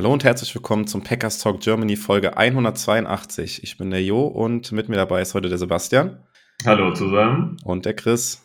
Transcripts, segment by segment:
Hallo und herzlich willkommen zum Packers Talk Germany Folge 182. Ich bin der Jo und mit mir dabei ist heute der Sebastian. Hallo zusammen. Und der Chris.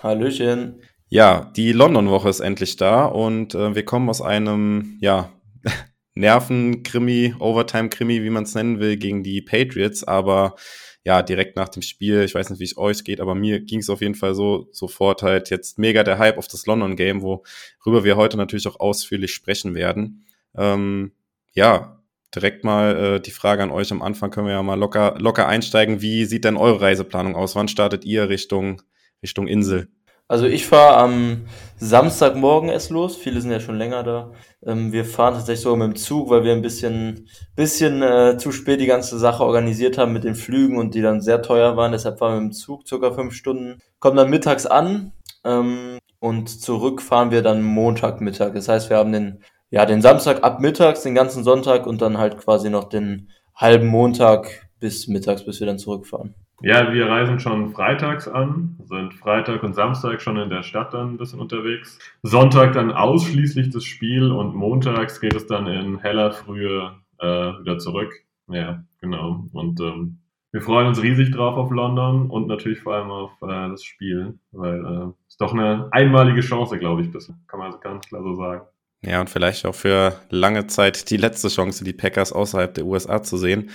Hallöchen. Ja, die London-Woche ist endlich da und äh, wir kommen aus einem, ja, Nerven-Krimi, Overtime-Krimi, wie man es nennen will, gegen die Patriots, aber ja, direkt nach dem Spiel, ich weiß nicht, wie es euch geht, aber mir ging es auf jeden Fall so, sofort halt jetzt mega der Hype auf das London-Game, worüber wir heute natürlich auch ausführlich sprechen werden. Ähm, ja, direkt mal äh, die Frage an euch am Anfang können wir ja mal locker, locker einsteigen. Wie sieht denn eure Reiseplanung aus? Wann startet ihr Richtung, Richtung Insel? Also ich fahre am Samstagmorgen erst los. Viele sind ja schon länger da. Ähm, wir fahren tatsächlich so mit dem Zug, weil wir ein bisschen, bisschen äh, zu spät die ganze Sache organisiert haben mit den Flügen und die dann sehr teuer waren. Deshalb fahren wir mit dem Zug circa fünf Stunden. Kommen dann mittags an ähm, und zurück fahren wir dann Montagmittag. Das heißt, wir haben den ja, den Samstag ab mittags, den ganzen Sonntag und dann halt quasi noch den halben Montag bis mittags, bis wir dann zurückfahren. Ja, wir reisen schon freitags an, sind Freitag und Samstag schon in der Stadt dann ein bisschen unterwegs. Sonntag dann ausschließlich das Spiel und montags geht es dann in heller Frühe äh, wieder zurück. Ja, genau. Und ähm, wir freuen uns riesig drauf auf London und natürlich vor allem auf äh, das Spiel, weil es äh, ist doch eine einmalige Chance, glaube ich, bisschen. Kann man ganz klar so sagen. Ja, und vielleicht auch für lange Zeit die letzte Chance, die Packers außerhalb der USA zu sehen.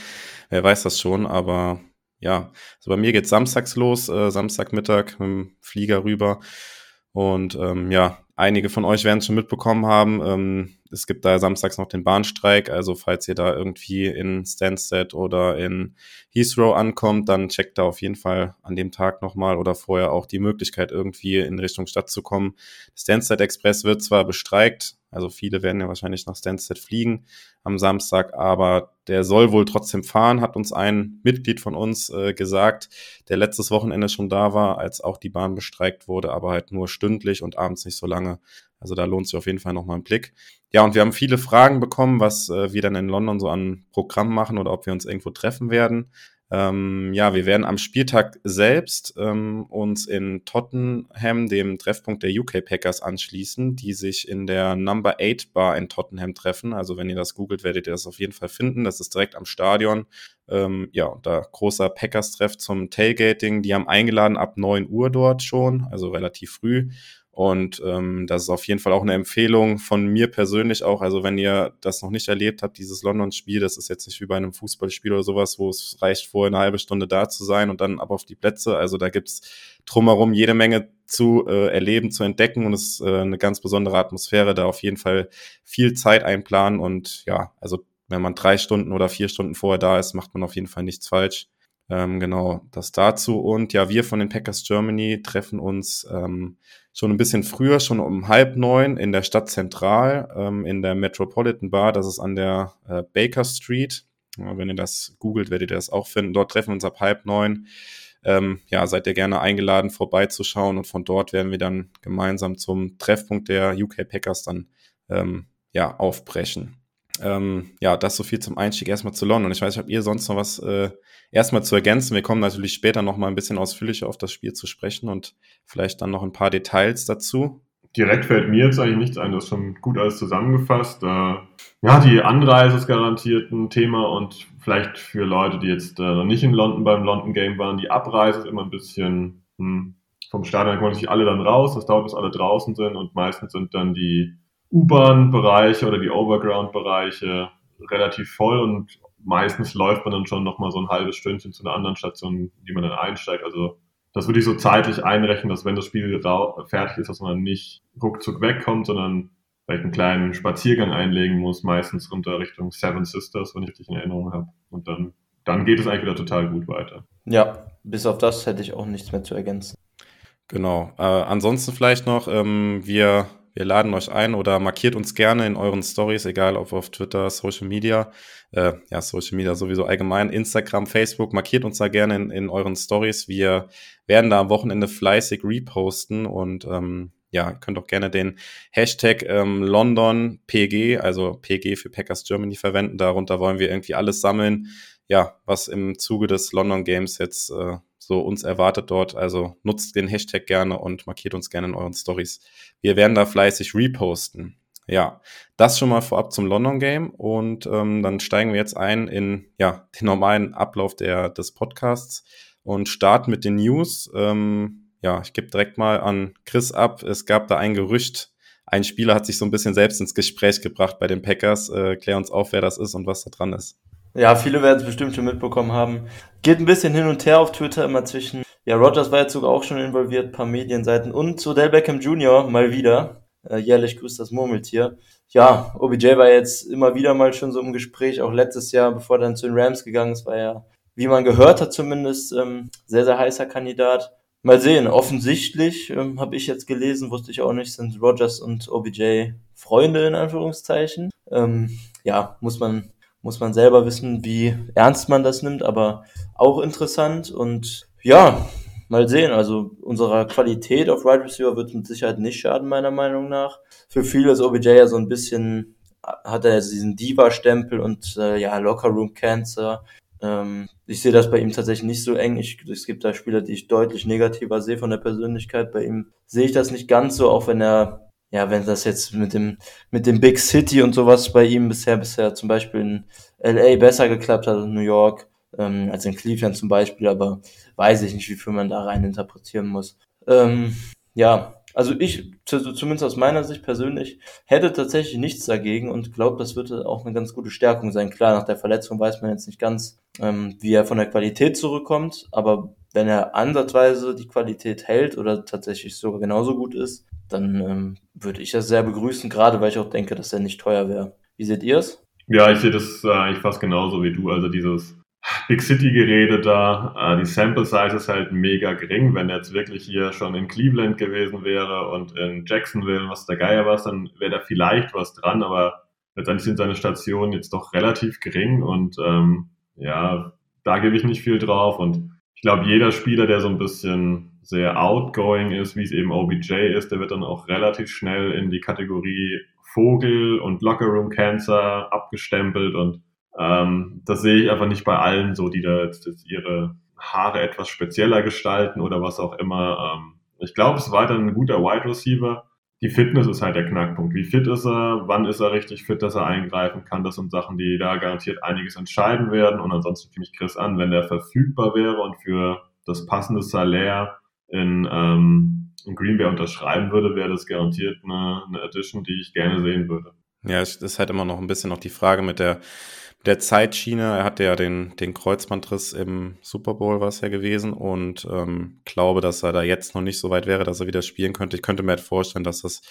Wer weiß das schon, aber ja, also bei mir geht's samstags los, äh, Samstagmittag mit dem Flieger rüber. Und ähm, ja, einige von euch werden es schon mitbekommen haben. Ähm, es gibt da samstags noch den Bahnstreik. Also falls ihr da irgendwie in Stansted oder in Heathrow ankommt, dann checkt da auf jeden Fall an dem Tag nochmal oder vorher auch die Möglichkeit, irgendwie in Richtung Stadt zu kommen. Stansted Express wird zwar bestreikt, also viele werden ja wahrscheinlich nach Stansted fliegen am Samstag, aber der soll wohl trotzdem fahren, hat uns ein Mitglied von uns äh, gesagt, der letztes Wochenende schon da war, als auch die Bahn bestreikt wurde, aber halt nur stündlich und abends nicht so lange. Also da lohnt sich auf jeden Fall nochmal ein Blick. Ja, und wir haben viele Fragen bekommen, was äh, wir dann in London so an Programm machen oder ob wir uns irgendwo treffen werden. Ähm, ja, wir werden am Spieltag selbst ähm, uns in Tottenham, dem Treffpunkt der UK Packers, anschließen, die sich in der Number 8 Bar in Tottenham treffen. Also wenn ihr das googelt, werdet ihr das auf jeden Fall finden. Das ist direkt am Stadion. Ähm, ja, und da großer Packers-Treff zum Tailgating. Die haben eingeladen ab 9 Uhr dort schon, also relativ früh. Und ähm, das ist auf jeden Fall auch eine Empfehlung von mir persönlich auch. Also wenn ihr das noch nicht erlebt habt, dieses London-Spiel, das ist jetzt nicht wie bei einem Fußballspiel oder sowas, wo es reicht, vorher eine halbe Stunde da zu sein und dann ab auf die Plätze. Also da gibt's drumherum jede Menge zu äh, erleben, zu entdecken und es ist äh, eine ganz besondere Atmosphäre. Da auf jeden Fall viel Zeit einplanen und ja, also wenn man drei Stunden oder vier Stunden vorher da ist, macht man auf jeden Fall nichts falsch. Ähm, genau, das dazu. Und ja, wir von den Packers Germany treffen uns ähm, schon ein bisschen früher, schon um halb neun in der Stadt Zentral, ähm, in der Metropolitan Bar. Das ist an der äh, Baker Street. Ja, wenn ihr das googelt, werdet ihr das auch finden. Dort treffen wir uns ab halb neun. Ähm, ja, seid ihr gerne eingeladen, vorbeizuschauen und von dort werden wir dann gemeinsam zum Treffpunkt der UK Packers dann ähm, ja, aufbrechen. Ähm, ja, das so viel zum Einstieg erstmal zu London. Ich weiß ob ihr sonst noch was äh, erstmal zu ergänzen. Wir kommen natürlich später noch mal ein bisschen ausführlicher auf das Spiel zu sprechen und vielleicht dann noch ein paar Details dazu. Direkt fällt mir jetzt eigentlich nichts ein, das ist schon gut alles zusammengefasst. Äh, ja, die Anreise ist garantiert ein Thema und vielleicht für Leute, die jetzt äh, noch nicht in London beim London Game waren, die Abreise ist immer ein bisschen hm, vom Stadion kommen sich alle dann raus, das dauert bis alle draußen sind und meistens sind dann die U-Bahn-Bereiche oder die Overground-Bereiche relativ voll und meistens läuft man dann schon nochmal so ein halbes Stündchen zu einer anderen Station, die man dann einsteigt. Also das würde ich so zeitlich einrechnen, dass wenn das Spiel fertig ist, dass man nicht ruckzuck wegkommt, sondern vielleicht einen kleinen Spaziergang einlegen muss, meistens runter Richtung Seven Sisters, wenn ich richtig in Erinnerung habe. Und dann, dann geht es eigentlich wieder total gut weiter. Ja, bis auf das hätte ich auch nichts mehr zu ergänzen. Genau. Äh, ansonsten vielleicht noch, ähm, wir wir laden euch ein oder markiert uns gerne in euren Stories, egal ob auf Twitter, Social Media, äh, ja, Social Media sowieso allgemein, Instagram, Facebook, markiert uns da gerne in, in euren Stories. Wir werden da am Wochenende fleißig reposten und ähm, ja, könnt auch gerne den Hashtag ähm, London also PG für Packers Germany verwenden. Darunter wollen wir irgendwie alles sammeln, ja, was im Zuge des London Games jetzt äh, so uns erwartet dort. Also nutzt den Hashtag gerne und markiert uns gerne in euren Stories. Wir werden da fleißig reposten. Ja, das schon mal vorab zum London Game und ähm, dann steigen wir jetzt ein in ja den normalen Ablauf der des Podcasts und starten mit den News. Ähm, ja, ich gebe direkt mal an Chris ab. Es gab da ein Gerücht. Ein Spieler hat sich so ein bisschen selbst ins Gespräch gebracht bei den Packers. Äh, klär uns auf, wer das ist und was da dran ist. Ja, viele werden es bestimmt schon mitbekommen haben. Geht ein bisschen hin und her auf Twitter immer zwischen, ja, Rogers war jetzt sogar auch schon involviert, paar Medienseiten und zu Del Beckham Jr. mal wieder. Äh, jährlich grüßt das Murmeltier. Ja, OBJ war jetzt immer wieder mal schon so im Gespräch, auch letztes Jahr, bevor er dann zu den Rams gegangen ist, war ja, wie man gehört hat zumindest, ähm, sehr, sehr heißer Kandidat. Mal sehen, offensichtlich, ähm, habe ich jetzt gelesen, wusste ich auch nicht, sind Rogers und OBJ Freunde in Anführungszeichen. Ähm, ja, muss man muss man selber wissen, wie ernst man das nimmt, aber auch interessant und ja, mal sehen. Also unserer Qualität auf Wide Receiver wird mit Sicherheit nicht schaden, meiner Meinung nach. Für viele ist OBJ ja so ein bisschen, hat er ja diesen Diva-Stempel und äh, ja, Locker Room Cancer. Ähm, ich sehe das bei ihm tatsächlich nicht so eng. Ich, es gibt da Spieler, die ich deutlich negativer sehe von der Persönlichkeit. Bei ihm sehe ich das nicht ganz so, auch wenn er ja, wenn das jetzt mit dem, mit dem Big City und sowas bei ihm bisher, bisher zum Beispiel in LA besser geklappt hat, in New York, ähm, als in Cleveland zum Beispiel, aber weiß ich nicht, wie viel man da rein interpretieren muss. Ähm, ja, also ich, zumindest aus meiner Sicht persönlich, hätte tatsächlich nichts dagegen und glaube, das würde auch eine ganz gute Stärkung sein. Klar, nach der Verletzung weiß man jetzt nicht ganz, ähm, wie er von der Qualität zurückkommt, aber wenn er ansatzweise die Qualität hält oder tatsächlich sogar genauso gut ist, dann ähm, würde ich das sehr begrüßen, gerade weil ich auch denke, dass er nicht teuer wäre. Wie seht ihr es? Ja, ich sehe das äh, eigentlich fast genauso wie du. Also dieses Big City-Gerede da, äh, die Sample Size ist halt mega gering. Wenn er jetzt wirklich hier schon in Cleveland gewesen wäre und in Jacksonville, was der Geier war, dann wäre da vielleicht was dran, aber letztendlich sind seine Stationen jetzt doch relativ gering und ähm, ja, da gebe ich nicht viel drauf und ich glaube, jeder Spieler, der so ein bisschen sehr outgoing ist, wie es eben OBJ ist, der wird dann auch relativ schnell in die Kategorie Vogel und Lockerroom Cancer abgestempelt und ähm, das sehe ich einfach nicht bei allen so, die da jetzt, jetzt ihre Haare etwas spezieller gestalten oder was auch immer. Ähm, ich glaube, es ist weiterhin ein guter Wide Receiver. Die Fitness ist halt der Knackpunkt. Wie fit ist er? Wann ist er richtig fit, dass er eingreifen kann? Das sind Sachen, die da garantiert einiges entscheiden werden. Und ansonsten finde ich Chris an, wenn der verfügbar wäre und für das passende Salär in, ähm, in Green Bay unterschreiben würde, wäre das garantiert eine, eine Addition, die ich gerne sehen würde. Ja, es ist halt immer noch ein bisschen noch die Frage mit der, der Zeitschiene. Er hatte ja den, den Kreuzbandriss im Super Bowl, was ja gewesen, und ähm, glaube, dass er da jetzt noch nicht so weit wäre, dass er wieder spielen könnte. Ich könnte mir halt vorstellen, dass das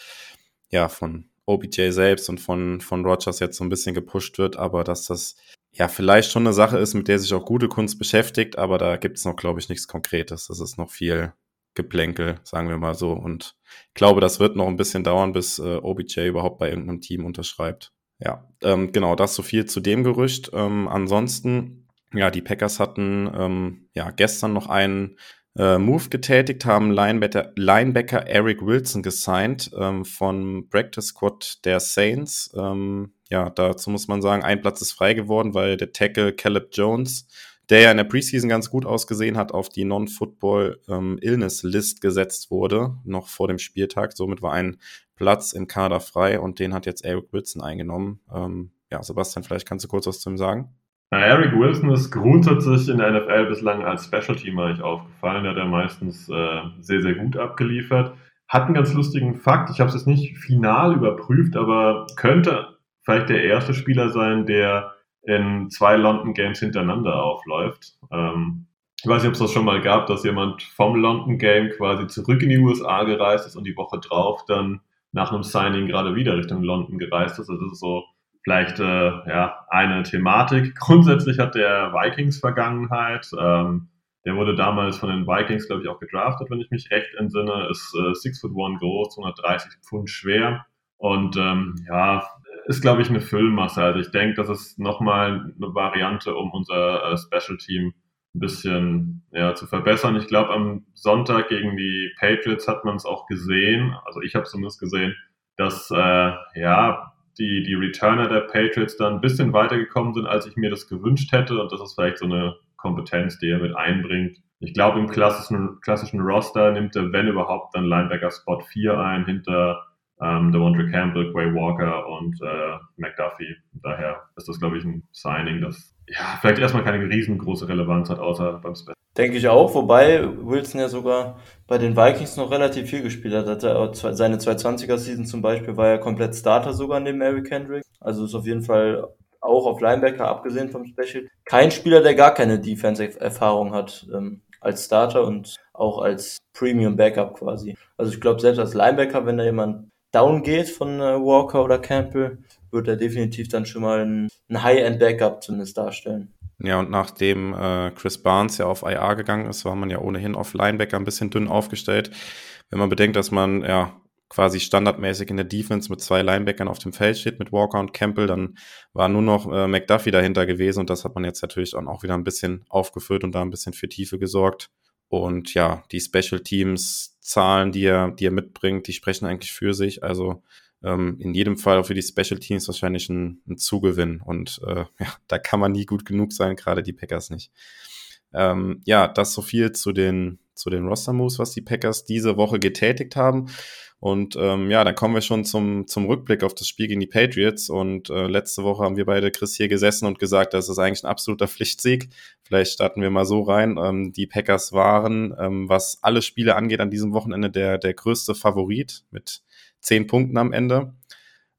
ja von OBJ selbst und von, von Rogers jetzt so ein bisschen gepusht wird, aber dass das ja vielleicht schon eine Sache ist, mit der sich auch gute Kunst beschäftigt, aber da gibt es noch, glaube ich, nichts Konkretes. Das ist noch viel Geplänkel, sagen wir mal so. Und ich glaube, das wird noch ein bisschen dauern, bis äh, OBJ überhaupt bei irgendeinem Team unterschreibt. Ja, ähm, genau, das so viel zu dem Gerücht. Ähm, ansonsten, ja, die Packers hatten ähm, ja gestern noch einen äh, Move getätigt, haben Linebacker, Linebacker Eric Wilson gesigned ähm, von Practice Squad der Saints. Ähm, ja, dazu muss man sagen, ein Platz ist frei geworden, weil der Tackle Caleb Jones der ja in der Preseason ganz gut ausgesehen hat, auf die Non-Football-Illness-List ähm, gesetzt wurde, noch vor dem Spieltag. Somit war ein Platz im Kader frei und den hat jetzt Eric Wilson eingenommen. Ähm, ja, Sebastian, vielleicht kannst du kurz was zu ihm sagen? Na, Eric Wilson ist grundsätzlich in der NFL bislang als Special-Teamer eigentlich aufgefallen. Der hat er meistens äh, sehr, sehr gut abgeliefert. Hat einen ganz lustigen Fakt. Ich habe es jetzt nicht final überprüft, aber könnte vielleicht der erste Spieler sein, der in zwei London Games hintereinander aufläuft. Ähm, ich weiß nicht, ob es das schon mal gab, dass jemand vom London Game quasi zurück in die USA gereist ist und die Woche drauf dann nach einem Signing gerade wieder Richtung London gereist ist. Also das ist so vielleicht äh, ja, eine Thematik. Grundsätzlich hat der Vikings Vergangenheit. Ähm, Der wurde damals von den Vikings, glaube ich, auch gedraftet, wenn ich mich recht entsinne. Ist äh, 6 foot 1 groß, 230 Pfund schwer. Und ähm, ja, ist, glaube ich, eine Füllmasse. Also ich denke, das ist nochmal eine Variante, um unser äh, Special Team ein bisschen ja, zu verbessern. Ich glaube, am Sonntag gegen die Patriots hat man es auch gesehen, also ich habe es zumindest gesehen, dass äh, ja die, die Returner der Patriots dann ein bisschen weitergekommen sind, als ich mir das gewünscht hätte. Und das ist vielleicht so eine Kompetenz, die er mit einbringt. Ich glaube, im klassischen, klassischen Roster nimmt er, wenn überhaupt, dann Linebacker Spot 4 ein, hinter ähm, Devondre Campbell, Quay Walker und äh, McDuffie. Daher ist das, glaube ich, ein Signing, das ja, vielleicht erstmal keine riesengroße Relevanz hat, außer beim Special. Denke ich auch, wobei Wilson ja sogar bei den Vikings noch relativ viel gespielt hat. Hatte seine 220er-Season zum Beispiel war ja komplett Starter sogar neben Mary Kendrick. Also ist auf jeden Fall auch auf Linebacker, abgesehen vom Special, kein Spieler, der gar keine Defense-Erfahrung hat ähm, als Starter und auch als Premium Backup quasi. Also ich glaube, selbst als Linebacker, wenn da jemand down geht von äh, Walker oder Campbell, wird er definitiv dann schon mal ein, ein High-End-Backup zumindest darstellen. Ja, und nachdem äh, Chris Barnes ja auf IR gegangen ist, war man ja ohnehin auf Linebacker ein bisschen dünn aufgestellt. Wenn man bedenkt, dass man ja quasi standardmäßig in der Defense mit zwei Linebackern auf dem Feld steht, mit Walker und Campbell, dann war nur noch äh, McDuffie dahinter gewesen und das hat man jetzt natürlich auch wieder ein bisschen aufgefüllt und da ein bisschen für Tiefe gesorgt. Und ja, die Special Teams Zahlen, die er, die er mitbringt, die sprechen eigentlich für sich. Also ähm, in jedem Fall auch für die Special Teams wahrscheinlich ein, ein Zugewinn. Und äh, ja, da kann man nie gut genug sein, gerade die Packers nicht. Ähm, ja, das so viel zu den, zu den Roster-Moves, was die Packers diese Woche getätigt haben. Und ähm, ja, dann kommen wir schon zum, zum Rückblick auf das Spiel gegen die Patriots. Und äh, letzte Woche haben wir beide, Chris, hier gesessen und gesagt, das ist eigentlich ein absoluter Pflichtsieg. Vielleicht starten wir mal so rein. Ähm, die Packers waren, ähm, was alle Spiele angeht, an diesem Wochenende der, der größte Favorit mit zehn Punkten am Ende.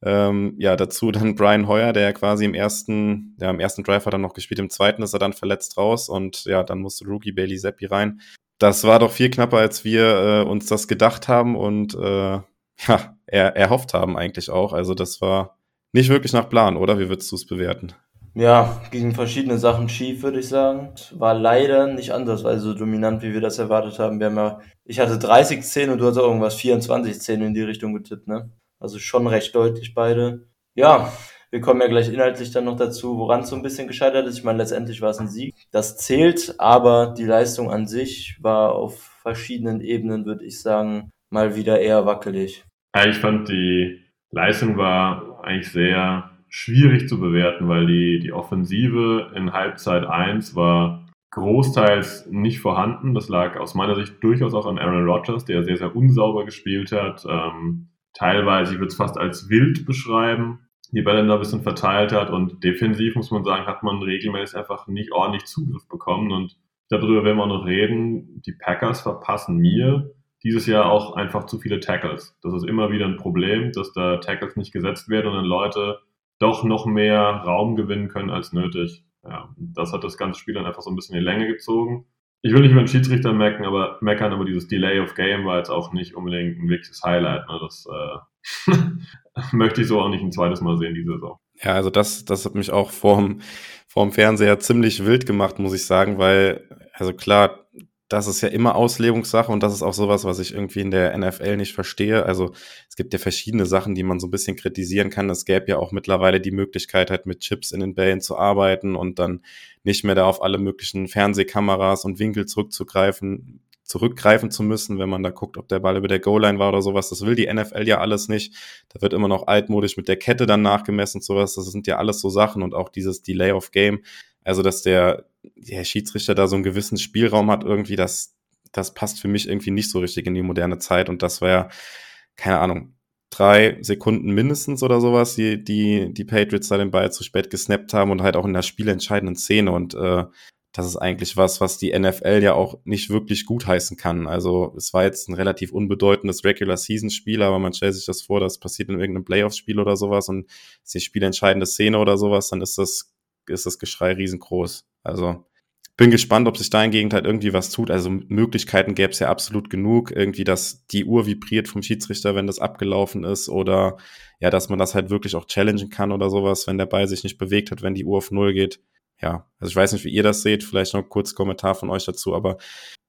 Ähm, ja, dazu dann Brian Hoyer, der quasi im ersten, ja, im ersten Drive hat er noch gespielt, im zweiten ist er dann verletzt raus und ja, dann musste Rookie Bailey Zappi rein. Das war doch viel knapper, als wir äh, uns das gedacht haben und äh, ja, er, erhofft haben eigentlich auch. Also das war nicht wirklich nach Plan, oder? Wie würdest du es bewerten? Ja, gegen verschiedene Sachen schief, würde ich sagen. War leider nicht andersweise so dominant, wie wir das erwartet haben. Wir haben ja, ich hatte 30 10 und du hast auch irgendwas 24 10 in die Richtung getippt, ne? Also schon recht deutlich beide. Ja, wir kommen ja gleich inhaltlich dann noch dazu, woran es so ein bisschen gescheitert ist. Ich meine, letztendlich war es ein Sieg. Das zählt, aber die Leistung an sich war auf verschiedenen Ebenen, würde ich sagen, mal wieder eher wackelig. Ja, ich fand die Leistung war eigentlich sehr schwierig zu bewerten, weil die, die Offensive in Halbzeit 1 war großteils nicht vorhanden. Das lag aus meiner Sicht durchaus auch an Aaron Rodgers, der sehr, sehr unsauber gespielt hat. Ähm, teilweise, ich würde es fast als wild beschreiben, die Bälle da ein bisschen verteilt hat. Und defensiv, muss man sagen, hat man regelmäßig einfach nicht ordentlich Zugriff bekommen. Und darüber werden wir noch reden. Die Packers verpassen mir dieses Jahr auch einfach zu viele Tackles. Das ist immer wieder ein Problem, dass da Tackles nicht gesetzt werden und dann Leute doch noch mehr Raum gewinnen können als nötig. Ja, das hat das ganze Spiel dann einfach so ein bisschen in die Länge gezogen. Ich will nicht über den Schiedsrichter meckern, aber, meckern, aber dieses Delay of Game war jetzt auch nicht unbedingt ein wirkliches Highlight. Ne? Das äh, möchte ich so auch nicht ein zweites Mal sehen, diese Saison. Ja, also das, das hat mich auch vorm, vorm Fernseher ziemlich wild gemacht, muss ich sagen, weil, also klar, das ist ja immer Auslegungssache und das ist auch sowas, was ich irgendwie in der NFL nicht verstehe. Also es gibt ja verschiedene Sachen, die man so ein bisschen kritisieren kann. Es gäbe ja auch mittlerweile die Möglichkeit, halt mit Chips in den Bällen zu arbeiten und dann nicht mehr da auf alle möglichen Fernsehkameras und Winkel zurückzugreifen, zurückgreifen zu müssen, wenn man da guckt, ob der Ball über der Goal-Line war oder sowas. Das will die NFL ja alles nicht. Da wird immer noch altmodisch mit der Kette dann nachgemessen und sowas. Das sind ja alles so Sachen und auch dieses Delay of Game. Also, dass der der Schiedsrichter da so einen gewissen Spielraum hat, irgendwie, das, das passt für mich irgendwie nicht so richtig in die moderne Zeit. Und das war ja, keine Ahnung, drei Sekunden mindestens oder sowas, die, die, die Patriots da den Ball zu spät gesnappt haben und halt auch in der spielentscheidenden Szene. Und äh, das ist eigentlich was, was die NFL ja auch nicht wirklich gut heißen kann. Also es war jetzt ein relativ unbedeutendes Regular-Season-Spiel, aber man stellt sich das vor, das passiert in irgendeinem Playoff-Spiel oder sowas und es ist die spielentscheidende Szene oder sowas, dann ist das, ist das Geschrei riesengroß. Also bin gespannt, ob sich da in Gegend halt irgendwie was tut. Also Möglichkeiten gäbe es ja absolut genug. Irgendwie, dass die Uhr vibriert vom Schiedsrichter, wenn das abgelaufen ist oder ja, dass man das halt wirklich auch challengen kann oder sowas, wenn der Ball sich nicht bewegt hat, wenn die Uhr auf Null geht. Ja, also ich weiß nicht, wie ihr das seht, vielleicht noch kurz Kommentar von euch dazu, aber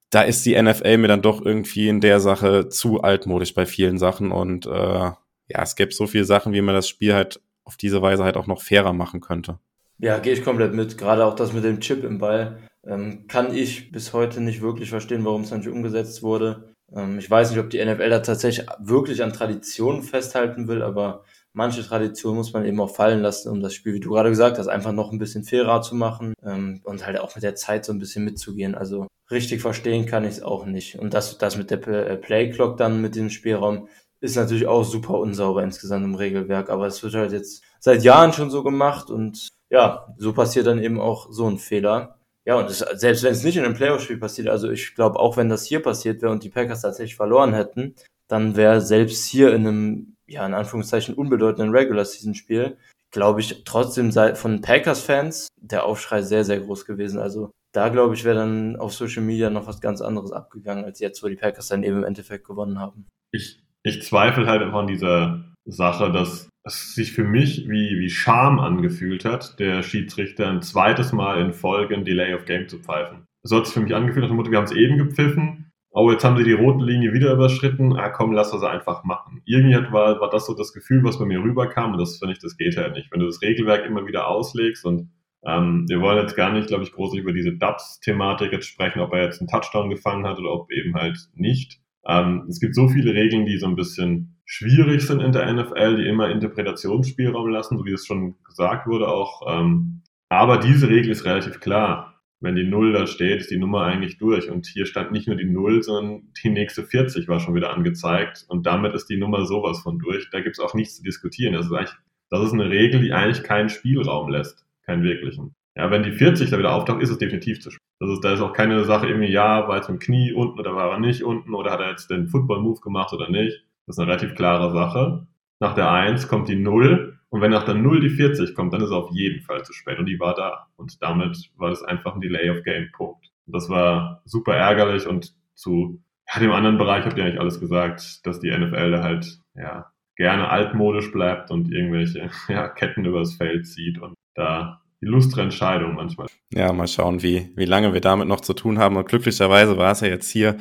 da ist die NFL mir dann doch irgendwie in der Sache zu altmodisch bei vielen Sachen und äh, ja, es gäbe so viele Sachen, wie man das Spiel halt auf diese Weise halt auch noch fairer machen könnte. Ja, gehe ich komplett mit. Gerade auch das mit dem Chip im Ball ähm, kann ich bis heute nicht wirklich verstehen, warum es nicht umgesetzt wurde. Ähm, ich weiß nicht, ob die NFL da tatsächlich wirklich an Traditionen festhalten will, aber manche Traditionen muss man eben auch fallen lassen, um das Spiel, wie du gerade gesagt hast, einfach noch ein bisschen fairer zu machen ähm, und halt auch mit der Zeit so ein bisschen mitzugehen. Also richtig verstehen kann ich es auch nicht. Und das, das mit der äh, Playclock dann mit dem Spielraum ist natürlich auch super unsauber insgesamt im Regelwerk, aber es wird halt jetzt seit Jahren schon so gemacht und ja, so passiert dann eben auch so ein Fehler. Ja, und das, selbst wenn es nicht in einem Playoff-Spiel passiert, also ich glaube, auch wenn das hier passiert wäre und die Packers tatsächlich verloren hätten, dann wäre selbst hier in einem, ja, in Anführungszeichen unbedeutenden Regular-Season-Spiel, glaube ich, trotzdem von Packers-Fans der Aufschrei sehr, sehr groß gewesen. Also da, glaube ich, wäre dann auf Social Media noch was ganz anderes abgegangen, als jetzt, wo die Packers dann eben im Endeffekt gewonnen haben. Ich, ich zweifle halt einfach an dieser Sache, dass es sich für mich wie, wie Scham angefühlt hat, der Schiedsrichter ein zweites Mal in Folge ein Delay of Game zu pfeifen. So hat es für mich angefühlt, nach dem Motto, wir haben es eben gepfiffen, oh, jetzt haben sie die rote Linie wieder überschritten, ah komm, lass das einfach machen. Irgendwie war, war das so das Gefühl, was bei mir rüberkam und das finde ich, das geht ja nicht. Wenn du das Regelwerk immer wieder auslegst und ähm, wir wollen jetzt gar nicht, glaube ich, groß über diese Dubs-Thematik jetzt sprechen, ob er jetzt einen Touchdown gefangen hat oder ob eben halt nicht. Ähm, es gibt so viele Regeln, die so ein bisschen schwierig sind in der NFL, die immer Interpretationsspielraum lassen, so wie es schon gesagt wurde auch. Ähm, aber diese Regel ist relativ klar. Wenn die Null da steht, ist die Nummer eigentlich durch. Und hier stand nicht nur die Null, sondern die nächste 40 war schon wieder angezeigt. Und damit ist die Nummer sowas von durch. Da gibt's auch nichts zu diskutieren. Das ist, eigentlich, das ist eine Regel, die eigentlich keinen Spielraum lässt. Keinen wirklichen. Ja, wenn die 40 da wieder auftaucht, ist es definitiv zu spät. Das ist, da ist auch keine Sache irgendwie, ja, war jetzt mit dem Knie unten oder war er nicht unten oder hat er jetzt den Football-Move gemacht oder nicht. Das ist eine relativ klare Sache. Nach der 1 kommt die 0 und wenn nach der 0 die 40 kommt, dann ist es auf jeden Fall zu spät und die war da. Und damit war das einfach ein Delay of Game, Punkt. Und das war super ärgerlich und zu ja, dem anderen Bereich habt ihr eigentlich alles gesagt, dass die NFL da halt ja, gerne altmodisch bleibt und irgendwelche ja, Ketten übers Feld zieht und da illustre Entscheidung manchmal. Ja, mal schauen, wie, wie lange wir damit noch zu tun haben. Und glücklicherweise war es ja jetzt hier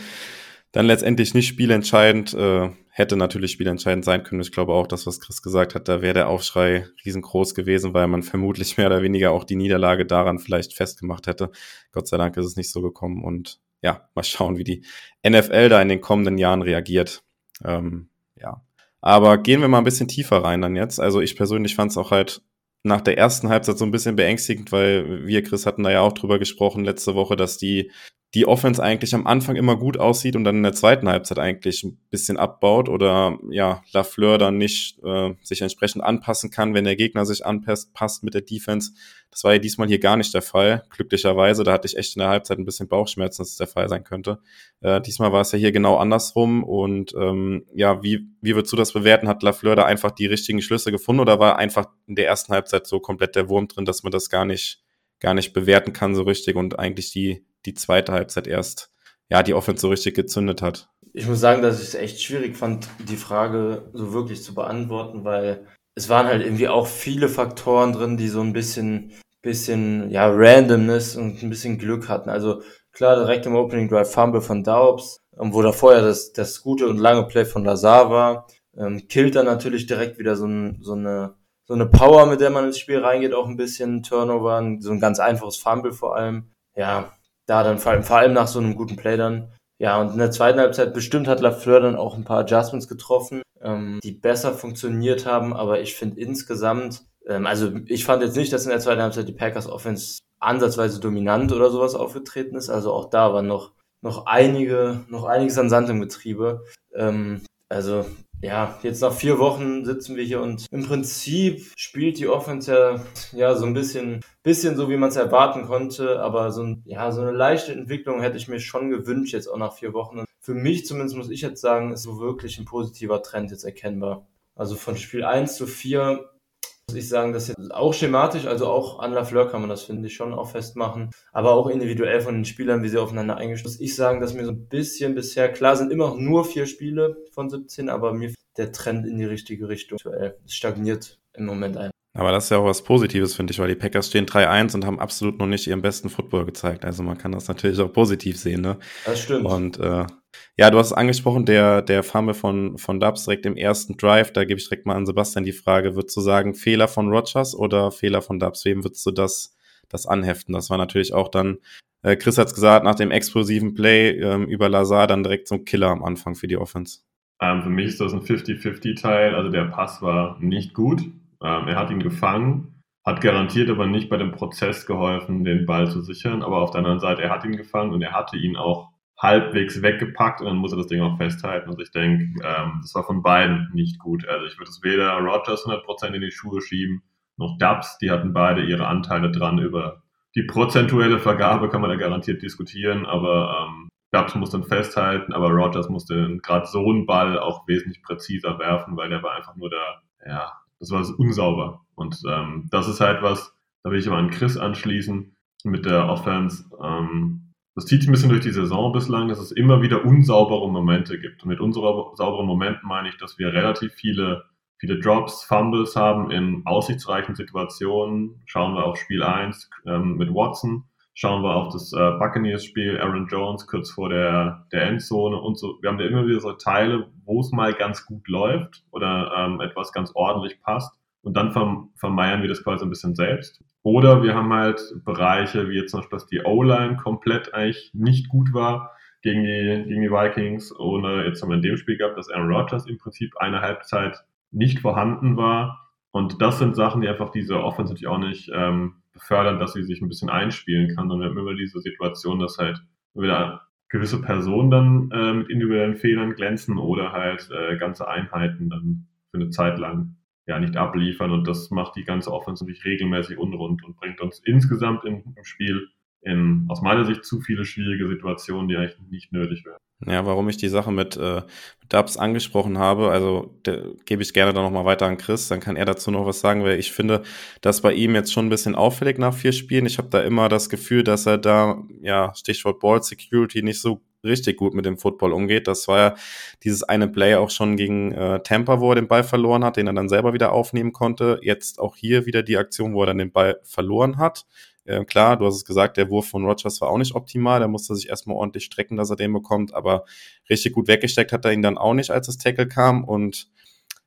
dann letztendlich nicht spielentscheidend. Äh, hätte natürlich spielentscheidend sein können. Ich glaube auch, das, was Chris gesagt hat, da wäre der Aufschrei riesengroß gewesen, weil man vermutlich mehr oder weniger auch die Niederlage daran vielleicht festgemacht hätte. Gott sei Dank ist es nicht so gekommen. Und ja, mal schauen, wie die NFL da in den kommenden Jahren reagiert. Ähm, ja. Aber gehen wir mal ein bisschen tiefer rein dann jetzt. Also ich persönlich fand es auch halt nach der ersten Halbzeit so ein bisschen beängstigend, weil wir, Chris, hatten da ja auch drüber gesprochen letzte Woche, dass die die Offense eigentlich am Anfang immer gut aussieht und dann in der zweiten Halbzeit eigentlich ein bisschen abbaut oder ja, Lafleur dann nicht äh, sich entsprechend anpassen kann, wenn der Gegner sich anpasst passt mit der Defense. Das war ja diesmal hier gar nicht der Fall, glücklicherweise. Da hatte ich echt in der Halbzeit ein bisschen Bauchschmerzen, dass es der Fall sein könnte. Äh, diesmal war es ja hier genau andersrum und ähm, ja, wie, wie würdest du das bewerten? Hat Lafleur da einfach die richtigen Schlüsse gefunden oder war einfach in der ersten Halbzeit so komplett der Wurm drin, dass man das gar nicht gar nicht bewerten kann so richtig und eigentlich die die zweite Halbzeit erst, ja, die Offense so richtig gezündet hat. Ich muss sagen, dass ich es echt schwierig fand, die Frage so wirklich zu beantworten, weil es waren halt irgendwie auch viele Faktoren drin, die so ein bisschen, bisschen, ja, Randomness und ein bisschen Glück hatten. Also klar, direkt im Opening Drive Fumble von Daubs, ähm, wo da vorher das, das gute und lange Play von Lazar war, ähm, killt dann natürlich direkt wieder so, ein, so eine so eine Power, mit der man ins Spiel reingeht, auch ein bisschen Turnover, so ein ganz einfaches Fumble vor allem. Ja, da dann vor allem, vor allem nach so einem guten Play dann. Ja, und in der zweiten Halbzeit bestimmt hat Lafleur dann auch ein paar Adjustments getroffen, ähm, die besser funktioniert haben, aber ich finde insgesamt, ähm, also ich fand jetzt nicht, dass in der zweiten Halbzeit die Packers Offense ansatzweise dominant oder sowas aufgetreten ist. Also auch da war noch, noch einige, noch einiges an Sand im Getriebe. Ähm, also ja, jetzt nach vier Wochen sitzen wir hier und im Prinzip spielt die Offense ja, ja so ein bisschen, bisschen so, wie man es erwarten konnte, aber so, ein, ja, so eine leichte Entwicklung hätte ich mir schon gewünscht, jetzt auch nach vier Wochen. Und für mich zumindest muss ich jetzt sagen, ist so wirklich ein positiver Trend jetzt erkennbar. Also von Spiel 1 zu 4 muss ich sagen, das ist auch schematisch, also auch an Lafleur kann man das, finde ich, schon auch festmachen. Aber auch individuell von den Spielern, wie sie aufeinander eingestellt sind. Ich sagen, dass mir so ein bisschen bisher, klar sind immer nur vier Spiele von 17, aber mir der Trend in die richtige Richtung aktuell. Stagniert im Moment ein. Aber das ist ja auch was Positives, finde ich, weil die Packers stehen 3-1 und haben absolut noch nicht ihren besten Football gezeigt. Also man kann das natürlich auch positiv sehen, ne? Das stimmt. Und äh, ja, du hast es angesprochen, der, der Fumble von, von Dubs direkt im ersten Drive, da gebe ich direkt mal an Sebastian die Frage, würdest du sagen, Fehler von Rogers oder Fehler von Dubs? Wem würdest du das, das anheften? Das war natürlich auch dann, äh, Chris hat es gesagt, nach dem explosiven Play ähm, über Lazar dann direkt so ein Killer am Anfang für die Offense. Ähm, für mich ist das ein 50-50-Teil, also der Pass war nicht gut, ähm, er hat ihn gefangen, hat garantiert aber nicht bei dem Prozess geholfen, den Ball zu sichern. Aber auf der anderen Seite, er hat ihn gefangen und er hatte ihn auch halbwegs weggepackt und dann muss er das Ding auch festhalten. Und ich denke, ähm, das war von beiden nicht gut. Also ich würde es weder Rogers 100% in die Schuhe schieben, noch Dubs. Die hatten beide ihre Anteile dran. Über die prozentuelle Vergabe kann man da garantiert diskutieren, aber ähm, Dubs muss dann festhalten, aber Rogers musste gerade so einen Ball auch wesentlich präziser werfen, weil der war einfach nur da, ja, das war unsauber. Und ähm, das ist halt was, da will ich immer an Chris anschließen mit der Offense. Ähm, das zieht sich ein bisschen durch die Saison bislang, dass es immer wieder unsaubere Momente gibt. Und mit unsauberen Momenten meine ich, dass wir relativ viele, viele Drops, Fumbles haben in aussichtsreichen Situationen. Schauen wir auf Spiel 1 ähm, mit Watson Schauen wir auf das äh, Buccaneers-Spiel, Aaron Jones kurz vor der, der Endzone und so. Wir haben da immer wieder so Teile, wo es mal ganz gut läuft oder ähm, etwas ganz ordentlich passt. Und dann verm vermeiern wir das quasi ein bisschen selbst. Oder wir haben halt Bereiche, wie jetzt zum Beispiel, dass die O-Line komplett eigentlich nicht gut war gegen die, gegen die Vikings. Oder jetzt haben wir in dem Spiel gehabt, dass Aaron Rodgers im Prinzip eine Halbzeit nicht vorhanden war. Und das sind Sachen, die einfach diese Offense natürlich auch nicht ähm, befördern, dass sie sich ein bisschen einspielen kann. Und wir haben immer diese Situation, dass halt wieder gewisse Personen dann äh, mit individuellen Fehlern glänzen oder halt äh, ganze Einheiten dann für eine Zeit lang ja nicht abliefern. Und das macht die ganze Offense natürlich regelmäßig unrund und bringt uns insgesamt im, im Spiel in, aus meiner Sicht zu viele schwierige Situationen, die eigentlich nicht nötig wären. Ja, warum ich die Sache mit, äh, mit Dubs angesprochen habe, also gebe ich gerne dann nochmal weiter an Chris, dann kann er dazu noch was sagen, weil ich finde, dass bei ihm jetzt schon ein bisschen auffällig nach vier Spielen. Ich habe da immer das Gefühl, dass er da, ja, Stichwort Ball Security, nicht so richtig gut mit dem Football umgeht. Das war ja dieses eine Play auch schon gegen äh, Tampa, wo er den Ball verloren hat, den er dann selber wieder aufnehmen konnte. Jetzt auch hier wieder die Aktion, wo er dann den Ball verloren hat. Äh, klar, du hast es gesagt, der Wurf von Rogers war auch nicht optimal. Da musste sich erstmal ordentlich strecken, dass er den bekommt. Aber richtig gut weggesteckt hat er ihn dann auch nicht, als das Tackle kam. Und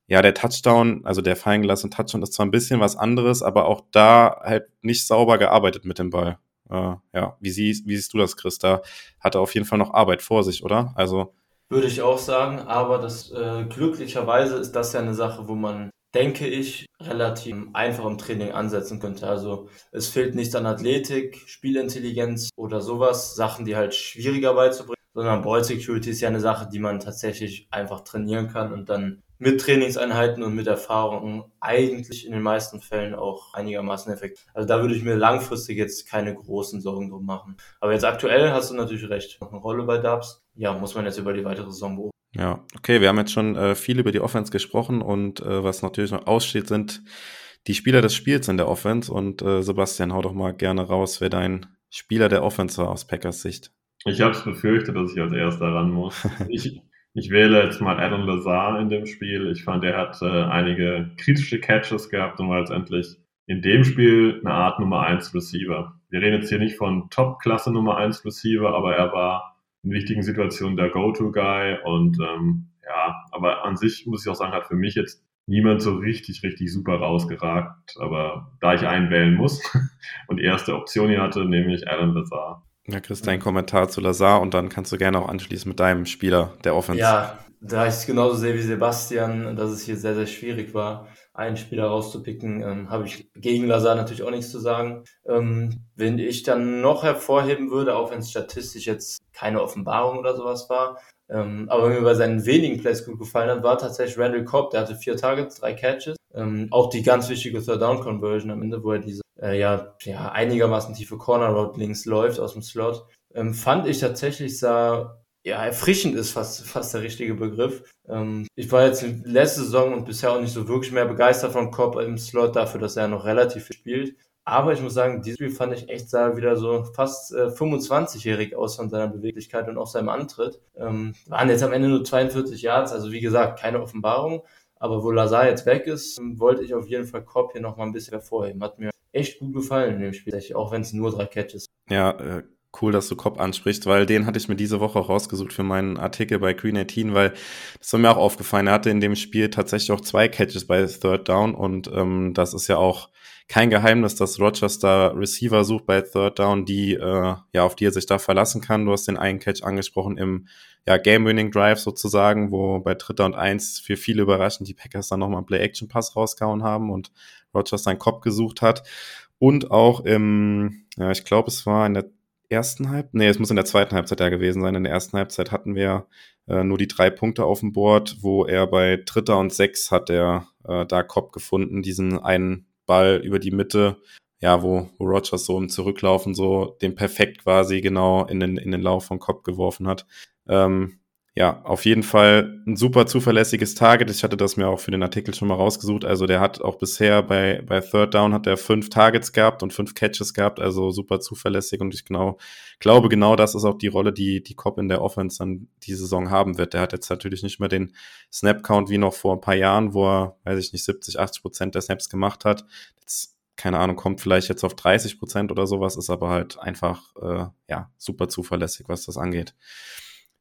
ja, der Touchdown, also der fallen gelassene Touchdown ist zwar ein bisschen was anderes, aber auch da halt nicht sauber gearbeitet mit dem Ball. Äh, ja, wie siehst, wie siehst du das, Chris? Da hat er auf jeden Fall noch Arbeit vor sich, oder? Also. Würde ich auch sagen, aber das äh, glücklicherweise ist das ja eine Sache, wo man denke ich, relativ einfach im Training ansetzen könnte. Also es fehlt nicht an Athletik, Spielintelligenz oder sowas, Sachen, die halt schwieriger beizubringen, sondern Ball Security ist ja eine Sache, die man tatsächlich einfach trainieren kann und dann mit Trainingseinheiten und mit Erfahrungen eigentlich in den meisten Fällen auch einigermaßen effektiv. Also da würde ich mir langfristig jetzt keine großen Sorgen drum machen. Aber jetzt aktuell hast du natürlich recht. Noch eine Rolle bei Dubs. Ja, muss man jetzt über die weitere Saison beobachten. Ja, okay, wir haben jetzt schon äh, viel über die Offense gesprochen und äh, was natürlich noch aussteht, sind die Spieler des Spiels in der Offense. Und äh, Sebastian, hau doch mal gerne raus, wer dein Spieler der Offense war aus Packers Sicht. Ich habe es befürchtet, dass ich als erster ran muss. ich, ich wähle jetzt mal Adam Lazar in dem Spiel. Ich fand, er hat äh, einige kritische Catches gehabt und war letztendlich in dem Spiel eine Art Nummer 1 Receiver. Wir reden jetzt hier nicht von Top-Klasse Nummer 1 Receiver, aber er war in wichtigen Situationen der Go-To-Guy und ähm, ja, aber an sich muss ich auch sagen, hat für mich jetzt niemand so richtig, richtig super rausgeragt. Aber da ich einen wählen muss und erste Option hier hatte, nehme ich Alan Lazar. Ja, Chris, dein Kommentar zu Lazar und dann kannst du gerne auch anschließen mit deinem Spieler der Offense. Ja, da ich es genauso sehe wie Sebastian, dass es hier sehr, sehr schwierig war, einen Spieler rauszupicken, ähm, habe ich gegen Lazar natürlich auch nichts zu sagen. Ähm, wenn ich dann noch hervorheben würde, auch wenn es statistisch jetzt keine Offenbarung oder sowas war, ähm, aber mir bei seinen wenigen Plays gut gefallen hat, war tatsächlich Randall Cobb, der hatte vier Targets, drei Catches. Ähm, auch die ganz wichtige Third-Down-Conversion am Ende, wo er diese äh, ja, ja einigermaßen tiefe Corner-Road links läuft aus dem Slot, ähm, fand ich tatsächlich sah ja, erfrischend ist fast, fast der richtige Begriff. Ähm, ich war jetzt letzte Saison und bisher auch nicht so wirklich mehr begeistert von Cobb im Slot dafür, dass er noch relativ viel spielt. Aber ich muss sagen, dieses Spiel fand ich echt sah wieder so fast äh, 25-jährig aus von seiner Beweglichkeit und auch seinem Antritt. Ähm, waren jetzt am Ende nur 42 Yards, also wie gesagt, keine Offenbarung. Aber wo Lazar jetzt weg ist, wollte ich auf jeden Fall Cobb hier nochmal ein bisschen hervorheben. Hat mir echt gut gefallen in dem Spiel, auch wenn es nur drei Catches. Ja, äh, cool, dass du Cobb ansprichst, weil den hatte ich mir diese Woche auch rausgesucht für meinen Artikel bei Green 18, weil das war mir auch aufgefallen. Er hatte in dem Spiel tatsächlich auch zwei Catches bei Third Down und ähm, das ist ja auch kein Geheimnis, dass da Receiver sucht bei Third Down, die äh, ja auf die er sich da verlassen kann. Du hast den einen Catch angesprochen im ja, Game-Winning-Drive sozusagen, wo bei Dritter und Eins für viele überraschend die Packers dann nochmal einen Play-Action-Pass rausgehauen haben und Rogers seinen Kopf gesucht hat. Und auch im, ja, ich glaube, es war in der ersten Halbzeit, nee, es muss in der zweiten Halbzeit ja gewesen sein. In der ersten Halbzeit hatten wir äh, nur die drei Punkte auf dem Board, wo er bei Dritter und Sechs hat er äh, da Kopf gefunden, diesen einen Ball über die Mitte, ja, wo, wo Rogers so im Zurücklaufen so den perfekt quasi genau in den, in den Lauf von Kopf geworfen hat. Ähm, ja, auf jeden Fall ein super zuverlässiges Target. Ich hatte das mir auch für den Artikel schon mal rausgesucht. Also der hat auch bisher bei, bei Third Down hat er fünf Targets gehabt und fünf Catches gehabt, also super zuverlässig und ich genau, glaube genau das ist auch die Rolle, die die Cop in der Offense dann die Saison haben wird. Der hat jetzt natürlich nicht mehr den Snap-Count wie noch vor ein paar Jahren, wo er, weiß ich nicht, 70, 80 Prozent der Snaps gemacht hat. Jetzt keine Ahnung, kommt vielleicht jetzt auf 30 Prozent oder sowas, ist aber halt einfach äh, ja super zuverlässig, was das angeht.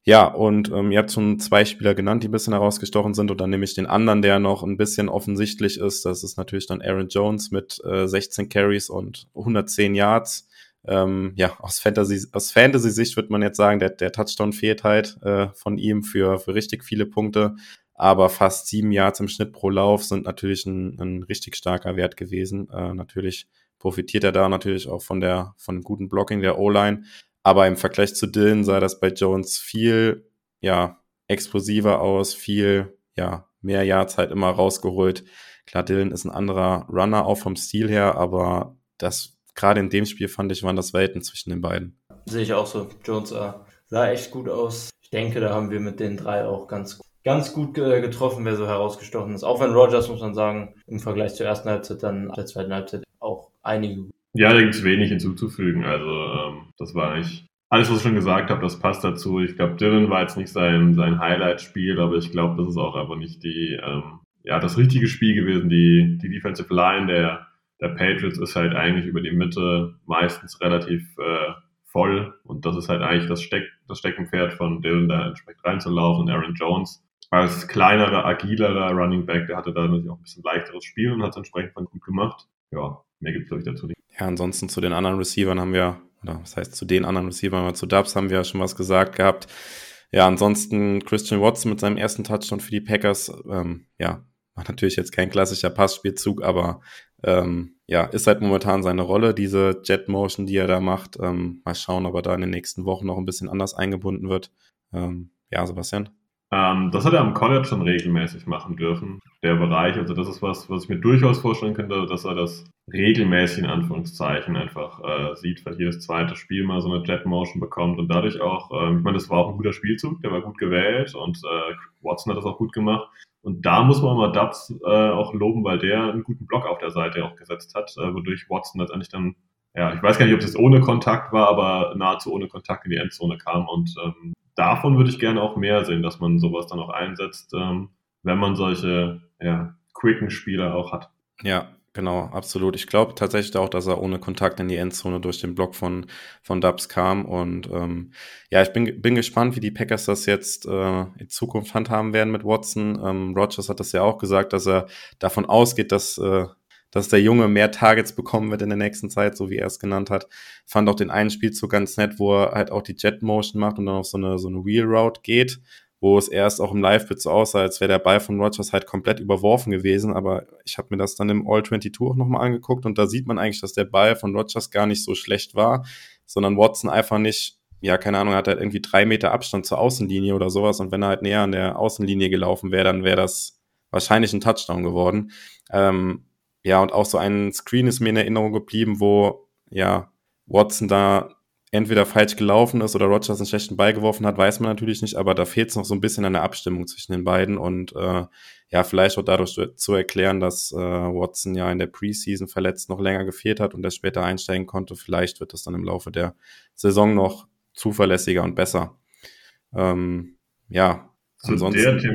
Ja, und ähm, ihr habt schon zwei Spieler genannt, die ein bisschen herausgestochen sind. Und dann nehme ich den anderen, der noch ein bisschen offensichtlich ist. Das ist natürlich dann Aaron Jones mit äh, 16 Carries und 110 Yards. Ähm, ja, aus Fantasy, aus Fantasy-Sicht würde man jetzt sagen, der, der Touchdown fehlt halt äh, von ihm für, für richtig viele Punkte. Aber fast sieben Yards im Schnitt pro Lauf sind natürlich ein, ein richtig starker Wert gewesen. Äh, natürlich profitiert er da natürlich auch von der, von dem guten Blocking der O-Line. Aber im Vergleich zu Dylan sah das bei Jones viel, ja, explosiver aus, viel, ja, mehr Yards halt immer rausgeholt. Klar, Dylan ist ein anderer Runner auch vom Stil her, aber das, gerade in dem Spiel fand ich, waren das Welten zwischen den beiden. Sehe ich auch so. Jones äh, sah echt gut aus. Ich denke, da haben wir mit den drei auch ganz, ganz gut getroffen, wer so herausgestochen ist. Auch wenn Rogers, muss man sagen, im Vergleich zur ersten Halbzeit dann der zweiten Halbzeit auch einige ja, da gibt es wenig hinzuzufügen. Also ähm, das war eigentlich alles, was ich schon gesagt habe, das passt dazu. Ich glaube, Dylan war jetzt nicht sein, sein Highlight-Spiel, aber ich glaube, das ist auch aber nicht die, ähm, ja, das richtige Spiel gewesen. Die, die Defensive Line der, der Patriots ist halt eigentlich über die Mitte meistens relativ äh, voll und das ist halt eigentlich das, Steck, das Steckenpferd von Dylan, da entsprechend reinzulaufen. Aaron Jones als kleinerer, agilerer Running Back, der hatte da natürlich auch ein bisschen leichteres Spiel und hat es entsprechend gut gemacht. Ja, mehr gibt es, glaube ich, dazu nicht. Ja, ansonsten zu den anderen Receivern haben wir, oder was heißt zu den anderen Receivern, aber zu Dubs haben wir ja schon was gesagt gehabt. Ja, ansonsten Christian Watson mit seinem ersten Touchdown für die Packers, ähm, ja, war natürlich jetzt kein klassischer Passspielzug, aber ähm, ja, ist halt momentan seine Rolle, diese Jet Motion, die er da macht. Ähm, mal schauen, ob er da in den nächsten Wochen noch ein bisschen anders eingebunden wird. Ähm, ja, Sebastian. Ähm, das hat er am College schon regelmäßig machen dürfen, der Bereich. Also das ist was, was ich mir durchaus vorstellen könnte, dass er das regelmäßig in Anführungszeichen einfach äh, sieht, vielleicht jedes zweite Spiel mal so eine Jet Motion bekommt und dadurch auch, äh, ich meine, das war auch ein guter Spielzug, der war gut gewählt und äh, Watson hat das auch gut gemacht. Und da muss man mal Dubs äh, auch loben, weil der einen guten Block auf der Seite auch gesetzt hat, äh, wodurch Watson letztendlich dann, ja, ich weiß gar nicht, ob das ohne Kontakt war, aber nahezu ohne Kontakt in die Endzone kam und ähm, davon würde ich gerne auch mehr sehen, dass man sowas dann auch einsetzt, ähm, wenn man solche ja, quicken Spieler auch hat. Ja, genau, absolut. Ich glaube tatsächlich auch, dass er ohne Kontakt in die Endzone durch den Block von, von Dubs kam. Und ähm, ja, ich bin, bin gespannt, wie die Packers das jetzt äh, in Zukunft handhaben werden mit Watson. Ähm, Rogers hat das ja auch gesagt, dass er davon ausgeht, dass äh, dass der Junge mehr Targets bekommen wird in der nächsten Zeit, so wie er es genannt hat. Fand auch den einen Spielzug ganz nett, wo er halt auch die Jet Motion macht und dann auf so eine, so eine Wheel Route geht, wo es erst auch im Live-Bit so aussah, als wäre der Ball von Rogers halt komplett überworfen gewesen. Aber ich habe mir das dann im All-22 auch nochmal angeguckt und da sieht man eigentlich, dass der Ball von Rogers gar nicht so schlecht war, sondern Watson einfach nicht ja, keine Ahnung, hat halt irgendwie drei Meter Abstand zur Außenlinie oder sowas. Und wenn er halt näher an der Außenlinie gelaufen wäre, dann wäre das wahrscheinlich ein Touchdown geworden. Ähm, ja, und auch so ein Screen ist mir in Erinnerung geblieben, wo ja Watson da entweder falsch gelaufen ist oder Rogers einen schlechten Ball geworfen hat, weiß man natürlich nicht, aber da fehlt es noch so ein bisschen an der Abstimmung zwischen den beiden und äh, ja, vielleicht auch dadurch zu erklären, dass äh, Watson ja in der Preseason verletzt noch länger gefehlt hat und er später einsteigen konnte. Vielleicht wird das dann im Laufe der Saison noch zuverlässiger und besser. Ähm, ja, zu ansonsten. Der,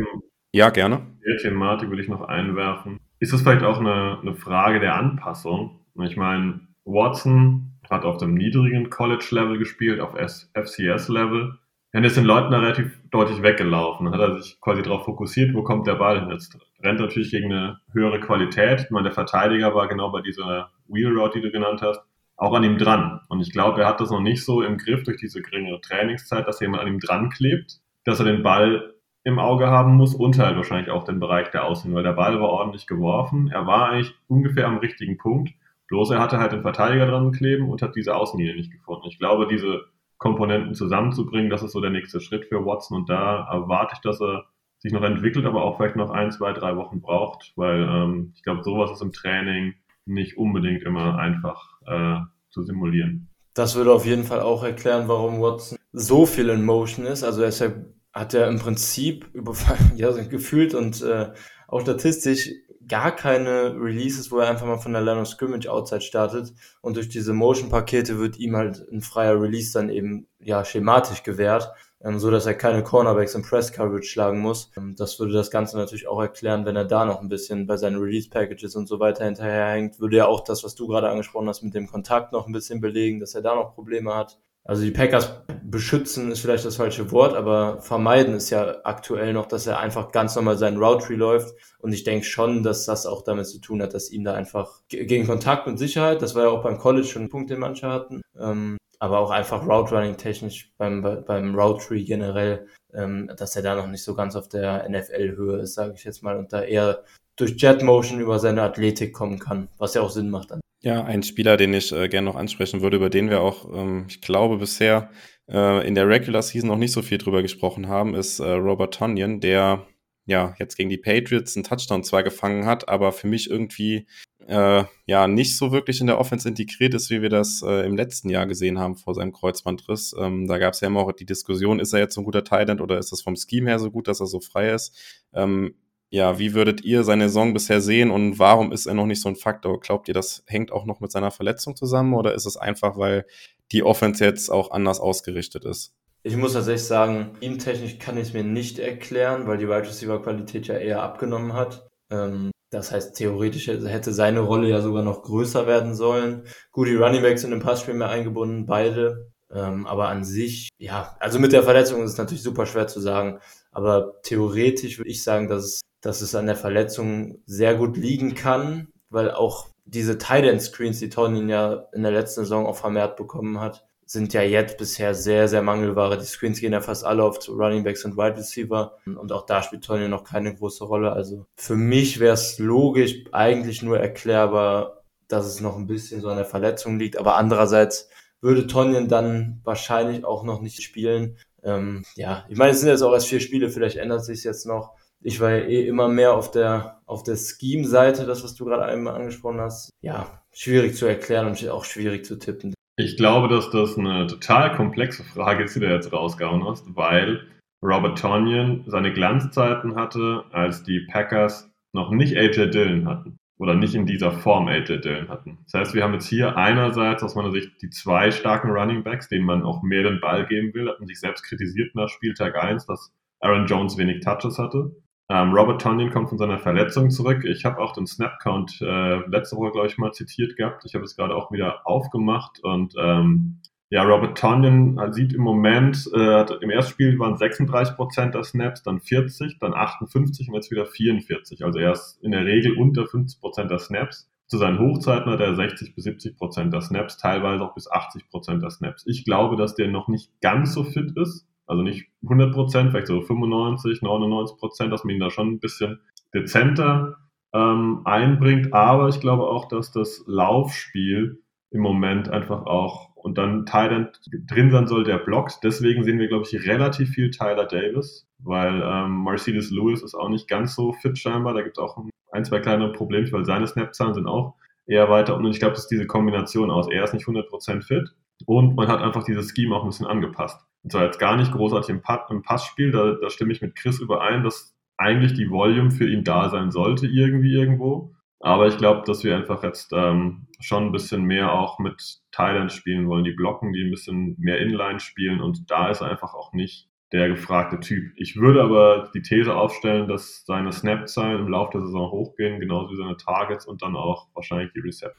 Ja, gerne. Der Thematik würde ich noch einwerfen. Ist es vielleicht auch eine, eine Frage der Anpassung? Ich meine, Watson hat auf dem niedrigen College-Level gespielt, auf FCS-Level. Dann ist den Leuten da relativ deutlich weggelaufen. Dann hat er sich quasi darauf fokussiert, wo kommt der Ball hin. Jetzt rennt natürlich gegen eine höhere Qualität. Ich meine, der Verteidiger war genau bei dieser Wheel Route, die du genannt hast, auch an ihm dran. Und ich glaube, er hat das noch nicht so im Griff durch diese geringere Trainingszeit, dass jemand an ihm dran klebt, dass er den Ball im Auge haben muss und halt wahrscheinlich auch den Bereich der Außen, weil der Ball war ordentlich geworfen. Er war eigentlich ungefähr am richtigen Punkt. Bloß er hatte halt den Verteidiger dran kleben und hat diese Außenlinie nicht gefunden. Ich glaube, diese Komponenten zusammenzubringen, das ist so der nächste Schritt für Watson und da erwarte ich, dass er sich noch entwickelt, aber auch vielleicht noch ein, zwei, drei Wochen braucht, weil ähm, ich glaube, sowas ist im Training nicht unbedingt immer einfach äh, zu simulieren. Das würde auf jeden Fall auch erklären, warum Watson so viel in Motion ist. Also er ist ja, hat ja im Prinzip über, ja, gefühlt und äh, auch statistisch gar keine Releases, wo er einfach mal von der Line of Scrimmage Outside startet und durch diese Motion-Pakete wird ihm halt ein freier Release dann eben ja schematisch gewährt ähm, so dass er keine Cornerbacks im Press Coverage schlagen muss. Ähm, das würde das Ganze natürlich auch erklären, wenn er da noch ein bisschen bei seinen Release Packages und so weiter hinterherhängt, würde ja auch das, was du gerade angesprochen hast, mit dem Kontakt noch ein bisschen belegen, dass er da noch Probleme hat. Also die Packers beschützen ist vielleicht das falsche Wort, aber vermeiden ist ja aktuell noch, dass er einfach ganz normal seinen Route läuft. Und ich denke schon, dass das auch damit zu tun hat, dass ihm da einfach gegen Kontakt und Sicherheit, das war ja auch beim College schon ein Punkt, den manche hatten, ähm, aber auch einfach Route Running technisch beim, beim Route Tree generell, ähm, dass er da noch nicht so ganz auf der NFL-Höhe ist, sage ich jetzt mal, und da eher durch Jet Motion über seine Athletik kommen kann, was ja auch Sinn macht dann. Ja, ein Spieler, den ich äh, gerne noch ansprechen würde, über den wir auch, ähm, ich glaube, bisher äh, in der Regular Season noch nicht so viel drüber gesprochen haben, ist äh, Robert Tonyan, der ja jetzt gegen die Patriots einen Touchdown zwar gefangen hat, aber für mich irgendwie äh, ja nicht so wirklich in der Offense integriert ist, wie wir das äh, im letzten Jahr gesehen haben vor seinem Kreuzbandriss. Ähm, da gab es ja immer auch die Diskussion, ist er jetzt so ein guter Thailand oder ist das vom Scheme her so gut, dass er so frei ist? Ähm, ja, wie würdet ihr seine Saison bisher sehen und warum ist er noch nicht so ein Faktor? Glaubt ihr, das hängt auch noch mit seiner Verletzung zusammen oder ist es einfach, weil die Offense jetzt auch anders ausgerichtet ist? Ich muss tatsächlich sagen, teamtechnisch kann ich es mir nicht erklären, weil die Wide Receiver Qualität ja eher abgenommen hat. Ähm, das heißt, theoretisch hätte seine Rolle ja sogar noch größer werden sollen. Gut, die Running Backs sind im Passspiel mehr eingebunden, beide. Ähm, aber an sich, ja, also mit der Verletzung ist es natürlich super schwer zu sagen. Aber theoretisch würde ich sagen, dass es, dass es an der Verletzung sehr gut liegen kann, weil auch diese Tight End Screens, die Tony ja in der letzten Saison auch vermehrt bekommen hat, sind ja jetzt bisher sehr, sehr Mangelware. Die Screens gehen ja fast alle auf Running Backs und Wide Receiver und auch da spielt Tony noch keine große Rolle. Also für mich wäre es logisch, eigentlich nur erklärbar, dass es noch ein bisschen so an der Verletzung liegt, aber andererseits würde Tonyan dann wahrscheinlich auch noch nicht spielen. Ähm, ja, ich meine, es sind jetzt auch erst vier Spiele, vielleicht ändert sich jetzt noch. Ich war ja eh immer mehr auf der, auf der Scheme-Seite, das, was du gerade einmal angesprochen hast. Ja, schwierig zu erklären und auch schwierig zu tippen. Ich glaube, dass das eine total komplexe Frage ist, die du jetzt rausgehauen hast, weil Robert Tonyan seine Glanzzeiten hatte, als die Packers noch nicht AJ Dillon hatten oder nicht in dieser Form AJ Dillon hatten. Das heißt, wir haben jetzt hier einerseits aus meiner Sicht die zwei starken Running Backs, denen man auch mehr den Ball geben will, hat man sich selbst kritisiert nach Spieltag 1, dass Aaron Jones wenig Touches hatte. Ähm, Robert Tonyan kommt von seiner Verletzung zurück. Ich habe auch den Snap-Count äh, letzte Woche, glaube ich, mal zitiert gehabt. Ich habe es gerade auch wieder aufgemacht und ähm, ja, Robert Tonyan äh, sieht im Moment, äh, im ersten Spiel waren 36 Prozent der Snaps, dann 40, dann 58 und jetzt wieder 44. Also er ist in der Regel unter 50 Prozent der Snaps. Zu seinen Hochzeiten hat er 60 bis 70 Prozent der Snaps, teilweise auch bis 80 Prozent der Snaps. Ich glaube, dass der noch nicht ganz so fit ist. Also nicht 100 Prozent, vielleicht so 95, 99 Prozent, dass man ihn da schon ein bisschen dezenter ähm, einbringt. Aber ich glaube auch, dass das Laufspiel im Moment einfach auch und dann Thailand drin sein soll, der blockt. Deswegen sehen wir, glaube ich, relativ viel Tyler Davis, weil ähm, Mercedes Lewis ist auch nicht ganz so fit scheinbar. Da gibt es auch ein, zwei kleine Probleme, weil seine Snap-Zahlen sind auch eher weiter. Und ich glaube, das ist diese Kombination aus, er ist nicht 100% fit und man hat einfach dieses Scheme auch ein bisschen angepasst. Und zwar jetzt gar nicht großartig im, pa im Passspiel, da, da stimme ich mit Chris überein, dass eigentlich die Volume für ihn da sein sollte, irgendwie irgendwo. Aber ich glaube, dass wir einfach jetzt ähm, schon ein bisschen mehr auch mit Thailand spielen wollen, die blocken, die ein bisschen mehr Inline spielen und da ist einfach auch nicht der gefragte Typ. Ich würde aber die These aufstellen, dass seine Snap-Zahlen im Laufe der Saison hochgehen, genauso wie seine Targets und dann auch wahrscheinlich die Recepts.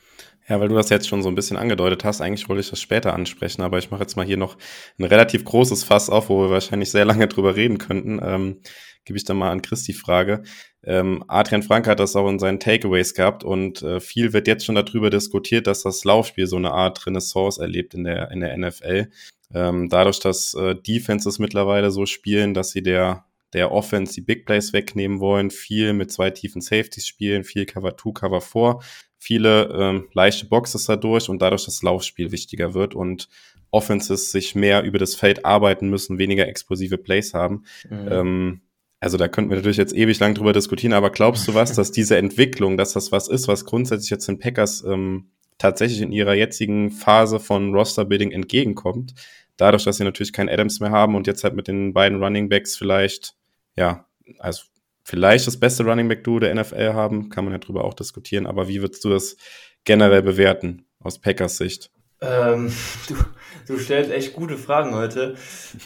Ja, weil du das jetzt schon so ein bisschen angedeutet hast, eigentlich wollte ich das später ansprechen, aber ich mache jetzt mal hier noch ein relativ großes Fass auf, wo wir wahrscheinlich sehr lange drüber reden könnten. Ähm, Gebe ich dann mal an Chris die Frage. Ähm, Adrian Frank hat das auch in seinen Takeaways gehabt und äh, viel wird jetzt schon darüber diskutiert, dass das Laufspiel so eine Art Renaissance erlebt in der, in der NFL. Ähm, dadurch, dass äh, Defenses mittlerweile so spielen, dass sie der, der Offense die Big Plays wegnehmen wollen, viel mit zwei tiefen Safeties spielen, viel Cover 2, Cover 4, viele ähm, leichte Boxes dadurch und dadurch das Laufspiel wichtiger wird und Offenses sich mehr über das Feld arbeiten müssen, weniger explosive Plays haben. Mhm. Ähm, also da könnten wir natürlich jetzt ewig lang drüber diskutieren, aber glaubst du was, dass diese Entwicklung, dass das was ist, was grundsätzlich jetzt den Packers ähm, tatsächlich in ihrer jetzigen Phase von Roster-Building entgegenkommt? Dadurch, dass sie natürlich keinen Adams mehr haben und jetzt halt mit den beiden Running Backs vielleicht, ja, also vielleicht das beste Running Back Duo der NFL haben, kann man ja drüber auch diskutieren. Aber wie würdest du das generell bewerten aus Packers Sicht? Ähm, du, du stellst echt gute Fragen heute.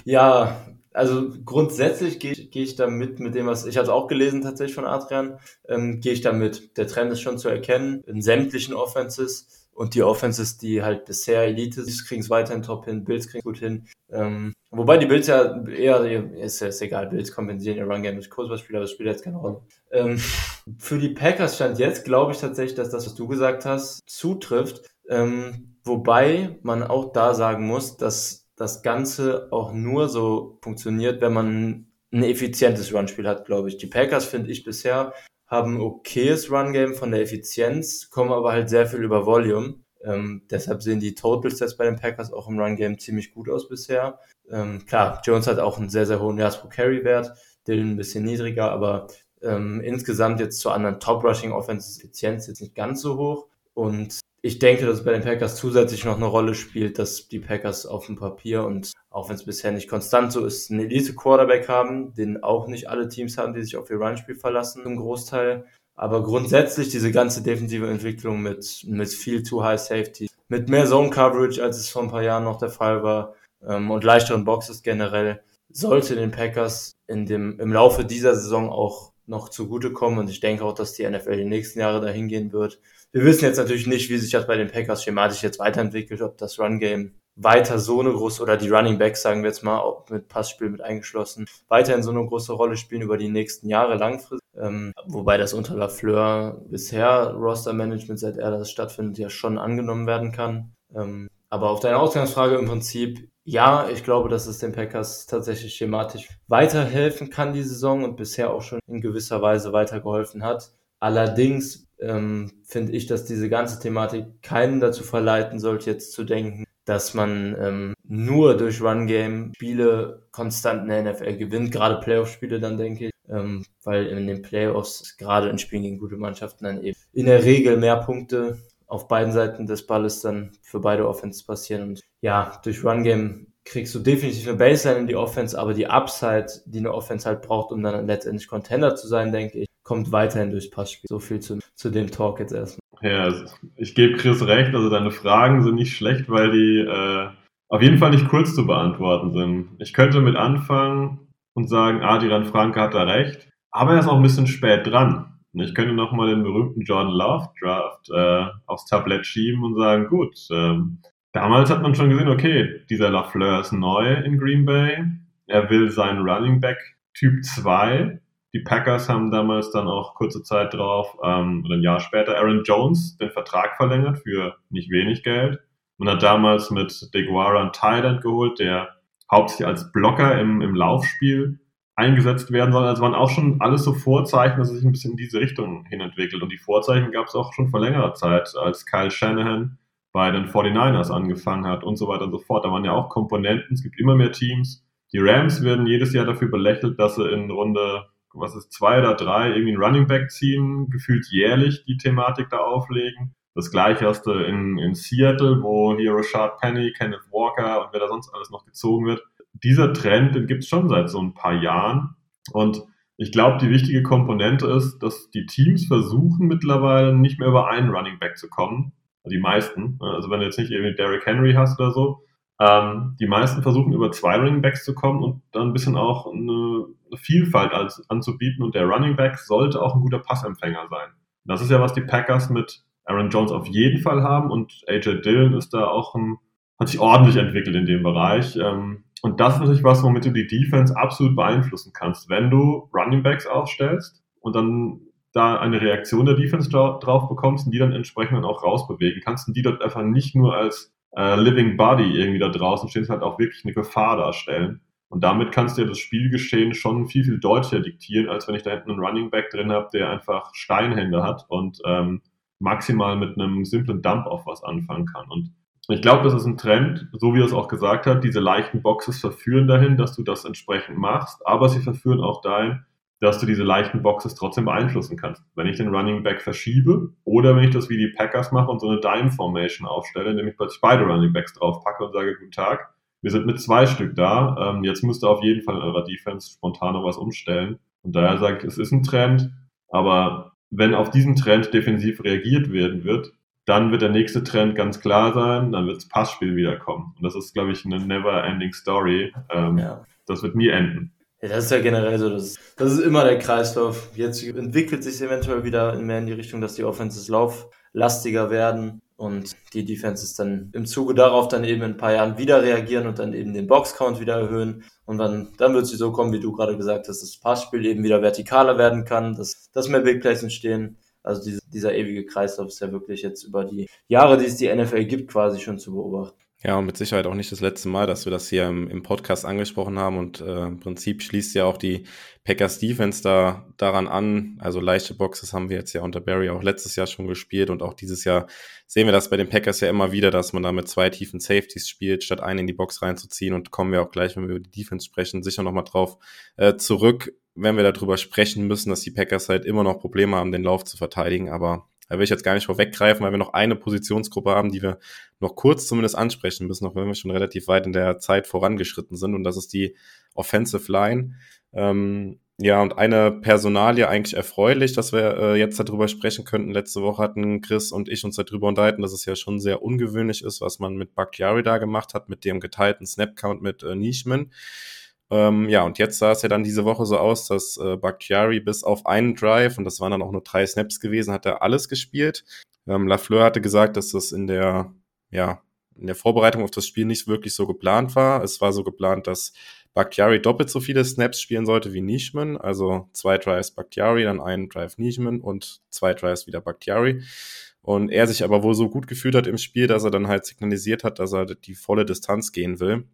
Ja, also grundsätzlich gehe geh ich da mit, mit dem, was ich habe auch gelesen tatsächlich von Adrian, ähm, gehe ich damit. Der Trend ist schon zu erkennen in sämtlichen Offenses. Und die Offenses, die halt bisher Elite sind, kriegen es weiterhin top hin, Bills kriegen es gut hin. Ähm, wobei die Bills ja eher, ist, ist egal, Bills kompensieren ihr Run-Game durch Kurzballspieler, aber das spielt jetzt keine Rolle. Ähm, für die Packers stand jetzt, glaube ich tatsächlich, dass das, was du gesagt hast, zutrifft. Ähm, wobei man auch da sagen muss, dass das Ganze auch nur so funktioniert, wenn man ein effizientes Runspiel hat, glaube ich. Die Packers finde ich bisher haben ein okayes Run-Game von der Effizienz, kommen aber halt sehr viel über Volume. Ähm, deshalb sehen die Totals jetzt bei den Packers auch im Run-Game ziemlich gut aus bisher. Ähm, klar, Jones hat auch einen sehr, sehr hohen Yards pro Carry-Wert, Dylan ein bisschen niedriger, aber ähm, insgesamt jetzt zu anderen Top-Rushing-Offenses Effizienz jetzt nicht ganz so hoch. Und ich denke, dass bei den Packers zusätzlich noch eine Rolle spielt, dass die Packers auf dem Papier und auch wenn es bisher nicht konstant so ist, einen Elite-Quarterback haben, den auch nicht alle Teams haben, die sich auf ihr Run-Spiel verlassen, im Großteil. Aber grundsätzlich diese ganze defensive Entwicklung mit, mit viel too high Safety, mit mehr Zone Coverage, als es vor ein paar Jahren noch der Fall war, ähm, und leichteren Boxes generell, sollte den Packers in dem, im Laufe dieser Saison auch noch zugutekommen. Und ich denke auch, dass die NFL die nächsten Jahre dahin gehen wird. Wir wissen jetzt natürlich nicht, wie sich das bei den Packers schematisch jetzt weiterentwickelt, ob das Run-Game weiter so eine große, oder die Running Backs, sagen wir jetzt mal, auch mit Passspiel mit eingeschlossen, weiterhin so eine große Rolle spielen über die nächsten Jahre langfristig. Ähm, wobei das unter Lafleur bisher Roster-Management, seit er das stattfindet, ja schon angenommen werden kann. Ähm, aber auf deine Ausgangsfrage im Prinzip, ja, ich glaube, dass es den Packers tatsächlich schematisch weiterhelfen kann, die Saison und bisher auch schon in gewisser Weise weitergeholfen hat. Allerdings ähm, finde ich, dass diese ganze Thematik keinen dazu verleiten sollte, jetzt zu denken, dass man ähm, nur durch Run-Game Spiele konstant in der NFL gewinnt, gerade Playoff-Spiele dann, denke ich, ähm, weil in den Playoffs, gerade in Spielen gegen gute Mannschaften, dann eben in der Regel mehr Punkte auf beiden Seiten des Balles dann für beide Offenses passieren. Und ja, durch Run-Game kriegst du definitiv eine Baseline in die Offense, aber die Upside, die eine Offense halt braucht, um dann letztendlich Contender zu sein, denke ich, kommt weiterhin durchs Passspiel. So viel zu, zu dem Talk jetzt erstmal. Ja, also ich gebe Chris recht, also deine Fragen sind nicht schlecht, weil die äh, auf jeden Fall nicht kurz zu beantworten sind. Ich könnte mit anfangen und sagen, Adrian Franke hat da recht, aber er ist auch ein bisschen spät dran. Ich könnte nochmal den berühmten Jordan Love Draft äh, aufs Tablett schieben und sagen, gut, ähm, damals hat man schon gesehen, okay, dieser LaFleur ist neu in Green Bay, er will seinen Running Back Typ 2 die Packers haben damals dann auch kurze Zeit drauf, ähm, oder ein Jahr später, Aaron Jones den Vertrag verlängert für nicht wenig Geld und hat damals mit DeGuara einen Thailand geholt, der hauptsächlich als Blocker im, im Laufspiel eingesetzt werden soll. Also waren auch schon alles so Vorzeichen, dass es sich ein bisschen in diese Richtung hin entwickelt. Und die Vorzeichen gab es auch schon vor längerer Zeit, als Kyle Shanahan bei den 49ers angefangen hat und so weiter und so fort. Da waren ja auch Komponenten, es gibt immer mehr Teams. Die Rams werden jedes Jahr dafür belächelt, dass sie in Runde was ist, zwei oder drei irgendwie ein Running Back ziehen, gefühlt jährlich die Thematik da auflegen. Das gleiche hast du in, in Seattle, wo hier Rashad Penny, Kenneth Walker und wer da sonst alles noch gezogen wird. Dieser Trend, den gibt es schon seit so ein paar Jahren. Und ich glaube, die wichtige Komponente ist, dass die Teams versuchen mittlerweile nicht mehr über einen Running Back zu kommen. Die meisten. Also wenn du jetzt nicht irgendwie Derrick Henry hast oder so, Ähm, die meisten versuchen über zwei Running Backs zu kommen und dann ein bisschen auch eine, eine Vielfalt als, anzubieten. Und der Running Back sollte auch ein guter Passempfänger sein. Das ist ja, was die Packers mit Aaron Jones auf jeden Fall haben und AJ Dillon ist da auch ein, hat sich ordentlich entwickelt in dem Bereich. Ähm, und das ist natürlich was, womit du die Defense absolut beeinflussen kannst. Wenn du Running Backs aufstellst und dann da eine Reaktion der Defense drauf bekommst und die dann entsprechend dann auch rausbewegen kannst und die dort einfach nicht nur als äh, Living Body irgendwie da draußen stehen, halt auch wirklich eine Gefahr darstellen. Und damit kannst du ja das Spielgeschehen schon viel, viel deutlicher diktieren, als wenn ich da hinten einen Running Back drin habe, der einfach Steinhände hat und ähm, maximal mit einem simplen Dump auf was anfangen kann. Und ich glaube, das ist ein Trend, so wie er es auch gesagt hat, diese leichten Boxes verführen dahin, dass du das entsprechend machst, aber sie verführen auch dahin, dass du diese leichten Boxes trotzdem beeinflussen kannst. Wenn ich den Running Back verschiebe oder wenn ich das wie die Packers mache und so eine Dime Formation aufstelle, indem ich plötzlich beide Running Backs drauf packe und sage, guten Tag, wir sind mit zwei Stück da, ähm, jetzt müsst ihr auf jeden Fall in eurer Defense spontan noch was umstellen. Und daher ich, es ist ein Trend, aber wenn auf diesen Trend defensiv reagiert werden wird, dann wird der nächste Trend ganz klar sein, dann wird das Passspiel wiederkommen. Und das ist, glaube ich, eine never-ending Story. Ähm, ja. Das wird nie enden. Ja, das ist ja generell so, das, das ist immer der Kreislauf. Jetzt entwickelt sich eventuell wieder mehr in die Richtung, dass die Offenses lauflastiger werden und die Defenses dann im Zuge darauf dann eben in ein paar Jahren wieder reagieren und dann eben den Boxcount wieder erhöhen. Und dann, dann wird sie so kommen, wie du gerade gesagt hast, dass das Passspiel eben wieder vertikaler werden kann, dass, dass mehr Big Plays entstehen. Also diese, dieser ewige Kreislauf ist ja wirklich jetzt über die Jahre, die es die NFL gibt, quasi schon zu beobachten. Ja, und mit Sicherheit auch nicht das letzte Mal, dass wir das hier im, im Podcast angesprochen haben. Und äh, im Prinzip schließt ja auch die Packers Defense da daran an. Also leichte Boxes haben wir jetzt ja unter Barry auch letztes Jahr schon gespielt. Und auch dieses Jahr sehen wir das bei den Packers ja immer wieder, dass man da mit zwei tiefen Safeties spielt, statt einen in die Box reinzuziehen. Und kommen wir auch gleich, wenn wir über die Defense sprechen, sicher nochmal drauf äh, zurück, wenn wir darüber sprechen müssen, dass die Packers halt immer noch Probleme haben, den Lauf zu verteidigen. Aber da will ich jetzt gar nicht vorweggreifen, weil wir noch eine Positionsgruppe haben, die wir noch kurz zumindest ansprechen müssen, auch wenn wir schon relativ weit in der Zeit vorangeschritten sind. Und das ist die Offensive Line. Ähm, ja, und eine Personalie eigentlich erfreulich, dass wir äh, jetzt darüber sprechen könnten. Letzte Woche hatten Chris und ich uns darüber unterhalten, dass es ja schon sehr ungewöhnlich ist, was man mit Bakhtiari da gemacht hat, mit dem geteilten Snapcount mit äh, Nishman. Ähm, ja, und jetzt sah es ja dann diese Woche so aus, dass äh, Bakhtiari bis auf einen Drive, und das waren dann auch nur drei Snaps gewesen, hat er alles gespielt. Ähm, Lafleur hatte gesagt, dass das in der, ja, in der Vorbereitung auf das Spiel nicht wirklich so geplant war. Es war so geplant, dass Bakhtiari doppelt so viele Snaps spielen sollte wie Nishman, also zwei Drives Bakhtiari, dann einen Drive Nishman und zwei Drives wieder Bakhtiari. Und er sich aber wohl so gut gefühlt hat im Spiel, dass er dann halt signalisiert hat, dass er die volle Distanz gehen will.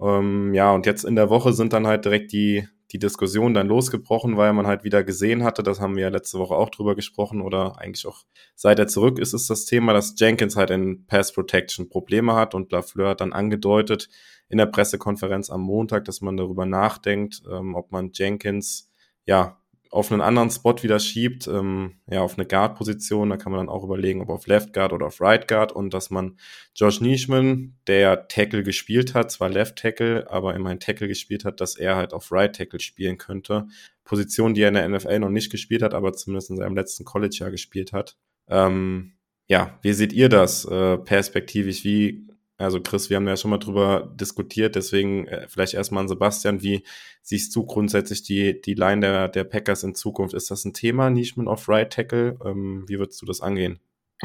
Ähm, ja, und jetzt in der Woche sind dann halt direkt die, die Diskussion dann losgebrochen, weil man halt wieder gesehen hatte, das haben wir ja letzte Woche auch drüber gesprochen oder eigentlich auch seit er zurück ist, ist das Thema, dass Jenkins halt in Pass Protection Probleme hat und Lafleur hat dann angedeutet in der Pressekonferenz am Montag, dass man darüber nachdenkt, ähm, ob man Jenkins ja auf einen anderen Spot wieder schiebt, ähm, ja, auf eine Guard-Position. Da kann man dann auch überlegen, ob auf Left Guard oder auf Right Guard und dass man Josh Nischman, der Tackle gespielt hat, zwar Left Tackle, aber immerhin Tackle gespielt hat, dass er halt auf Right Tackle spielen könnte. Position, die er in der NFL noch nicht gespielt hat, aber zumindest in seinem letzten College-Jahr gespielt hat. Ähm, ja, wie seht ihr das äh, perspektivisch? Wie also Chris, wir haben ja schon mal drüber diskutiert, deswegen äh, vielleicht erstmal an Sebastian, wie siehst du grundsätzlich die, die Line der, der Packers in Zukunft? Ist das ein Thema, Nischman auf Right Tackle? Ähm, wie würdest du das angehen?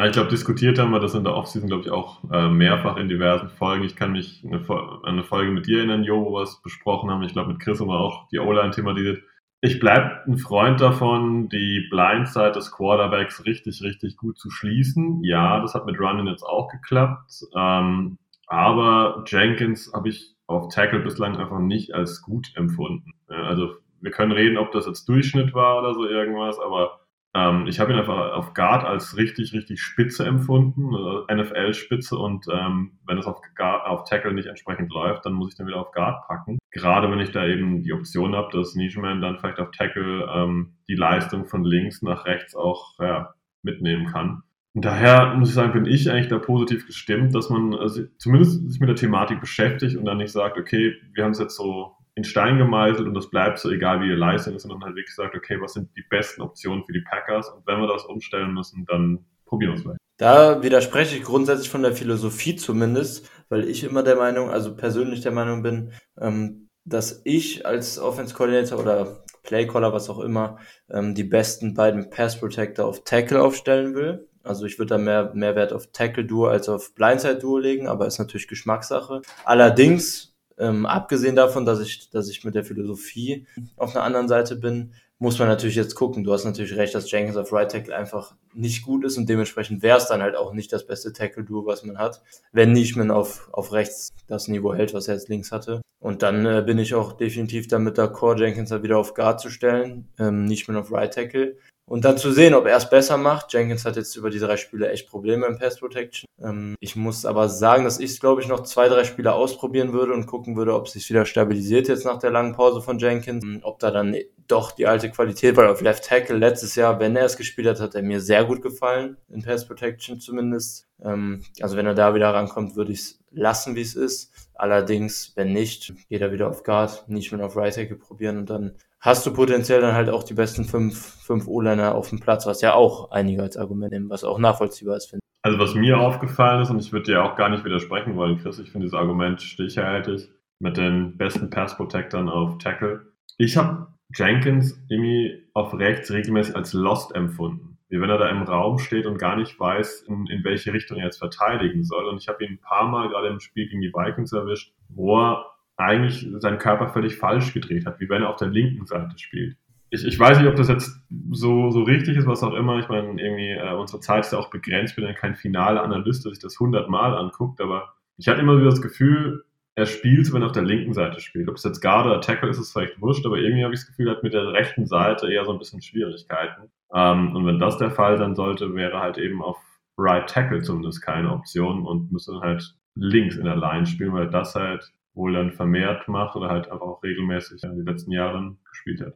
Ich glaube, diskutiert haben wir das in der Offseason, glaube ich, auch äh, mehrfach in diversen Folgen. Ich kann mich an eine, eine, Folge mit dir erinnern, Jo, wo wir es besprochen haben. Ich glaube, mit Chris haben wir auch die O-Line thematisiert. Ich bleibe ein Freund davon, die Blindside des Quarterbacks richtig, richtig gut zu schließen. Ja, das hat mit Running jetzt auch geklappt. Ähm, aber Jenkins habe ich auf Tackle bislang einfach nicht als gut empfunden. Also wir können reden, ob das jetzt Durchschnitt war oder so irgendwas, aber ähm, ich habe ihn einfach auf Guard als richtig, richtig spitze empfunden, also NFL-Spitze und ähm, wenn es auf, auf Tackle nicht entsprechend läuft, dann muss ich dann wieder auf Guard packen. Gerade wenn ich da eben die Option habe, dass Nishman dann vielleicht auf Tackle ähm, die Leistung von links nach rechts auch ja, mitnehmen kann. Und daher muss ich sagen, bin ich eigentlich da positiv gestimmt, dass man also zumindest sich mit der Thematik beschäftigt und dann nicht sagt, okay, wir haben es jetzt so in Stein gemeißelt und das bleibt so, egal wie die Leistung ist, sondern halt wirklich sagt, okay, was sind die besten Optionen für die Packers und wenn wir das umstellen müssen, dann probieren wir es vielleicht. Da widerspreche ich grundsätzlich von der Philosophie zumindest, weil ich immer der Meinung, also persönlich der Meinung bin, ähm, dass ich als Offense Coordinator oder Playcaller, was auch immer, ähm, die besten beiden Pass Protector auf Tackle aufstellen will. Also ich würde da mehr, mehr Wert auf Tackle-Duo als auf Blindside-Duo legen, aber ist natürlich Geschmackssache. Allerdings, ähm, abgesehen davon, dass ich, dass ich mit der Philosophie auf einer anderen Seite bin, muss man natürlich jetzt gucken. Du hast natürlich recht, dass Jenkins auf Right Tackle einfach nicht gut ist und dementsprechend wäre es dann halt auch nicht das beste Tackle-Duo, was man hat, wenn Nischman auf, auf rechts das Niveau hält, was er jetzt links hatte. Und dann äh, bin ich auch definitiv damit d'accord, Jenkins halt wieder auf Guard zu stellen, ähm, Nischman auf Right Tackle. Und dann zu sehen, ob er es besser macht. Jenkins hat jetzt über die drei Spiele echt Probleme im Pass Protection. Ähm, ich muss aber sagen, dass ich glaube ich, noch zwei, drei Spiele ausprobieren würde und gucken würde, ob es sich wieder stabilisiert jetzt nach der langen Pause von Jenkins. Ähm, ob da dann doch die alte Qualität, weil auf Left Tackle letztes Jahr, wenn er es gespielt hat, hat er mir sehr gut gefallen, in Pass Protection zumindest. Ähm, also wenn er da wieder rankommt, würde ich es lassen, wie es ist. Allerdings, wenn nicht, geht er wieder auf Guard, nicht mehr auf Right Tackle probieren und dann hast du potenziell dann halt auch die besten fünf, fünf O-Liner auf dem Platz, was ja auch einige als Argument nehmen, was auch nachvollziehbar ist, finde ich. Also was mir aufgefallen ist, und ich würde dir auch gar nicht widersprechen wollen, Chris, ich finde dieses Argument stichhaltig mit den besten Pass-Protectern auf Tackle. Ich habe Jenkins irgendwie auf rechts regelmäßig als lost empfunden. Wie wenn er da im Raum steht und gar nicht weiß, in, in welche Richtung er jetzt verteidigen soll. Und ich habe ihn ein paar Mal gerade im Spiel gegen die Vikings erwischt, wo er eigentlich seinen Körper völlig falsch gedreht hat, wie wenn er auf der linken Seite spielt. Ich, ich weiß nicht, ob das jetzt so, so richtig ist, was auch immer. Ich meine, irgendwie, äh, unsere Zeit ist ja auch begrenzt. Ich bin ja kein finaler Analyst, der sich das hundertmal anguckt, aber ich hatte immer wieder das Gefühl, er spielt, wenn er auf der linken Seite spielt. Ob es jetzt Guard oder Tackle ist, ist vielleicht wurscht, aber irgendwie habe ich das Gefühl, er hat mit der rechten Seite eher so ein bisschen Schwierigkeiten. Ähm, und wenn das der Fall sein sollte, wäre halt eben auf Right Tackle zumindest keine Option und müsste halt links in der Line spielen, weil das halt wohl dann vermehrt macht oder halt einfach auch regelmäßig in den letzten Jahren gespielt hat.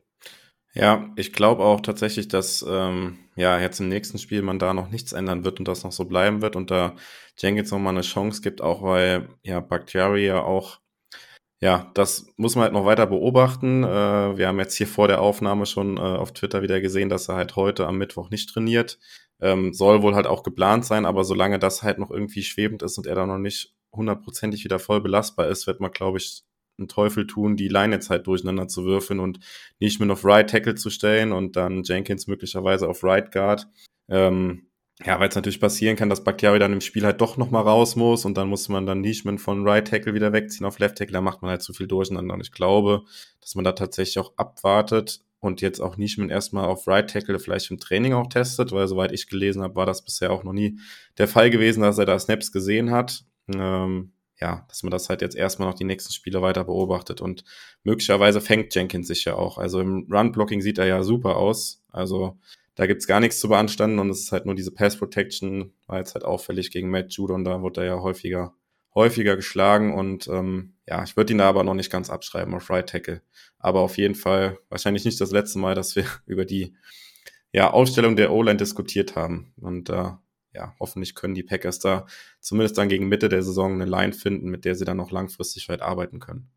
Ja, ich glaube auch tatsächlich, dass ähm, ja jetzt im nächsten Spiel man da noch nichts ändern wird und das noch so bleiben wird und da Jenkins nochmal eine Chance gibt, auch weil ja Bakhtiari ja auch ja, das muss man halt noch weiter beobachten. Äh, wir haben jetzt hier vor der Aufnahme schon äh, auf Twitter wieder gesehen, dass er halt heute am Mittwoch nicht trainiert. Ähm, soll wohl halt auch geplant sein, aber solange das halt noch irgendwie schwebend ist und er da noch nicht hundertprozentig wieder voll belastbar ist, wird man, glaube ich, einen Teufel tun, die Line jetzt halt durcheinander zu würfeln und nicht mehr auf Right Tackle zu stellen und dann Jenkins möglicherweise auf Right Guard. Ähm, ja, weil es natürlich passieren kann, dass Bakhtiari dann im Spiel halt doch nochmal raus muss und dann muss man dann Nischman von Right Tackle wieder wegziehen auf Left Tackle, da macht man halt zu viel durcheinander und ich glaube, dass man da tatsächlich auch abwartet und jetzt auch Nischman erstmal auf Right Tackle vielleicht im Training auch testet, weil soweit ich gelesen habe, war das bisher auch noch nie der Fall gewesen, dass er da Snaps gesehen hat. Ähm, ja, dass man das halt jetzt erstmal noch die nächsten Spiele weiter beobachtet und möglicherweise fängt Jenkins sich ja auch. Also im Run-Blocking sieht er ja super aus. Also da gibt's gar nichts zu beanstanden und es ist halt nur diese Pass-Protection, war jetzt halt auffällig gegen Matt Judon, da wurde er ja häufiger, häufiger geschlagen und ähm, ja, ich würde ihn da aber noch nicht ganz abschreiben auf Right Tackle. Aber auf jeden Fall wahrscheinlich nicht das letzte Mal, dass wir über die ja, Ausstellung der O-Line diskutiert haben. Und äh, ja, hoffentlich können die Packers da zumindest dann gegen Mitte der Saison eine Line finden, mit der sie dann noch langfristig weit arbeiten können.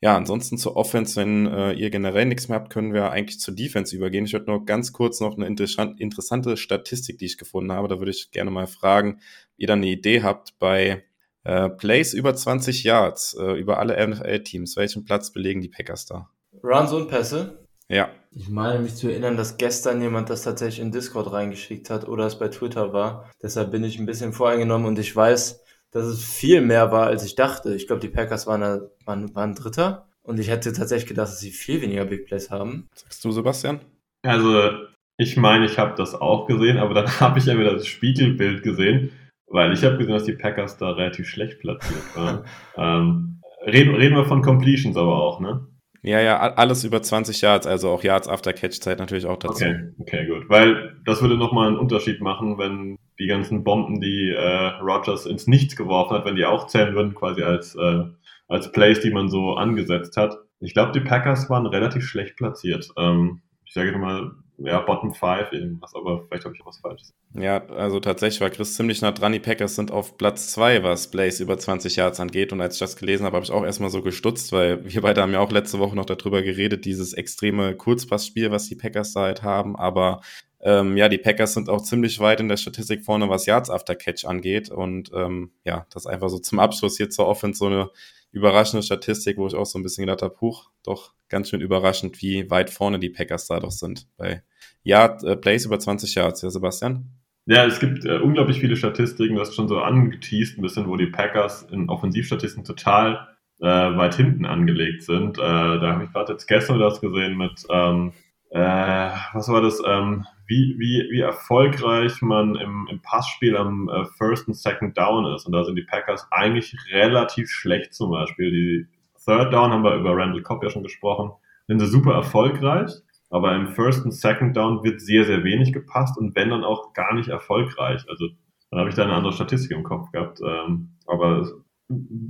Ja, ansonsten zur Offense, wenn äh, ihr generell nichts mehr habt, können wir eigentlich zur Defense übergehen. Ich würde nur ganz kurz noch eine interessante Statistik, die ich gefunden habe. Da würde ich gerne mal fragen, ob ihr da eine Idee habt bei äh, Plays über 20 Yards, äh, über alle NFL-Teams. Welchen Platz belegen die Packers da? Runs und Pässe? Ja. Ich meine mich zu erinnern, dass gestern jemand das tatsächlich in Discord reingeschickt hat oder es bei Twitter war. Deshalb bin ich ein bisschen voreingenommen und ich weiß, dass es viel mehr war, als ich dachte. Ich glaube, die Packers waren, waren, waren Dritter und ich hätte tatsächlich gedacht, dass sie viel weniger Big Plays haben. Sagst du, Sebastian? Also, ich meine, ich habe das auch gesehen, aber dann habe ich ja wieder das Spiegelbild gesehen, weil ich habe gesehen, dass die Packers da relativ schlecht platziert waren. ähm, reden, reden wir von Completions aber auch, ne? Ja, ja, alles über 20 Yards, also auch Yards after Catch-Zeit natürlich auch dazu. Okay, okay, gut. Weil das würde nochmal einen Unterschied machen, wenn die ganzen Bomben, die äh, Rogers ins Nichts geworfen hat, wenn die auch zählen würden, quasi als, äh, als Plays, die man so angesetzt hat. Ich glaube, die Packers waren relativ schlecht platziert. Ähm, ich sage mal, ja, Bottom 5 irgendwas, aber vielleicht habe ich auch was Falsches. Ja, also tatsächlich war Chris ziemlich nah dran. Die Packers sind auf Platz 2, was Blaze über 20 Yards angeht. Und als ich das gelesen habe, habe ich auch erstmal so gestutzt, weil wir beide haben ja auch letzte Woche noch darüber geredet, dieses extreme Kurzpassspiel, was die Packers da halt haben. Aber ähm, ja, die Packers sind auch ziemlich weit in der Statistik vorne, was Yards after Catch angeht. Und ähm, ja, das einfach so zum Abschluss hier zur Offense so eine überraschende Statistik, wo ich auch so ein bisschen gedacht habe, huch, doch ganz schön überraschend, wie weit vorne die Packers da doch sind. Bei Yard, äh, Plays über 20 Yards, ja, Sebastian? Ja, es gibt äh, unglaublich viele Statistiken, das ist schon so angeteased ein bisschen, wo die Packers in Offensivstatistiken total äh, weit hinten angelegt sind. Äh, da habe ich gerade jetzt gestern das gesehen mit, ähm, äh, was war das, ähm, wie, wie, wie erfolgreich man im, im Passspiel am äh, First und Second Down ist. Und da sind die Packers eigentlich relativ schlecht zum Beispiel. Die Third Down haben wir über Randall Cobb ja schon gesprochen, sind sie super erfolgreich. Aber im First und Second Down wird sehr, sehr wenig gepasst und wenn dann auch gar nicht erfolgreich. Also dann habe ich da eine andere Statistik im Kopf gehabt. Ähm, aber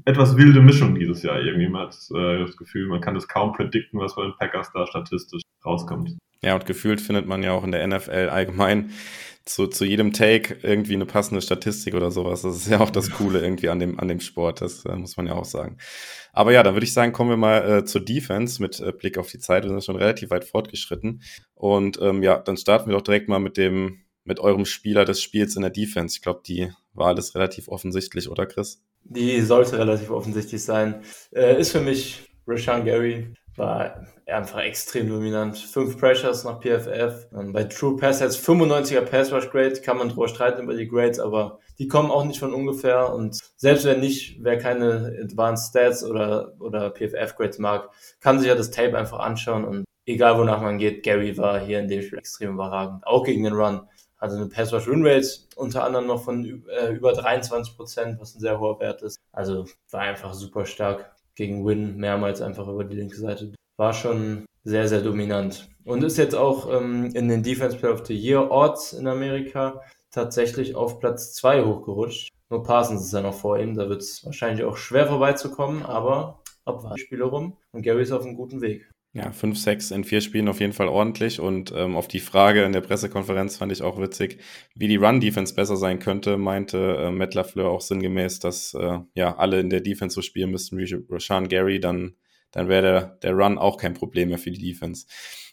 etwas wilde Mischung dieses Jahr irgendwie. Man hat äh, das Gefühl, man kann das kaum predikten, was bei den Packers da statistisch rauskommt. Ja, und gefühlt findet man ja auch in der NFL allgemein zu, zu jedem Take irgendwie eine passende Statistik oder sowas. Das ist ja auch das Coole irgendwie an dem, an dem Sport. Das äh, muss man ja auch sagen. Aber ja, dann würde ich sagen, kommen wir mal äh, zur Defense mit äh, Blick auf die Zeit. Wir sind schon relativ weit fortgeschritten. Und ähm, ja, dann starten wir doch direkt mal mit dem, mit eurem Spieler des Spiels in der Defense. Ich glaube, die Wahl ist relativ offensichtlich, oder Chris? Die sollte relativ offensichtlich sein. Äh, ist für mich Rashan Gary war einfach extrem dominant. Fünf Pressures nach PFF. Bei True Pass jetzt 95er Pass Rush Grade, kann man drüber streiten über die Grades, aber die kommen auch nicht von ungefähr und selbst wenn nicht, wer keine Advanced Stats oder, oder PFF Grades mag, kann sich ja das Tape einfach anschauen und egal wonach man geht, Gary war hier in dem Spiel extrem überragend. Auch gegen den Run. Also eine Pass Rush Rate unter anderem noch von äh, über 23 Prozent, was ein sehr hoher Wert ist. Also war einfach super stark gegen Win mehrmals einfach über die linke Seite. War schon sehr, sehr dominant. Und ist jetzt auch ähm, in den Defense Player of the Year Odds in Amerika tatsächlich auf Platz 2 hochgerutscht. Nur Parsons ist ja noch vor ihm, da wird es wahrscheinlich auch schwer vorbeizukommen, aber abwarten Spiele rum und Gary ist auf einem guten Weg. Ja, 5-6 in vier Spielen auf jeden Fall ordentlich. Und ähm, auf die Frage in der Pressekonferenz fand ich auch witzig, wie die Run-Defense besser sein könnte, meinte äh, Matt LaFleur auch sinngemäß, dass äh, ja alle in der Defense so spielen müssten wie Rashan Gary, dann, dann wäre der, der Run auch kein Problem mehr für die Defense.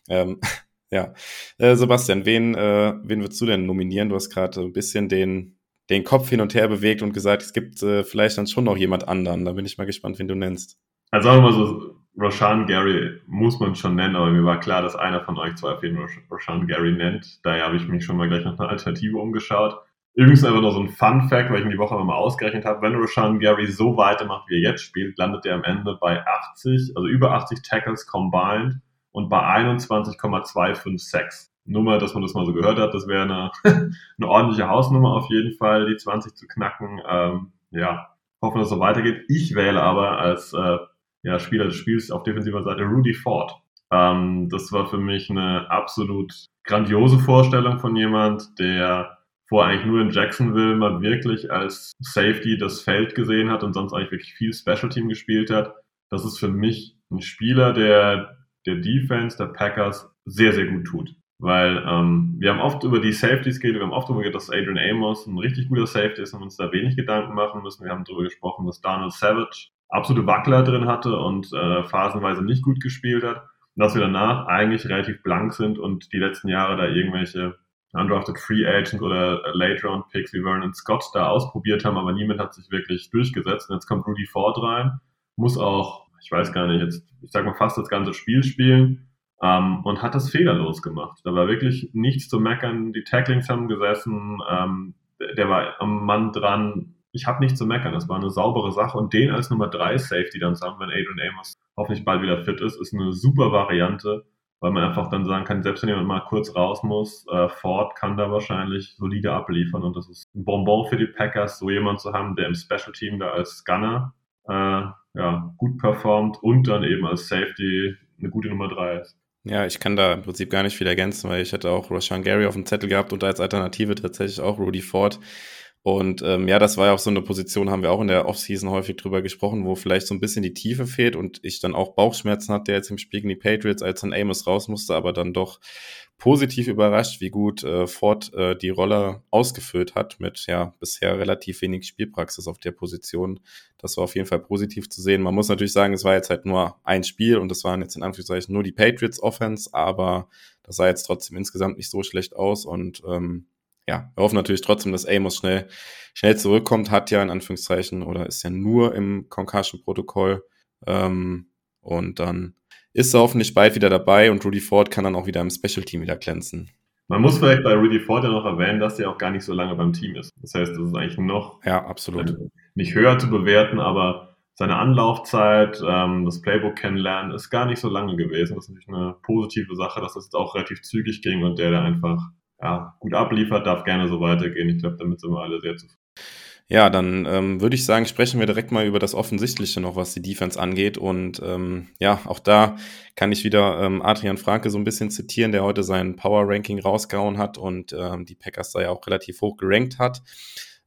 Ähm, ja, äh, Sebastian, wen, äh, wen würdest du denn nominieren? Du hast gerade ein bisschen den, den Kopf hin und her bewegt und gesagt, es gibt äh, vielleicht dann schon noch jemand anderen. Da bin ich mal gespannt, wen du nennst. Also sagen wir mal so, Roshan Gary muss man schon nennen, aber mir war klar, dass einer von euch zwei auf jeden Fall Roshan Gary nennt. Daher habe ich mich schon mal gleich nach einer Alternative umgeschaut. Übrigens einfach noch so ein Fun Fact, weil ich mir die Woche mal ausgerechnet habe. Wenn Roshan Gary so weitermacht, wie er jetzt spielt, landet er am Ende bei 80, also über 80 Tackles combined und bei 21,256. Nur mal, dass man das mal so gehört hat, das wäre eine, eine ordentliche Hausnummer auf jeden Fall, die 20 zu knacken. Ähm, ja, hoffen, dass es so weitergeht. Ich wähle aber als äh, ja, Spieler des Spiels auf defensiver Seite Rudy Ford. Ähm, das war für mich eine absolut grandiose Vorstellung von jemand, der vorher eigentlich nur in Jacksonville mal wirklich als Safety das Feld gesehen hat und sonst eigentlich wirklich viel Special Team gespielt hat. Das ist für mich ein Spieler, der der Defense der Packers sehr, sehr gut tut. Weil ähm, wir haben oft über die Safeties geredet, wir haben oft darüber geredet, dass Adrian Amos ein richtig guter Safety ist und uns da wenig Gedanken machen müssen. Wir haben darüber gesprochen, dass Donald Savage absolute Wackler drin hatte und äh, phasenweise nicht gut gespielt hat. Und dass wir danach eigentlich relativ blank sind und die letzten Jahre da irgendwelche undrafted Free Agents oder Late Round Picks wie Vernon Scott da ausprobiert haben, aber niemand hat sich wirklich durchgesetzt. Und jetzt kommt Rudy Ford rein, muss auch, ich weiß gar nicht, jetzt, ich sag mal fast das ganze Spiel spielen ähm, und hat das fehlerlos gemacht. Da war wirklich nichts zu meckern. Die Tacklings haben gesessen, ähm, der war am Mann dran, ich habe nichts zu meckern. Das war eine saubere Sache und den als Nummer 3 Safety dann zu wenn Adrian Amos hoffentlich bald wieder fit ist, ist eine super Variante, weil man einfach dann sagen kann, selbst wenn jemand mal kurz raus muss, äh, Ford kann da wahrscheinlich solide abliefern und das ist ein Bonbon für die Packers, so jemand zu haben, der im Special Team da als Gunner äh, ja, gut performt und dann eben als Safety eine gute Nummer 3 ist. Ja, ich kann da im Prinzip gar nicht viel ergänzen, weil ich hätte auch Rashan Gary auf dem Zettel gehabt und als Alternative tatsächlich auch Rudy Ford. Und ähm, ja, das war ja auch so eine Position, haben wir auch in der Offseason häufig drüber gesprochen, wo vielleicht so ein bisschen die Tiefe fehlt und ich dann auch Bauchschmerzen hatte jetzt im Spiel gegen die Patriots, als dann Amos raus musste, aber dann doch positiv überrascht, wie gut äh, Ford äh, die Rolle ausgefüllt hat mit ja bisher relativ wenig Spielpraxis auf der Position. Das war auf jeden Fall positiv zu sehen. Man muss natürlich sagen, es war jetzt halt nur ein Spiel und das waren jetzt in Anführungszeichen nur die Patriots Offense, aber das sah jetzt trotzdem insgesamt nicht so schlecht aus und ähm, ja, wir hoffen natürlich trotzdem, dass Amos schnell, schnell zurückkommt, hat ja in Anführungszeichen oder ist ja nur im Concussion-Protokoll. Ähm, und dann ist er hoffentlich bald wieder dabei und Rudy Ford kann dann auch wieder im Special-Team wieder glänzen. Man muss vielleicht bei Rudy Ford ja noch erwähnen, dass er auch gar nicht so lange beim Team ist. Das heißt, das ist eigentlich noch ja, absolut. nicht höher zu bewerten, aber seine Anlaufzeit, ähm, das Playbook kennenlernen, ist gar nicht so lange gewesen. Das ist natürlich eine positive Sache, dass es auch relativ zügig ging und der da einfach ja, gut abliefert, darf gerne so weitergehen. Ich glaube, damit sind wir alle sehr zufrieden. Ja, dann ähm, würde ich sagen, sprechen wir direkt mal über das Offensichtliche noch, was die Defense angeht. Und ähm, ja, auch da kann ich wieder ähm, Adrian Franke so ein bisschen zitieren, der heute sein Power Ranking rausgehauen hat und ähm, die Packers da ja auch relativ hoch gerankt hat.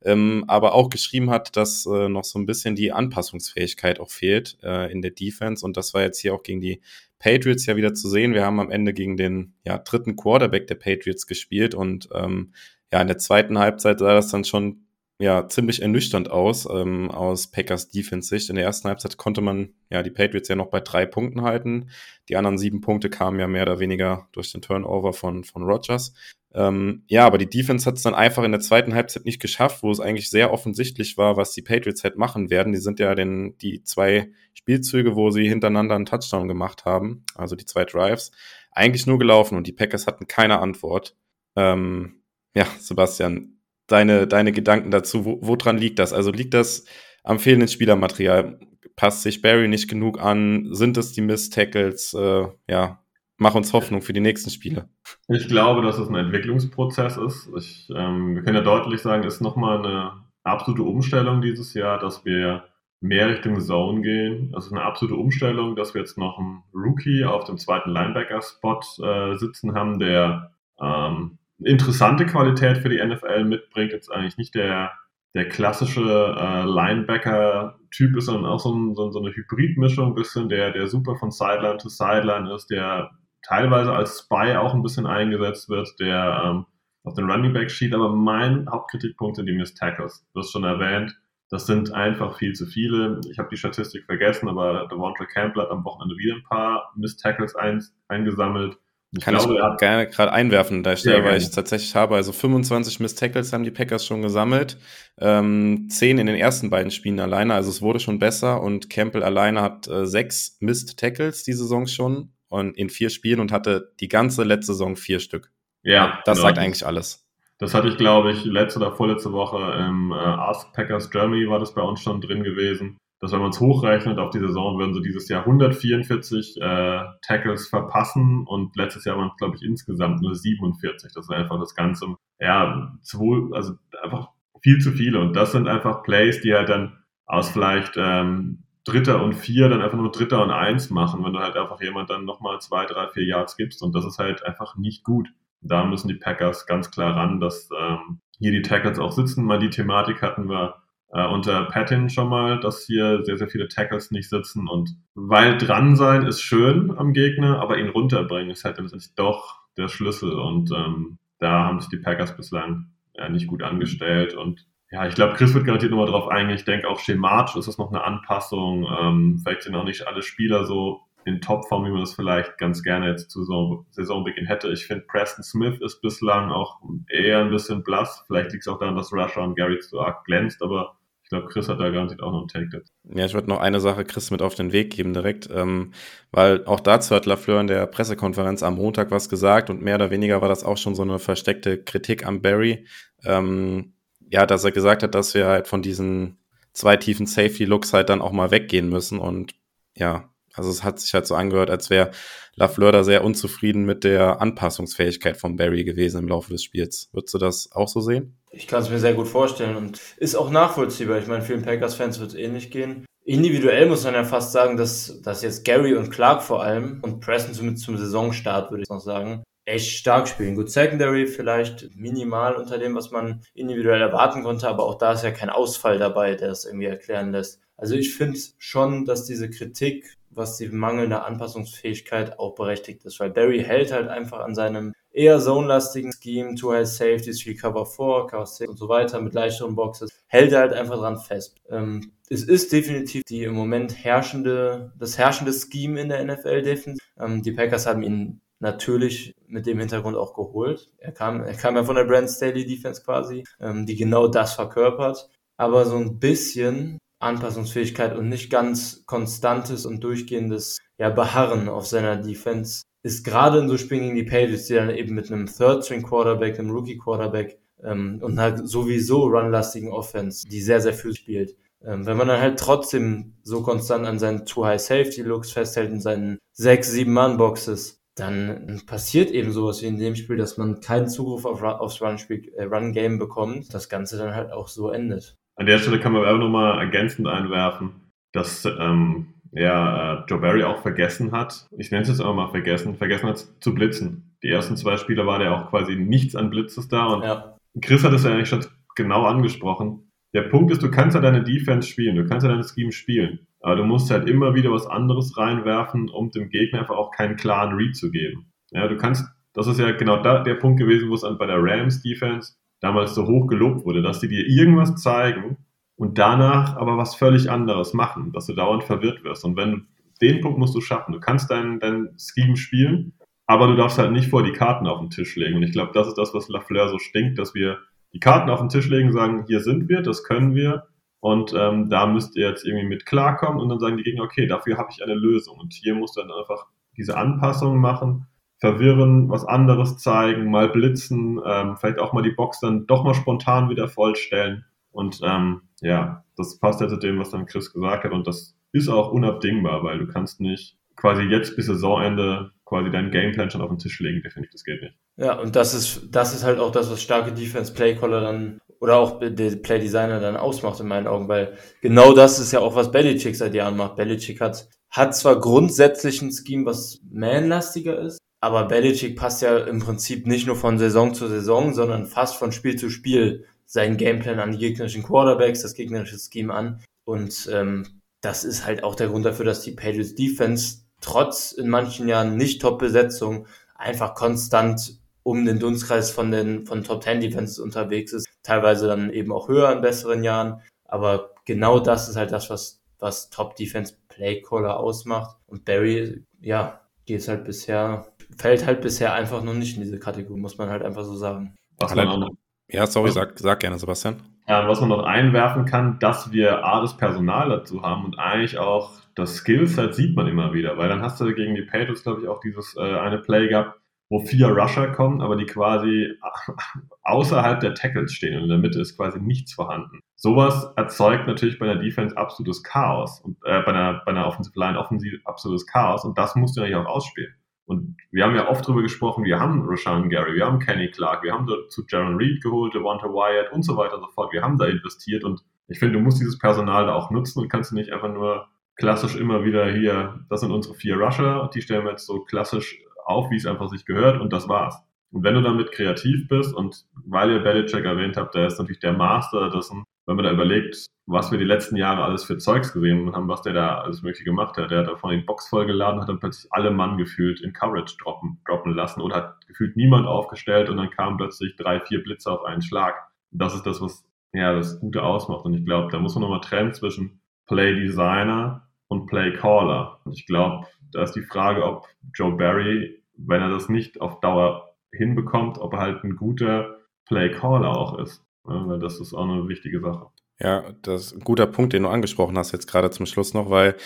Ähm, aber auch geschrieben hat, dass äh, noch so ein bisschen die Anpassungsfähigkeit auch fehlt äh, in der Defense. Und das war jetzt hier auch gegen die Patriots ja wieder zu sehen. Wir haben am Ende gegen den ja, dritten Quarterback der Patriots gespielt und ähm, ja, in der zweiten Halbzeit sah das dann schon ja ziemlich ernüchternd aus ähm, aus Packers Defense Sicht. In der ersten Halbzeit konnte man ja die Patriots ja noch bei drei Punkten halten. Die anderen sieben Punkte kamen ja mehr oder weniger durch den Turnover von von Rogers. Ähm, ja, aber die Defense hat es dann einfach in der zweiten Halbzeit nicht geschafft, wo es eigentlich sehr offensichtlich war, was die Patriots halt machen werden. Die sind ja den, die zwei Spielzüge, wo sie hintereinander einen Touchdown gemacht haben, also die zwei Drives, eigentlich nur gelaufen und die Packers hatten keine Antwort. Ähm, ja, Sebastian, deine, deine Gedanken dazu, wo, woran liegt das? Also liegt das am fehlenden Spielermaterial? Passt sich Barry nicht genug an? Sind es die Miss-Tackles? Äh, ja, mach uns Hoffnung für die nächsten Spiele. Ich glaube, dass es ein Entwicklungsprozess ist. Ich, ähm, wir können ja deutlich sagen, es ist nochmal eine absolute Umstellung dieses Jahr, dass wir mehr Richtung Zone gehen. Das ist eine absolute Umstellung, dass wir jetzt noch einen Rookie auf dem zweiten Linebacker-Spot äh, sitzen haben, der ähm, interessante Qualität für die NFL mitbringt. Jetzt eigentlich nicht der, der klassische äh, Linebacker-Typ ist, sondern auch so, ein, so, so eine Hybridmischung, ein bisschen, der, der super von Sideline zu Sideline ist, der teilweise als Spy auch ein bisschen eingesetzt wird, der ähm, auf den Running Back Sheet, aber mein Hauptkritikpunkt sind die Miss Tackles. Du hast schon erwähnt, das sind einfach viel zu viele. Ich habe die Statistik vergessen, aber Devonta Campbell hat am Wochenende wieder ein paar Miss Tackles ein, eingesammelt. Ich Kann glaube, ich gerne gerade einwerfen, da Stelle, weil ich tatsächlich habe. Also 25 Miss Tackles haben die Packers schon gesammelt. Ähm, 10 in den ersten beiden Spielen alleine. Also es wurde schon besser und Campbell alleine hat äh, sechs Missed Tackles die Saison schon und in vier Spielen und hatte die ganze letzte Saison vier Stück. Ja, das genau. sagt eigentlich alles. Das hatte ich, glaube ich, letzte oder vorletzte Woche im äh, Ask Packers Germany war das bei uns schon drin gewesen. Dass wenn man es hochrechnet auf die Saison, würden sie dieses Jahr 144 äh, Tackles verpassen und letztes Jahr waren es, glaube ich, insgesamt nur 47. Das ist einfach das Ganze, ja, zwei, also einfach viel zu viele. Und das sind einfach Plays, die halt dann aus vielleicht ähm, Dritter und Vier dann einfach nur Dritter und Eins machen, wenn du halt einfach jemand dann nochmal zwei, drei, vier Yards gibst. Und das ist halt einfach nicht gut. Da müssen die Packers ganz klar ran, dass ähm, hier die Tackles auch sitzen. Mal die Thematik hatten wir äh, unter Patton schon mal, dass hier sehr, sehr viele Tackles nicht sitzen. Und weil dran sein ist schön am Gegner, aber ihn runterbringen ist halt letztendlich doch der Schlüssel. Und ähm, da haben sich die Packers bislang ja, nicht gut angestellt. Und ja, ich glaube, Chris wird garantiert nochmal drauf eingehen. Ich denke auch schematisch ist das noch eine Anpassung. Ähm, vielleicht sind auch nicht alle Spieler so in Topform, wie man das vielleicht ganz gerne jetzt zu so Saisonbeginn hätte. Ich finde, Preston Smith ist bislang auch eher ein bisschen blass. Vielleicht liegt es auch daran, dass Rusher und Gary zu arg glänzt, aber ich glaube, Chris hat da garantiert auch noch einen Take dazu. Ja, ich würde noch eine Sache Chris mit auf den Weg geben direkt, ähm, weil auch dazu hat Lafleur in der Pressekonferenz am Montag was gesagt und mehr oder weniger war das auch schon so eine versteckte Kritik am Barry. Ähm, ja, dass er gesagt hat, dass wir halt von diesen zwei tiefen Safety-Looks halt dann auch mal weggehen müssen und ja, also es hat sich halt so angehört, als wäre Lafleur da sehr unzufrieden mit der Anpassungsfähigkeit von Barry gewesen im Laufe des Spiels. Würdest du das auch so sehen? Ich kann es mir sehr gut vorstellen und ist auch nachvollziehbar. Ich meine, vielen Packers-Fans wird es ähnlich gehen. Individuell muss man ja fast sagen, dass, dass jetzt Gary und Clark vor allem und Preston zum, zum Saisonstart, würde ich noch sagen, echt stark spielen. Gut, Secondary vielleicht minimal unter dem, was man individuell erwarten konnte, aber auch da ist ja kein Ausfall dabei, der es irgendwie erklären lässt. Also ich finde schon, dass diese Kritik, was die mangelnde Anpassungsfähigkeit auch berechtigt ist, weil Barry hält halt einfach an seinem eher zone-lastigen Scheme, Two High Safeties, Three Cover 4, Cover 6 und so weiter mit leichteren Boxes, hält er halt einfach dran fest. Ähm, es ist definitiv die im Moment herrschende, das herrschende Scheme in der NFL defensiv. Ähm, die Packers haben ihn natürlich mit dem Hintergrund auch geholt. Er kam, er kam ja von der Brand Staley Defense quasi, ähm, die genau das verkörpert. Aber so ein bisschen Anpassungsfähigkeit und nicht ganz konstantes und durchgehendes ja, Beharren auf seiner Defense ist gerade in so Spielen gegen die Patriots, die dann eben mit einem Third-String-Quarterback, einem Rookie-Quarterback ähm, und halt sowieso runlastigen Offense, die sehr, sehr viel spielt. Ähm, wenn man dann halt trotzdem so konstant an seinen Too-High-Safety-Looks festhält, in seinen sechs, sieben Mann-Boxes, dann passiert eben sowas wie in dem Spiel, dass man keinen Zugriff auf, aufs äh, Run-Game bekommt, das Ganze dann halt auch so endet. An der Stelle kann man aber nochmal ergänzend einwerfen, dass ähm, ja, äh, Joe Barry auch vergessen hat, ich nenne es jetzt auch mal vergessen, vergessen hat zu blitzen. Die ersten zwei Spieler war der auch quasi nichts an Blitzes da und ja. Chris hat es ja eigentlich schon genau angesprochen. Der Punkt ist, du kannst ja deine Defense spielen, du kannst ja deine Scheme spielen, aber du musst halt immer wieder was anderes reinwerfen, um dem Gegner einfach auch keinen klaren Read zu geben. Ja, du kannst, das ist ja genau da, der Punkt gewesen, wo es bei der Rams Defense damals so hoch gelobt wurde, dass die dir irgendwas zeigen und danach aber was völlig anderes machen, dass du dauernd verwirrt wirst. Und wenn du, den Punkt musst du schaffen. Du kannst dein, dein Scheme spielen, aber du darfst halt nicht vor die Karten auf den Tisch legen. Und ich glaube, das ist das, was Lafleur so stinkt, dass wir die Karten auf den Tisch legen, sagen, hier sind wir, das können wir. Und ähm, da müsst ihr jetzt irgendwie mit klarkommen und dann sagen die Gegner, okay, dafür habe ich eine Lösung. Und hier musst du dann einfach diese Anpassungen machen, verwirren, was anderes zeigen, mal blitzen, ähm, vielleicht auch mal die Box dann doch mal spontan wieder vollstellen. Und ähm, ja, das passt ja zu dem, was dann Chris gesagt hat. Und das ist auch unabdingbar, weil du kannst nicht quasi jetzt bis Saisonende quasi deinen Gameplan schon auf den Tisch legen. Definitiv, das geht nicht. Ja, und das ist, das ist halt auch das, was starke Defense Playcaller dann oder auch der Play Designer dann ausmacht in meinen Augen, weil genau das ist ja auch, was Belichick seit Jahren macht. Belichick hat, hat zwar grundsätzlich ein Scheme, was manlastiger ist, aber Belichick passt ja im Prinzip nicht nur von Saison zu Saison, sondern fast von Spiel zu Spiel seinen Gameplan an die gegnerischen Quarterbacks, das gegnerische Scheme an. Und ähm, das ist halt auch der Grund dafür, dass die Patriots Defense trotz in manchen Jahren nicht Top-Besetzung einfach konstant um den Dunstkreis von den von Top 10 Defenses unterwegs ist, teilweise dann eben auch höher in besseren Jahren, aber genau das ist halt das, was was Top Defense Playcaller ausmacht. Und Barry, ja, geht halt bisher fällt halt bisher einfach noch nicht in diese Kategorie, muss man halt einfach so sagen. Was man noch, ja, sorry, sag, sag gerne, Sebastian. Ja, was man noch einwerfen kann, dass wir A, das Personal dazu haben und eigentlich auch das Skillset sieht man immer wieder, weil dann hast du gegen die Patriots, glaube ich, auch dieses äh, eine Play gehabt, wo vier Rusher kommen, aber die quasi außerhalb der Tackles stehen und in der Mitte ist quasi nichts vorhanden. Sowas erzeugt natürlich bei der Defense absolutes Chaos und äh, bei einer, bei einer Offensive Line offensiv absolutes Chaos und das musst du natürlich auch ausspielen. Und wir haben ja oft darüber gesprochen, wir haben Rashawn Gary, wir haben Kenny Clark, wir haben dazu Jaron Reed geholt, Devonta Wyatt und so weiter und so fort. Wir haben da investiert und ich finde, du musst dieses Personal da auch nutzen und kannst nicht einfach nur klassisch immer wieder hier, das sind unsere vier Rusher, die stellen wir jetzt so klassisch auf, wie es einfach sich gehört und das war's. Und wenn du damit kreativ bist und weil ihr Belichick erwähnt habt, der ist natürlich der Master dessen, wenn man da überlegt, was wir die letzten Jahre alles für Zeugs gesehen haben, was der da alles mögliche gemacht hat. Der hat davon die Box vollgeladen, hat dann plötzlich alle Mann gefühlt in Coverage droppen, droppen lassen oder hat gefühlt niemand aufgestellt und dann kamen plötzlich drei, vier Blitze auf einen Schlag. Das ist das, was ja das Gute ausmacht. Und ich glaube, da muss man nochmal trennen zwischen Play Designer und Play Caller. Und ich glaube, da ist die Frage, ob Joe Barry, wenn er das nicht auf Dauer hinbekommt, ob er halt ein guter Play Caller auch ist. Weil das ist auch eine wichtige Sache. Ja, das ist ein guter Punkt, den du angesprochen hast, jetzt gerade zum Schluss noch, weil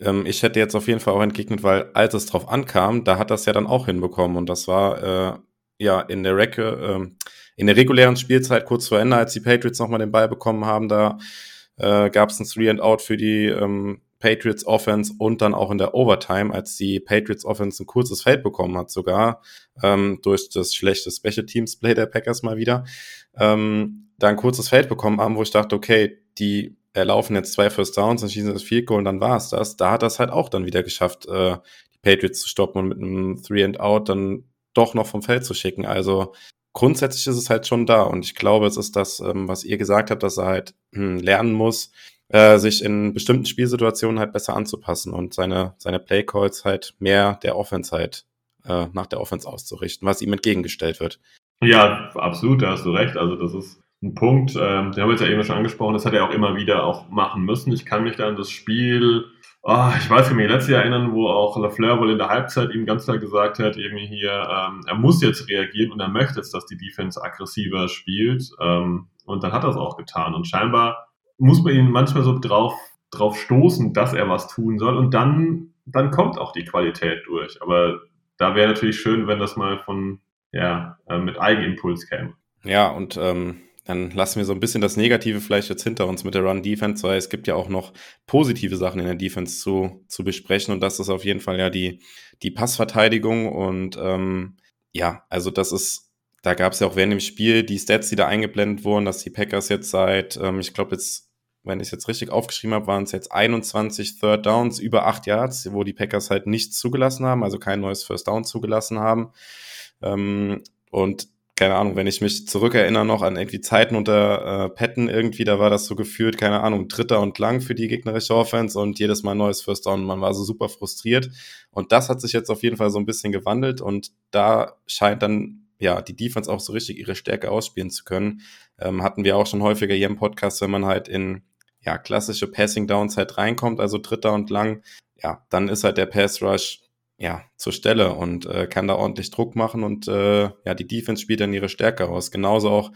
ähm, ich hätte jetzt auf jeden Fall auch entgegnet, weil als es drauf ankam, da hat das ja dann auch hinbekommen und das war äh, ja in der Recke, äh, in der regulären Spielzeit kurz vor Ende, als die Patriots nochmal den Ball bekommen haben, da äh, gab es ein Three and Out für die ähm, Patriots Offense und dann auch in der Overtime, als die Patriots Offense ein kurzes Feld bekommen hat, sogar ähm, durch das schlechte Special Teams Play der Packers mal wieder, ähm, da ein kurzes Feld bekommen haben, wo ich dachte, okay, die erlaufen jetzt zwei First Downs, dann schießen das Field Goal und dann war es das. Da hat das halt auch dann wieder geschafft, äh, die Patriots zu stoppen und mit einem Three and Out dann doch noch vom Feld zu schicken. Also grundsätzlich ist es halt schon da und ich glaube, es ist das, ähm, was ihr gesagt habt, dass er halt hm, lernen muss, äh, sich in bestimmten Spielsituationen halt besser anzupassen und seine, seine Playcalls halt mehr der Offense halt äh, nach der Offense auszurichten, was ihm entgegengestellt wird. Ja, absolut, da hast du recht. Also das ist ein Punkt, ähm, den haben wir jetzt ja eben schon angesprochen, das hat er auch immer wieder auch machen müssen. Ich kann mich da an das Spiel, oh, ich weiß nicht mehr, letztes Jahr erinnern, wo auch Lafleur wohl in der Halbzeit ihm ganz klar gesagt hat, irgendwie hier, ähm, er muss jetzt reagieren und er möchte jetzt, dass die Defense aggressiver spielt. Ähm, und dann hat er es auch getan. Und scheinbar muss man ihn manchmal so drauf, drauf stoßen, dass er was tun soll. Und dann, dann kommt auch die Qualität durch. Aber da wäre natürlich schön, wenn das mal von, ja, äh, mit Eigenimpuls käme. Ja, und ähm, dann lassen wir so ein bisschen das Negative vielleicht jetzt hinter uns mit der Run-Defense, weil es gibt ja auch noch positive Sachen in der Defense zu, zu besprechen und das ist auf jeden Fall ja die, die Passverteidigung und ähm, ja, also das ist, da gab es ja auch während dem Spiel die Stats, die da eingeblendet wurden, dass die Packers jetzt seit, ähm, ich glaube jetzt, wenn ich es jetzt richtig aufgeschrieben habe, waren es jetzt 21 Third Downs über acht Yards, wo die Packers halt nichts zugelassen haben, also kein neues First Down zugelassen haben. Ähm, und keine Ahnung, wenn ich mich zurückerinnere noch an irgendwie Zeiten unter äh, Patton irgendwie, da war das so gefühlt, keine Ahnung, dritter und lang für die gegnerische Offense und jedes Mal neues First Down. Man war so super frustriert. Und das hat sich jetzt auf jeden Fall so ein bisschen gewandelt und da scheint dann ja die Defense auch so richtig ihre Stärke ausspielen zu können. Ähm, hatten wir auch schon häufiger hier im Podcast, wenn man halt in ja klassische Passing Downs halt reinkommt, also dritter und lang, ja, dann ist halt der Pass Rush ja, zur Stelle und äh, kann da ordentlich Druck machen und äh, ja, die Defense spielt dann ihre Stärke aus. Genauso auch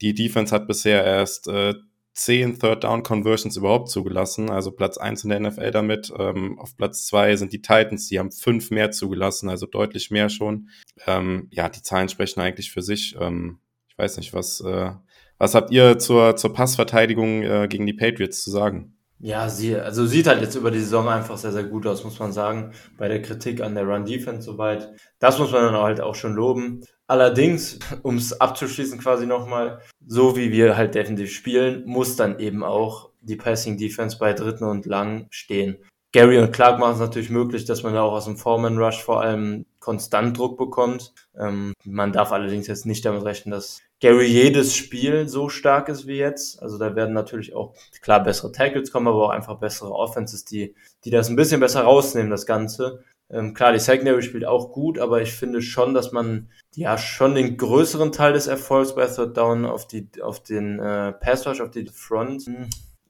die Defense hat bisher erst äh, zehn Third Down Conversions überhaupt zugelassen, also Platz eins in der NFL damit. Ähm, auf Platz zwei sind die Titans, die haben fünf mehr zugelassen, also deutlich mehr schon. Ähm, ja, die Zahlen sprechen eigentlich für sich. Ähm, ich weiß nicht, was, äh, was habt ihr zur, zur Passverteidigung äh, gegen die Patriots zu sagen? Ja, sie, also sieht halt jetzt über die Saison einfach sehr, sehr gut aus, muss man sagen. Bei der Kritik an der Run-Defense soweit. Das muss man dann halt auch schon loben. Allerdings, um es abzuschließen quasi nochmal, so wie wir halt defensiv spielen, muss dann eben auch die Passing Defense bei dritten und lang stehen. Gary und Clark machen es natürlich möglich, dass man da auch aus dem Foreman Rush vor allem konstant Druck bekommt. Ähm, man darf allerdings jetzt nicht damit rechnen, dass Gary jedes Spiel so stark ist wie jetzt. Also da werden natürlich auch klar bessere Tackles kommen, aber auch einfach bessere Offenses, die, die das ein bisschen besser rausnehmen, das Ganze. Ähm, klar, die Secondary spielt auch gut, aber ich finde schon, dass man ja schon den größeren Teil des Erfolgs bei Third Down auf die auf den äh, Pass Rush, auf die Front,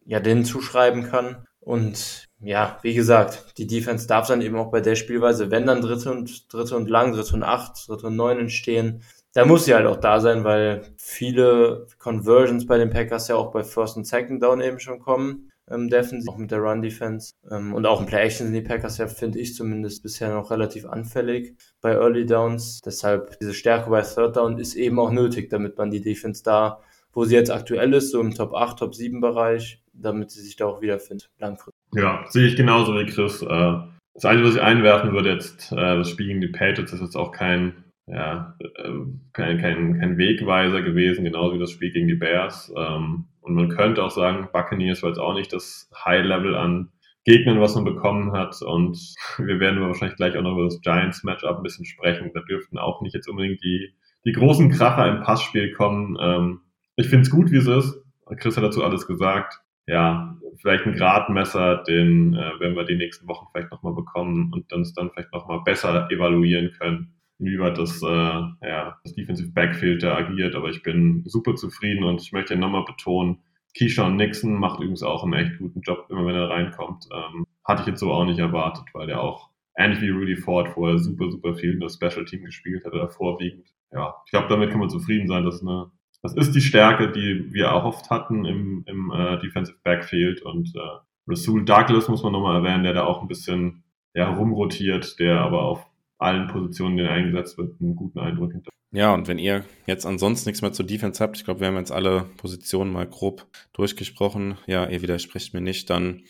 ja, den zuschreiben kann. Und ja, wie gesagt, die Defense darf dann eben auch bei der Spielweise, wenn dann dritte und dritte und lang, dritte und acht, dritte und neun entstehen, da muss sie halt auch da sein, weil viele Conversions bei den Packers ja auch bei First und Second Down eben schon kommen, ähm, defensiv, auch mit der Run Defense. Ähm, und auch im Play Action sind die Packers ja, finde ich zumindest, bisher noch relativ anfällig bei Early Downs. Deshalb diese Stärke bei Third Down ist eben auch nötig, damit man die Defense da, wo sie jetzt aktuell ist, so im Top 8, Top 7 Bereich, damit sie sich da auch wiederfindet, langfristig. Ja, sehe ich genauso wie Chris. Äh, das Einzige, was ich einwerfen würde jetzt, äh, das Spiel gegen die Patriots ist jetzt auch kein, ja, äh, kein, kein, kein Wegweiser gewesen, genauso wie das Spiel gegen die Bears. Ähm, und man könnte auch sagen, Buccaneers war jetzt auch nicht das High-Level an Gegnern, was man bekommen hat. Und wir werden wahrscheinlich gleich auch noch über das Giants-Matchup ein bisschen sprechen. Da dürften auch nicht jetzt unbedingt die, die großen Kracher im Passspiel kommen. Ähm, ich finde es gut, wie es ist. Chris hat dazu alles gesagt ja, vielleicht ein Gradmesser, den äh, werden wir die nächsten Wochen vielleicht nochmal bekommen und uns dann vielleicht nochmal besser evaluieren können, inwieweit das, äh, ja, das Defensive Backfield da agiert. Aber ich bin super zufrieden und ich möchte nochmal betonen, Keyshawn Nixon macht übrigens auch einen echt guten Job, immer wenn er reinkommt. Ähm, hatte ich jetzt so auch nicht erwartet, weil er auch ähnlich wie Rudy Ford vorher super, super viel in das Special Team gespielt hat oder vorwiegend. Ja, ich glaube, damit kann man zufrieden sein, dass eine das ist die Stärke, die wir auch oft hatten im, im äh, Defensive Backfield. Und äh, Rasul Douglas muss man nochmal erwähnen, der da auch ein bisschen ja, rumrotiert, der aber auf allen Positionen, die eingesetzt wird, einen guten Eindruck hinter. Ja, und wenn ihr jetzt ansonsten nichts mehr zur Defense habt, ich glaube, wir haben jetzt alle Positionen mal grob durchgesprochen. Ja, ihr widersprecht mir nicht, dann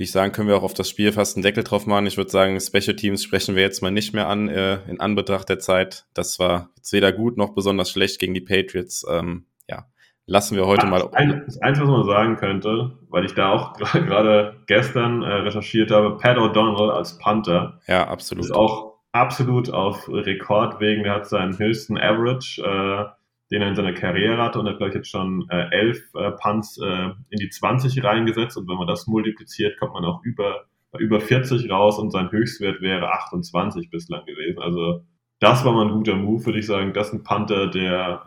würde ich sagen, können wir auch auf das Spiel fast einen Deckel drauf machen. Ich würde sagen, Special Teams sprechen wir jetzt mal nicht mehr an, äh, in Anbetracht der Zeit. Das war jetzt weder gut noch besonders schlecht gegen die Patriots. Ähm, ja, lassen wir heute ja, mal. Ein, das Einzige, was man sagen könnte, weil ich da auch gerade gestern äh, recherchiert habe, Pat O'Donnell als Panther. Ja, absolut. Ist auch absolut auf Rekordwegen. Der hat seinen höchsten Average, äh, den er in seiner Karriere hatte und hat, glaube ich, jetzt schon äh, elf äh, Punts äh, in die 20 reingesetzt. Und wenn man das multipliziert, kommt man auch über, über 40 raus und sein Höchstwert wäre 28 bislang gewesen. Also das war mal ein guter Move, würde ich sagen. Das ist ein Panther, der,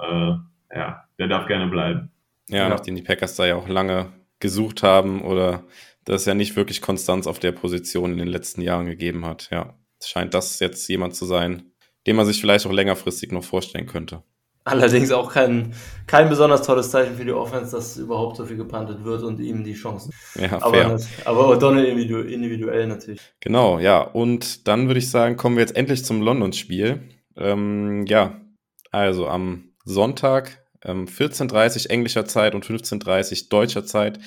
äh, ja, der darf gerne bleiben. Ja, ja, nachdem die Packers da ja auch lange gesucht haben oder das ja nicht wirklich Konstanz auf der Position in den letzten Jahren gegeben hat. Ja, scheint das jetzt jemand zu sein, den man sich vielleicht auch längerfristig noch vorstellen könnte. Allerdings auch kein, kein besonders tolles Zeichen für die Offense, dass überhaupt so viel gepantet wird und ihm die Chancen. Ja, aber, fair. aber O'Donnell individuell natürlich. Genau, ja. Und dann würde ich sagen, kommen wir jetzt endlich zum London-Spiel. Ähm, ja, also am Sonntag, ähm, 14.30 englischer Zeit und 15.30 deutscher Zeit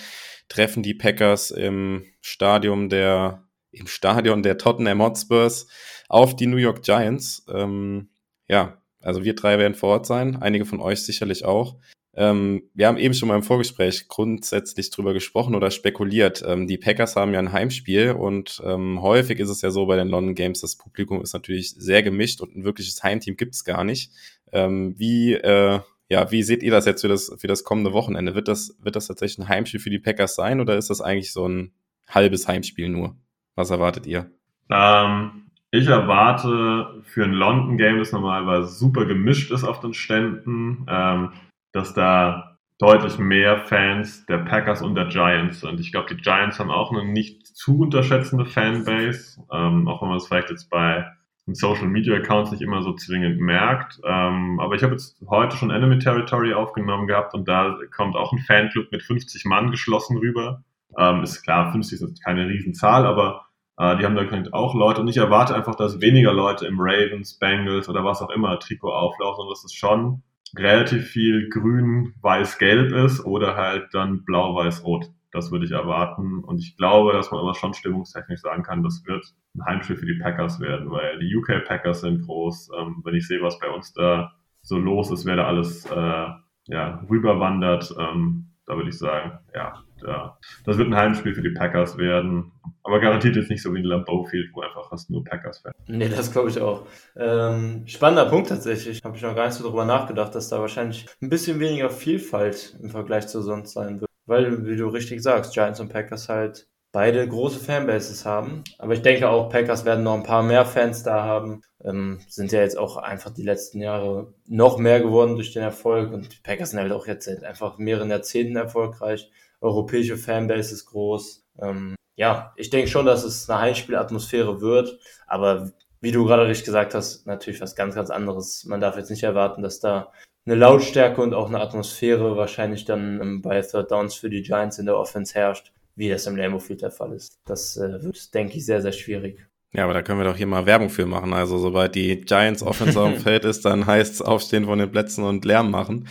treffen die Packers im Stadion der, im Stadion der Tottenham Hotspurs auf die New York Giants. Ähm, ja, also wir drei werden vor Ort sein, einige von euch sicherlich auch. Ähm, wir haben eben schon mal im Vorgespräch grundsätzlich drüber gesprochen oder spekuliert. Ähm, die Packers haben ja ein Heimspiel und ähm, häufig ist es ja so bei den London Games, das Publikum ist natürlich sehr gemischt und ein wirkliches Heimteam gibt es gar nicht. Ähm, wie äh, ja, wie seht ihr das jetzt für das, für das kommende Wochenende? Wird das, wird das tatsächlich ein Heimspiel für die Packers sein oder ist das eigentlich so ein halbes Heimspiel nur? Was erwartet ihr? Ähm, ich erwarte für ein London-Game, das normalerweise super gemischt ist auf den Ständen, ähm, dass da deutlich mehr Fans der Packers und der Giants sind. Ich glaube, die Giants haben auch eine nicht zu unterschätzende Fanbase, ähm, auch wenn man es vielleicht jetzt bei Social Media Accounts nicht immer so zwingend merkt. Ähm, aber ich habe jetzt heute schon Enemy Territory aufgenommen gehabt und da kommt auch ein Fanclub mit 50 Mann geschlossen rüber. Ähm, ist klar, 50 ist keine Riesenzahl, aber äh, die haben da auch Leute und ich erwarte einfach, dass weniger Leute im Ravens, Bengals oder was auch immer Trikot auflaufen, sondern dass es schon relativ viel grün, weiß, gelb ist oder halt dann blau, weiß, rot. Das würde ich erwarten. Und ich glaube, dass man aber schon stimmungstechnisch sagen kann, das wird ein Heimspiel für die Packers werden, weil die UK Packers sind groß. Ähm, wenn ich sehe, was bei uns da so los ist, wer da alles äh, ja, rüberwandert, ähm, da würde ich sagen, ja, da, das wird ein Heimspiel für die Packers werden. Aber garantiert jetzt nicht so wie ein Lambeau Field, wo einfach fast nur Packers-Fans. Nee, das glaube ich auch. Ähm, spannender Punkt tatsächlich. Habe ich noch gar nicht so drüber nachgedacht, dass da wahrscheinlich ein bisschen weniger Vielfalt im Vergleich zu sonst sein wird. Weil, wie du richtig sagst, Giants und Packers halt beide große Fanbases haben. Aber ich denke auch, Packers werden noch ein paar mehr Fans da haben. Ähm, sind ja jetzt auch einfach die letzten Jahre noch mehr geworden durch den Erfolg. Und die Packers sind halt auch jetzt seit einfach mehreren Jahrzehnten erfolgreich. Europäische Fanbase ist groß. Ähm, ja, ich denke schon, dass es eine Heimspielatmosphäre wird. Aber wie du gerade richtig gesagt hast, natürlich was ganz, ganz anderes. Man darf jetzt nicht erwarten, dass da eine Lautstärke und auch eine Atmosphäre wahrscheinlich dann bei Third Downs für die Giants in der Offense herrscht wie das im Lambeau Field der Fall ist. Das äh, wird, denke ich, sehr, sehr schwierig. Ja, aber da können wir doch hier mal Werbung für machen. Also sobald die Giants Offense auf dem Feld ist, dann heißt es aufstehen von den Plätzen und Lärm machen.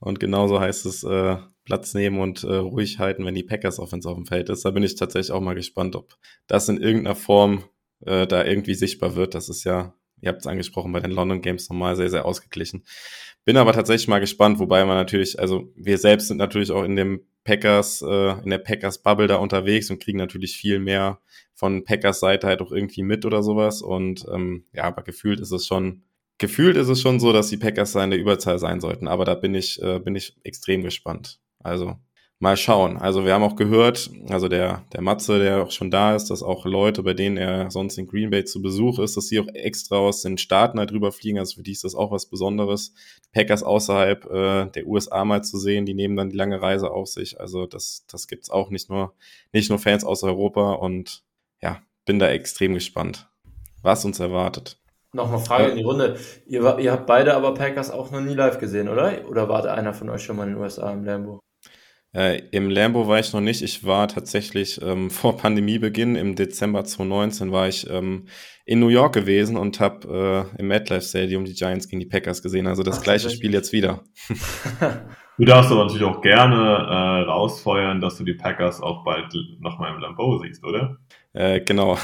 Und genauso heißt es äh, Platz nehmen und äh, ruhig halten, wenn die Packers Offense auf dem Feld ist. Da bin ich tatsächlich auch mal gespannt, ob das in irgendeiner Form äh, da irgendwie sichtbar wird. Das ist ja, ihr habt es angesprochen, bei den London Games nochmal sehr, sehr ausgeglichen. Bin aber tatsächlich mal gespannt, wobei man natürlich, also wir selbst sind natürlich auch in dem Packers, äh, in der Packers Bubble da unterwegs und kriegen natürlich viel mehr von Packers Seite halt auch irgendwie mit oder sowas. Und ähm, ja, aber gefühlt ist es schon, gefühlt ist es schon so, dass die Packers da in der Überzahl sein sollten. Aber da bin ich, äh, bin ich extrem gespannt. Also mal schauen. Also wir haben auch gehört, also der, der Matze, der auch schon da ist, dass auch Leute, bei denen er sonst in Green Bay zu Besuch ist, dass sie auch extra aus den Staaten halt drüber fliegen. Also für die ist das auch was Besonderes. Packers außerhalb äh, der USA mal zu sehen, die nehmen dann die lange Reise auf sich. Also das, das gibt's auch nicht nur, nicht nur Fans aus Europa und ja, bin da extrem gespannt, was uns erwartet. Nochmal Frage ja. in die Runde. Ihr, ihr habt beide aber Packers auch noch nie live gesehen, oder? Oder war einer von euch schon mal in den USA im Lambo? Äh, Im Lambo war ich noch nicht. Ich war tatsächlich ähm, vor Pandemiebeginn im Dezember 2019 war ich ähm, in New York gewesen und habe äh, im MetLife Stadium die Giants gegen die Packers gesehen. Also das Ach, gleiche Spiel jetzt wieder. du darfst aber natürlich auch gerne äh, rausfeuern, dass du die Packers auch bald nochmal im Lambo siehst, oder? Äh, genau.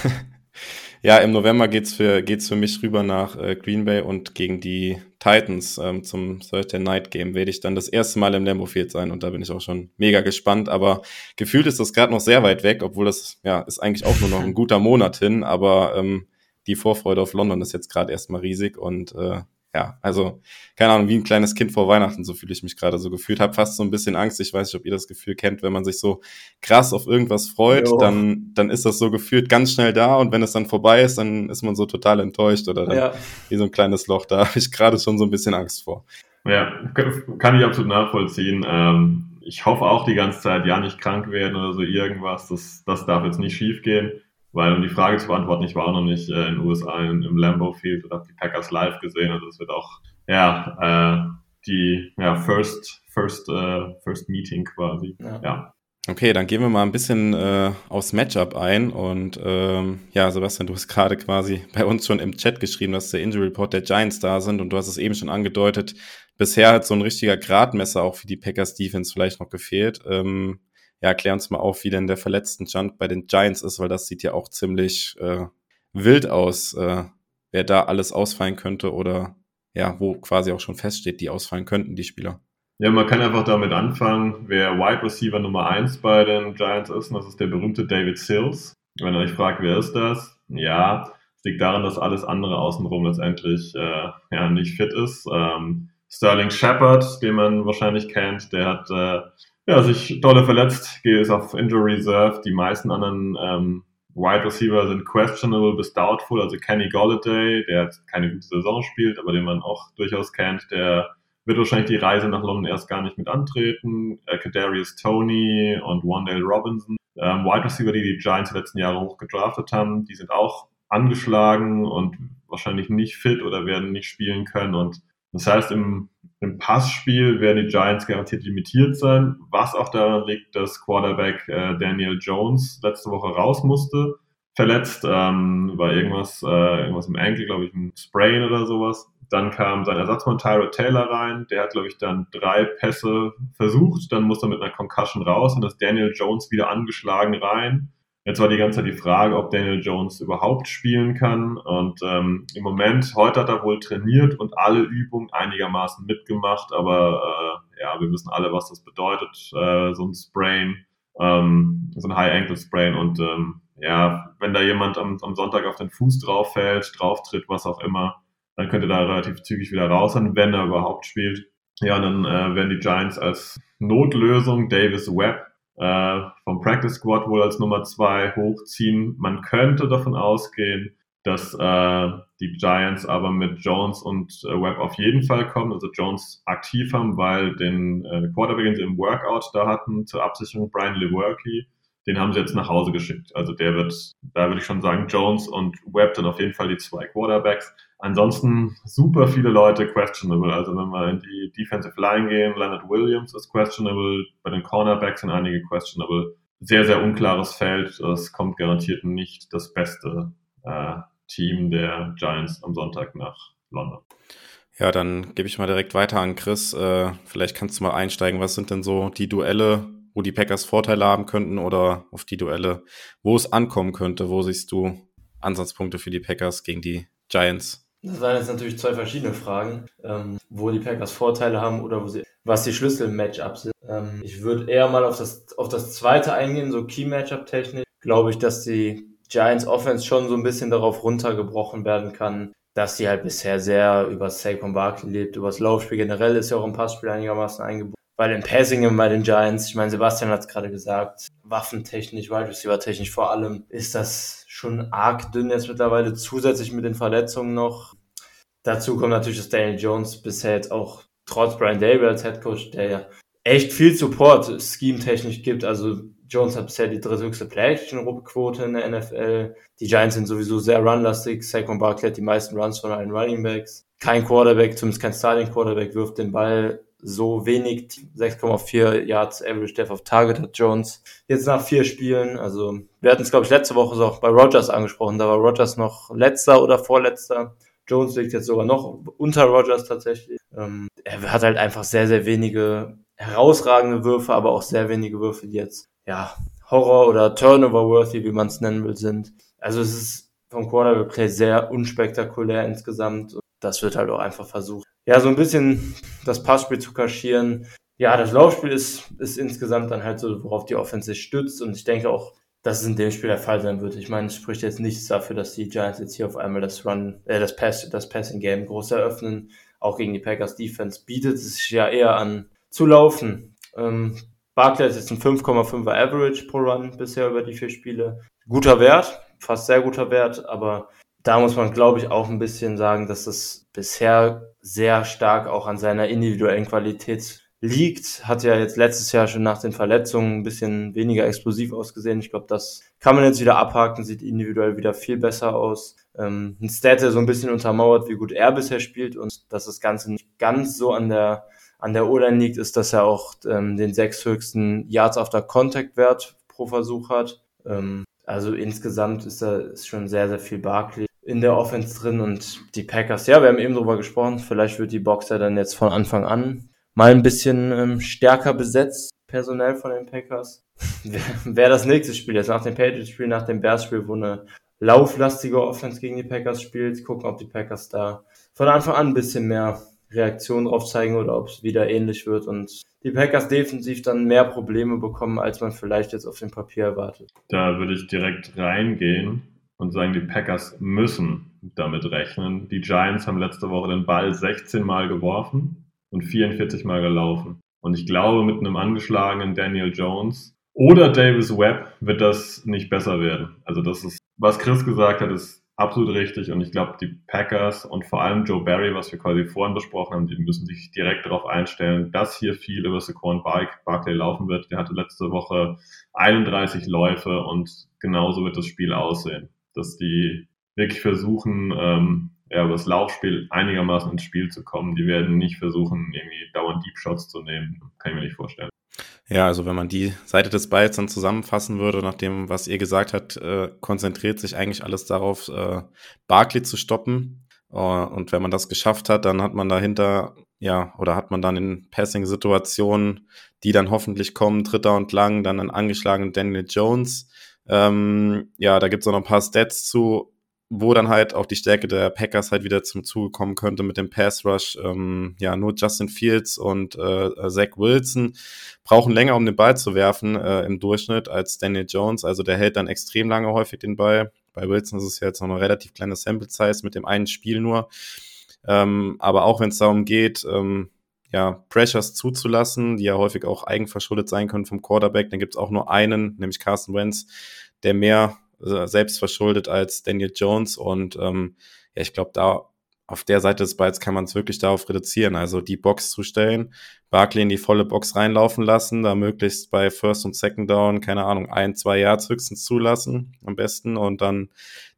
Ja, im November geht's für, geht's für mich rüber nach äh, Green Bay und gegen die Titans ähm, zum Thursday Night Game werde ich dann das erste Mal im Lambeau Field sein und da bin ich auch schon mega gespannt. Aber gefühlt ist das gerade noch sehr weit weg, obwohl das ja ist eigentlich auch nur noch ein guter Monat hin. Aber ähm, die Vorfreude auf London ist jetzt gerade erstmal riesig und äh, ja, also keine Ahnung, wie ein kleines Kind vor Weihnachten, so fühle ich mich gerade so gefühlt. Habe fast so ein bisschen Angst. Ich weiß nicht, ob ihr das Gefühl kennt, wenn man sich so krass auf irgendwas freut, dann, dann ist das so gefühlt ganz schnell da und wenn es dann vorbei ist, dann ist man so total enttäuscht oder dann Ja. wie so ein kleines Loch. Da habe ich gerade schon so ein bisschen Angst vor. Ja, kann ich absolut nachvollziehen. Ähm, ich hoffe auch die ganze Zeit, ja, nicht krank werden oder so irgendwas. Das, das darf jetzt nicht schief gehen. Weil, um die Frage zu beantworten, ich war auch noch nicht äh, in den USA in, im Lambeau Field und habe die Packers live gesehen. Also es wird auch, ja, äh, die ja, First, First, äh, First Meeting quasi. Ja. ja. Okay, dann gehen wir mal ein bisschen äh, aufs Matchup ein. Und ähm, ja, Sebastian, du hast gerade quasi bei uns schon im Chat geschrieben, dass der Injury Report der Giants da sind und du hast es eben schon angedeutet. Bisher hat so ein richtiger Gradmesser auch für die Packers Defense vielleicht noch gefehlt. Ähm, ja, klär uns mal auf, wie denn der verletzten Stand bei den Giants ist, weil das sieht ja auch ziemlich äh, wild aus, äh, wer da alles ausfallen könnte oder ja, wo quasi auch schon feststeht, die ausfallen könnten, die Spieler. Ja, man kann einfach damit anfangen, wer Wide Receiver Nummer 1 bei den Giants ist, und das ist der berühmte David Sills. Wenn ihr euch fragt, wer ist das? Ja, es liegt daran, dass alles andere außenrum letztendlich äh, ja, nicht fit ist. Ähm, Sterling Shepard, den man wahrscheinlich kennt, der hat äh, ja, sich dolle verletzt, ist auf Injury Reserve. Die meisten anderen ähm, Wide Receiver sind questionable bis doubtful. Also Kenny Golladay, der jetzt keine gute Saison spielt, aber den man auch durchaus kennt, der wird wahrscheinlich die Reise nach London erst gar nicht mit antreten. Äh, Kadarius Tony und Wandale Robinson, ähm, Wide Receiver, die die Giants die letzten Jahre hoch gedraftet haben, die sind auch angeschlagen und wahrscheinlich nicht fit oder werden nicht spielen können. Und das heißt, im, im Passspiel werden die Giants garantiert limitiert sein, was auch daran liegt, dass Quarterback äh, Daniel Jones letzte Woche raus musste. Verletzt, ähm, war irgendwas, äh, irgendwas im Ankle, glaube ich, ein Sprain oder sowas. Dann kam sein Ersatzmann Tyrod Taylor rein. Der hat, glaube ich, dann drei Pässe versucht. Dann musste er mit einer Concussion raus und ist Daniel Jones wieder angeschlagen rein. Jetzt war die ganze Zeit die Frage, ob Daniel Jones überhaupt spielen kann. Und ähm, im Moment, heute hat er wohl trainiert und alle Übungen einigermaßen mitgemacht. Aber äh, ja, wir wissen alle, was das bedeutet. Äh, so ein Sprain, ähm, so ein High-Ankle-Sprain. Und ähm, ja, wenn da jemand am, am Sonntag auf den Fuß drauf fällt, drauf tritt, was auch immer, dann könnte da relativ zügig wieder raus sein, wenn er überhaupt spielt. Ja, und dann äh, werden die Giants als Notlösung Davis Webb äh, vom Practice Squad wohl als Nummer zwei hochziehen. Man könnte davon ausgehen, dass äh, die Giants aber mit Jones und äh, Webb auf jeden Fall kommen, also Jones aktiv haben, weil den äh, Quarterback, sie im Workout da hatten, zur Absicherung Brian Lewerke, den haben sie jetzt nach Hause geschickt. Also der wird, da würde ich schon sagen, Jones und Webb dann auf jeden Fall die zwei Quarterbacks. Ansonsten super viele Leute questionable. Also wenn wir in die Defensive Line gehen, Leonard Williams ist questionable, bei den Cornerbacks sind einige questionable. Sehr, sehr unklares Feld. Es kommt garantiert nicht das beste äh, Team der Giants am Sonntag nach London. Ja, dann gebe ich mal direkt weiter an Chris. Äh, vielleicht kannst du mal einsteigen. Was sind denn so die Duelle, wo die Packers Vorteile haben könnten oder auf die Duelle, wo es ankommen könnte? Wo siehst du Ansatzpunkte für die Packers gegen die Giants? Das waren jetzt natürlich zwei verschiedene Fragen, ähm, wo die Packers Vorteile haben oder wo sie, was die Schlüssel im Matchup sind. Ähm, ich würde eher mal auf das, auf das zweite eingehen, so Key-Matchup-technisch. Glaube ich, dass die Giants Offense schon so ein bisschen darauf runtergebrochen werden kann, dass sie halt bisher sehr über Saquon Barkley lebt, über das Laufspiel generell ist ja auch im Passspiel einigermaßen eingebunden. Weil im Passing bei den Giants, ich meine, Sebastian hat es gerade gesagt, waffentechnisch, Wide Receiver technisch vor allem, ist das schon arg dünn jetzt mittlerweile, zusätzlich mit den Verletzungen noch. Dazu kommt natürlich, dass Daniel Jones bisher jetzt auch trotz Brian Dable als Head Coach, der ja echt viel Support scheme-technisch gibt. Also Jones hat bisher die dritthöchste Play-Action-Quote in der NFL. Die Giants sind sowieso sehr runlastig. Saquon Barkley hat die meisten Runs von allen Running Backs. Kein Quarterback, zumindest kein Starting Quarterback, wirft den Ball so wenig, 6,4 Yards Average Depth of Target hat Jones. Jetzt nach vier Spielen, also wir hatten es glaube ich letzte Woche auch bei Rogers angesprochen, da war Rogers noch letzter oder vorletzter. Jones liegt jetzt sogar noch unter Rogers tatsächlich. Ähm, er hat halt einfach sehr, sehr wenige herausragende Würfe, aber auch sehr wenige Würfe, die jetzt, ja, Horror oder Turnover-worthy, wie man es nennen will, sind. Also es ist vom Quarterback-Play sehr unspektakulär insgesamt. Das wird halt auch einfach versucht, ja, so ein bisschen das Passspiel zu kaschieren. Ja, das Laufspiel ist, ist insgesamt dann halt so, worauf die Offense sich stützt. Und ich denke auch, dass es in dem Spiel der Fall sein wird. Ich meine, es spricht jetzt nichts dafür, dass die Giants jetzt hier auf einmal das Run, äh, das Pass, das Passing Game groß eröffnen. Auch gegen die Packers Defense bietet es sich ja eher an zu laufen. Ähm, Barclay ist jetzt ein 5,5er Average pro Run bisher über die vier Spiele. Guter Wert, fast sehr guter Wert, aber da muss man, glaube ich, auch ein bisschen sagen, dass es bisher sehr stark auch an seiner individuellen Qualität liegt. Hat ja jetzt letztes Jahr schon nach den Verletzungen ein bisschen weniger explosiv ausgesehen. Ich glaube, das kann man jetzt wieder abhaken, sieht individuell wieder viel besser aus. Ähm, ein Stat, der so ein bisschen untermauert, wie gut er bisher spielt und dass das Ganze nicht ganz so an der an der O-Line liegt, ist, dass er auch ähm, den sechs höchsten Yards after Contact Wert pro Versuch hat. Ähm, also insgesamt ist da ist schon sehr, sehr viel Barkley in der Offense drin und die Packers, ja, wir haben eben drüber gesprochen, vielleicht wird die Boxer dann jetzt von Anfang an mal ein bisschen ähm, stärker besetzt, personell von den Packers. Wer das nächste Spiel jetzt nach dem Patriots-Spiel, nach dem Bears-Spiel, wo eine lauflastige Offense gegen die Packers spielt, gucken, ob die Packers da von Anfang an ein bisschen mehr Reaktion drauf zeigen oder ob es wieder ähnlich wird und die Packers defensiv dann mehr Probleme bekommen, als man vielleicht jetzt auf dem Papier erwartet. Da würde ich direkt reingehen und sagen, die Packers müssen damit rechnen. Die Giants haben letzte Woche den Ball 16 Mal geworfen und 44 Mal gelaufen. Und ich glaube, mit einem angeschlagenen Daniel Jones oder Davis Webb wird das nicht besser werden. Also das ist, was Chris gesagt hat, ist absolut richtig. Und ich glaube, die Packers und vor allem Joe Barry, was wir quasi vorhin besprochen haben, die müssen sich direkt darauf einstellen, dass hier viel über Saquon Barkley laufen wird. Der hatte letzte Woche 31 Läufe und genauso wird das Spiel aussehen. Dass die wirklich versuchen, ähm, ja, über das Laufspiel einigermaßen ins Spiel zu kommen. Die werden nicht versuchen, irgendwie dauernd Deep Shots zu nehmen. Kann ich mir nicht vorstellen. Ja, also wenn man die Seite des Balls dann zusammenfassen würde, nach dem, was ihr gesagt habt, äh, konzentriert sich eigentlich alles darauf, äh, Barkley zu stoppen. Uh, und wenn man das geschafft hat, dann hat man dahinter, ja, oder hat man dann in Passing-Situationen, die dann hoffentlich kommen, dritter und lang, dann einen angeschlagenen Daniel Jones. Ähm, ja, da gibt es auch noch ein paar Stats zu wo dann halt auch die Stärke der Packers halt wieder zum Zuge kommen könnte mit dem Pass Rush. Ähm, ja, nur Justin Fields und äh, Zach Wilson brauchen länger, um den Ball zu werfen äh, im Durchschnitt als Daniel Jones. Also der hält dann extrem lange häufig den Ball. Bei Wilson ist es ja jetzt noch eine relativ kleine Sample Size mit dem einen Spiel nur. Ähm, aber auch wenn es darum geht, ähm, ja, Pressures zuzulassen, die ja häufig auch eigenverschuldet sein können vom Quarterback, dann gibt es auch nur einen, nämlich Carson Wentz, der mehr äh, selbst verschuldet als Daniel Jones. Und ähm, ja, ich glaube, da auf der Seite des Balls kann man es wirklich darauf reduzieren. Also die Box zu stellen, Barkley in die volle Box reinlaufen lassen, da möglichst bei First und Second Down, keine Ahnung, ein, zwei Yards höchstens zulassen, am besten, und dann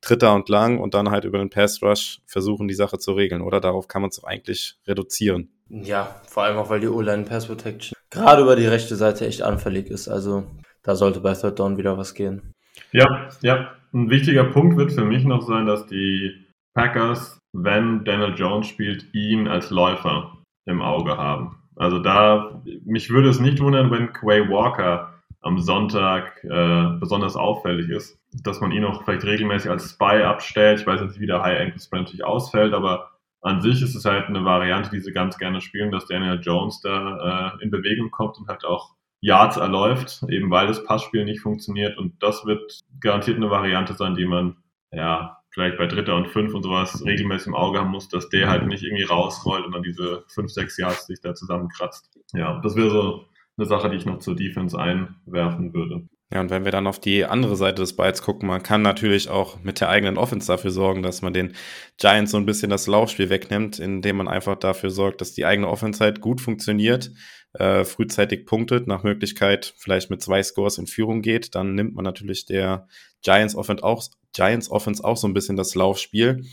Dritter und lang und dann halt über den Pass Rush versuchen, die Sache zu regeln. Oder darauf kann man es eigentlich reduzieren. Ja, vor allem auch, weil die O-Line Pass Protection gerade über die rechte Seite echt anfällig ist. Also da sollte bei Third Down wieder was gehen. Ja, ja. Ein wichtiger Punkt wird für mich noch sein, dass die Packers, wenn Daniel Jones spielt, ihn als Läufer im Auge haben. Also da, mich würde es nicht wundern, wenn Quay Walker am Sonntag äh, besonders auffällig ist, dass man ihn auch vielleicht regelmäßig als Spy abstellt. Ich weiß nicht, wie der High Ankle Spray natürlich ausfällt, aber an sich ist es halt eine Variante, die sie ganz gerne spielen, dass Daniel Jones da äh, in Bewegung kommt und halt auch Yards erläuft, eben weil das Passspiel nicht funktioniert. Und das wird garantiert eine Variante sein, die man ja vielleicht bei Dritter und Fünf und sowas regelmäßig im Auge haben muss, dass der halt nicht irgendwie rausrollt und dann diese fünf, sechs Yards sich da zusammenkratzt. Ja, das wäre so eine Sache, die ich noch zur Defense einwerfen würde. Ja, und wenn wir dann auf die andere Seite des Balls gucken, man kann natürlich auch mit der eigenen Offense dafür sorgen, dass man den Giants so ein bisschen das Laufspiel wegnimmt, indem man einfach dafür sorgt, dass die eigene Offense halt gut funktioniert, äh, frühzeitig punktet, nach Möglichkeit vielleicht mit zwei Scores in Führung geht, dann nimmt man natürlich der Giants Offense auch, Giants Offense auch so ein bisschen das Laufspiel.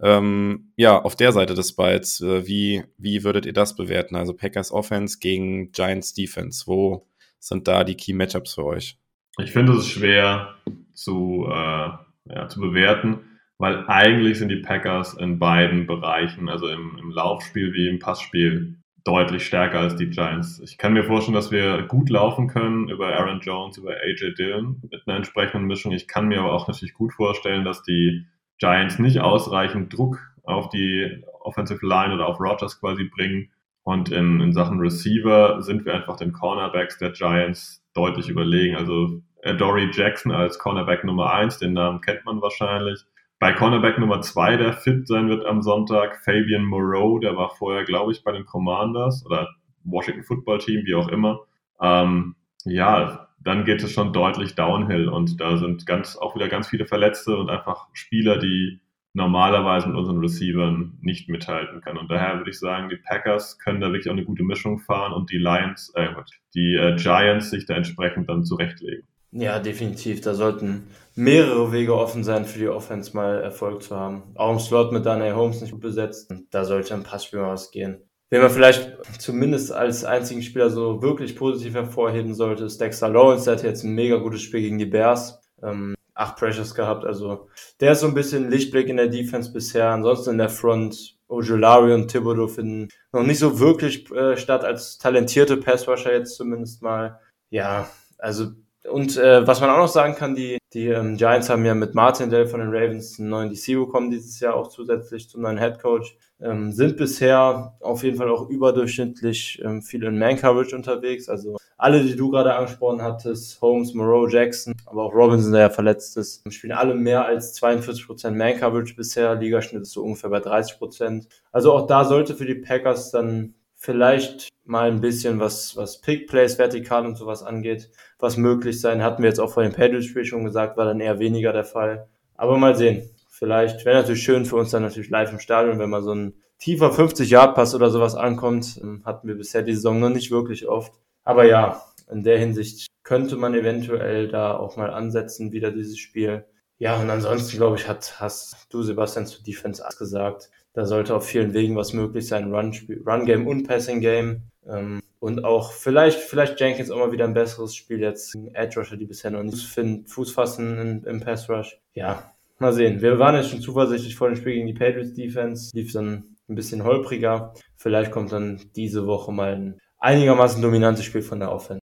Ähm, ja, auf der Seite des Balls, äh, wie, wie würdet ihr das bewerten? Also Packers Offense gegen Giants Defense, wo sind da die Key Matchups für euch? Ich finde es schwer zu, äh, ja, zu bewerten, weil eigentlich sind die Packers in beiden Bereichen, also im, im Laufspiel wie im Passspiel, deutlich stärker als die Giants. Ich kann mir vorstellen, dass wir gut laufen können über Aaron Jones, über AJ Dillon mit einer entsprechenden Mischung. Ich kann mir aber auch natürlich gut vorstellen, dass die Giants nicht ausreichend Druck auf die Offensive Line oder auf Rogers quasi bringen. Und in, in Sachen Receiver sind wir einfach den Cornerbacks der Giants deutlich überlegen. Also Dory Jackson als Cornerback Nummer 1, den Namen kennt man wahrscheinlich. Bei Cornerback Nummer 2, der fit sein wird am Sonntag, Fabian Moreau, der war vorher, glaube ich, bei den Commanders oder Washington Football Team, wie auch immer. Ähm, ja, dann geht es schon deutlich downhill und da sind ganz, auch wieder ganz viele Verletzte und einfach Spieler, die normalerweise mit unseren Receivern nicht mithalten können. Und daher würde ich sagen, die Packers können da wirklich auch eine gute Mischung fahren und die Lions, äh, die äh, Giants sich da entsprechend dann zurechtlegen. Ja, definitiv. Da sollten mehrere Wege offen sein, für die Offense mal Erfolg zu haben. Auch im Slot mit Daniel Holmes nicht gut besetzt. Da sollte ein Passspiel mal was gehen. Wen man vielleicht zumindest als einzigen Spieler so wirklich positiv hervorheben sollte, ist Dexter Lawrence. Der hat jetzt ein mega gutes Spiel gegen die Bears. Ähm, acht Pressures gehabt. Also der ist so ein bisschen Lichtblick in der Defense bisher. Ansonsten in der Front Ojolari und Thibodeau finden noch nicht so wirklich äh, statt als talentierte Passrusher jetzt zumindest mal. Ja, also und äh, was man auch noch sagen kann, die, die ähm, Giants haben ja mit Martin Dell von den Ravens einen neuen DC bekommen dieses Jahr auch zusätzlich zum neuen Head Coach. Ähm, sind bisher auf jeden Fall auch überdurchschnittlich ähm, viel in Man-Coverage unterwegs. Also alle, die du gerade angesprochen hattest, Holmes, Moreau, Jackson, aber auch Robinson, der ja verletzt ist, spielen alle mehr als 42% Man-Coverage bisher. Ligaschnitt ist so ungefähr bei 30%. Also auch da sollte für die Packers dann vielleicht mal ein bisschen was, was Pick Plays vertikal und sowas angeht, was möglich sein. Hatten wir jetzt auch vor dem Paddle-Spiel schon gesagt, war dann eher weniger der Fall. Aber mal sehen. Vielleicht wäre natürlich schön für uns dann natürlich live im Stadion, wenn mal so ein tiefer 50-Yard-Pass oder sowas ankommt. Ähm, hatten wir bisher die Saison noch nicht wirklich oft. Aber ja, in der Hinsicht könnte man eventuell da auch mal ansetzen, wieder dieses Spiel. Ja, und ansonsten, glaube ich, hat, hast du, Sebastian, zu Defense gesagt. Da sollte auf vielen Wegen was möglich sein. Run-Game Run und Passing-Game. Ähm, und auch vielleicht, vielleicht Jenkins auch mal wieder ein besseres Spiel jetzt. Edge Rusher, die bisher noch nicht Fuß fassen im, im Pass Rush. Ja, mal sehen. Wir waren jetzt schon zuversichtlich vor dem Spiel gegen die Patriots Defense. Lief dann ein bisschen holpriger. Vielleicht kommt dann diese Woche mal ein einigermaßen dominantes Spiel von der Offense.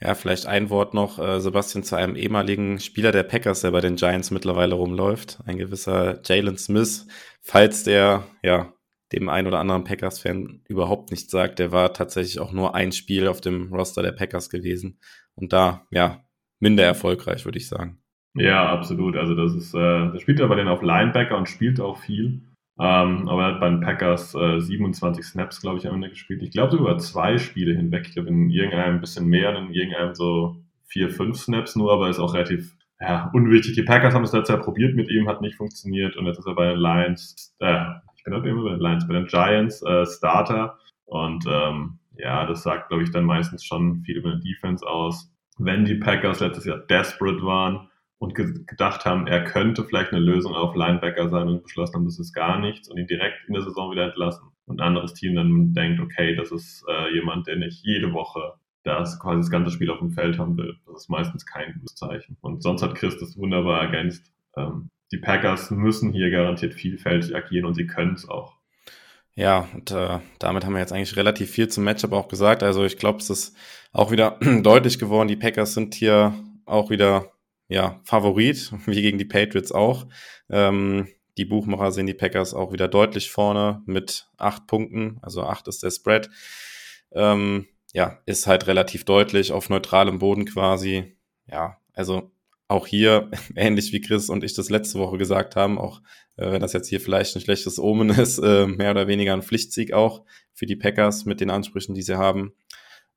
Ja, vielleicht ein Wort noch, äh, Sebastian, zu einem ehemaligen Spieler der Packers, der bei den Giants mittlerweile rumläuft. Ein gewisser Jalen Smith. Falls der, ja, dem ein oder anderen Packers-Fan überhaupt nichts sagt, der war tatsächlich auch nur ein Spiel auf dem Roster der Packers gewesen. Und da, ja, minder erfolgreich, würde ich sagen. Ja, absolut. Also das ist, äh, der spielt aber den auf Linebacker und spielt auch viel. Ähm, aber er hat bei den Packers äh, 27 Snaps, glaube ich, am Ende gespielt. Ich glaube sogar zwei Spiele hinweg. Ich glaube in irgendeinem ein bisschen mehr, in irgendeinem so vier, fünf Snaps nur, aber ist auch relativ ja, unwichtig. Die Packers haben es letztes Jahr probiert mit ihm, hat nicht funktioniert und jetzt ist er bei den Lions, äh, ich bin immer bei den Lions, bei den Giants äh, Starter und ähm, ja, das sagt, glaube ich, dann meistens schon viel über die Defense aus. Wenn die Packers letztes Jahr desperate waren, und ge gedacht haben, er könnte vielleicht eine Lösung auf Linebacker sein und beschlossen haben, das ist gar nichts und ihn direkt in der Saison wieder entlassen. Und ein anderes Team dann denkt, okay, das ist äh, jemand, den ich jede Woche das quasi das ganze Spiel auf dem Feld haben will. Das ist meistens kein gutes Zeichen. Und sonst hat Chris das wunderbar ergänzt. Ähm, die Packers müssen hier garantiert vielfältig agieren und sie können es auch. Ja, und äh, damit haben wir jetzt eigentlich relativ viel zum Matchup auch gesagt. Also ich glaube, es ist auch wieder deutlich geworden. Die Packers sind hier auch wieder ja, Favorit, wie gegen die Patriots auch. Ähm, die Buchmacher sehen die Packers auch wieder deutlich vorne mit acht Punkten, also acht ist der Spread. Ähm, ja, ist halt relativ deutlich auf neutralem Boden quasi. Ja, also auch hier, ähnlich wie Chris und ich das letzte Woche gesagt haben, auch äh, wenn das jetzt hier vielleicht ein schlechtes Omen ist, äh, mehr oder weniger ein Pflichtsieg auch für die Packers mit den Ansprüchen, die sie haben.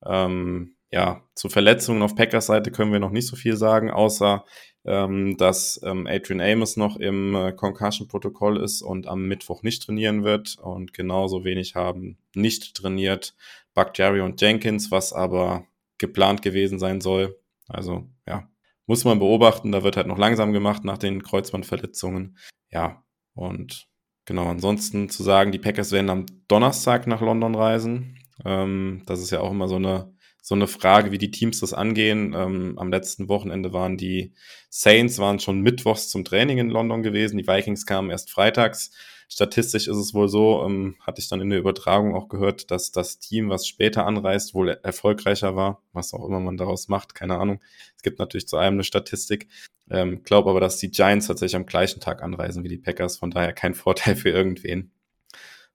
Ähm, ja, zu Verletzungen auf Packers Seite können wir noch nicht so viel sagen, außer ähm, dass ähm, Adrian Amos noch im äh, Concussion-Protokoll ist und am Mittwoch nicht trainieren wird und genauso wenig haben nicht trainiert Buck Jerry und Jenkins, was aber geplant gewesen sein soll. Also ja, muss man beobachten. Da wird halt noch langsam gemacht nach den Kreuzbandverletzungen. Ja, und genau, ansonsten zu sagen, die Packers werden am Donnerstag nach London reisen. Ähm, das ist ja auch immer so eine so eine Frage, wie die Teams das angehen. Ähm, am letzten Wochenende waren die Saints waren schon mittwochs zum Training in London gewesen. Die Vikings kamen erst freitags. Statistisch ist es wohl so, ähm, hatte ich dann in der Übertragung auch gehört, dass das Team, was später anreist, wohl erfolgreicher war, was auch immer man daraus macht, keine Ahnung. Es gibt natürlich zu einem eine Statistik. Ähm, glaube aber, dass die Giants tatsächlich am gleichen Tag anreisen wie die Packers, von daher kein Vorteil für irgendwen.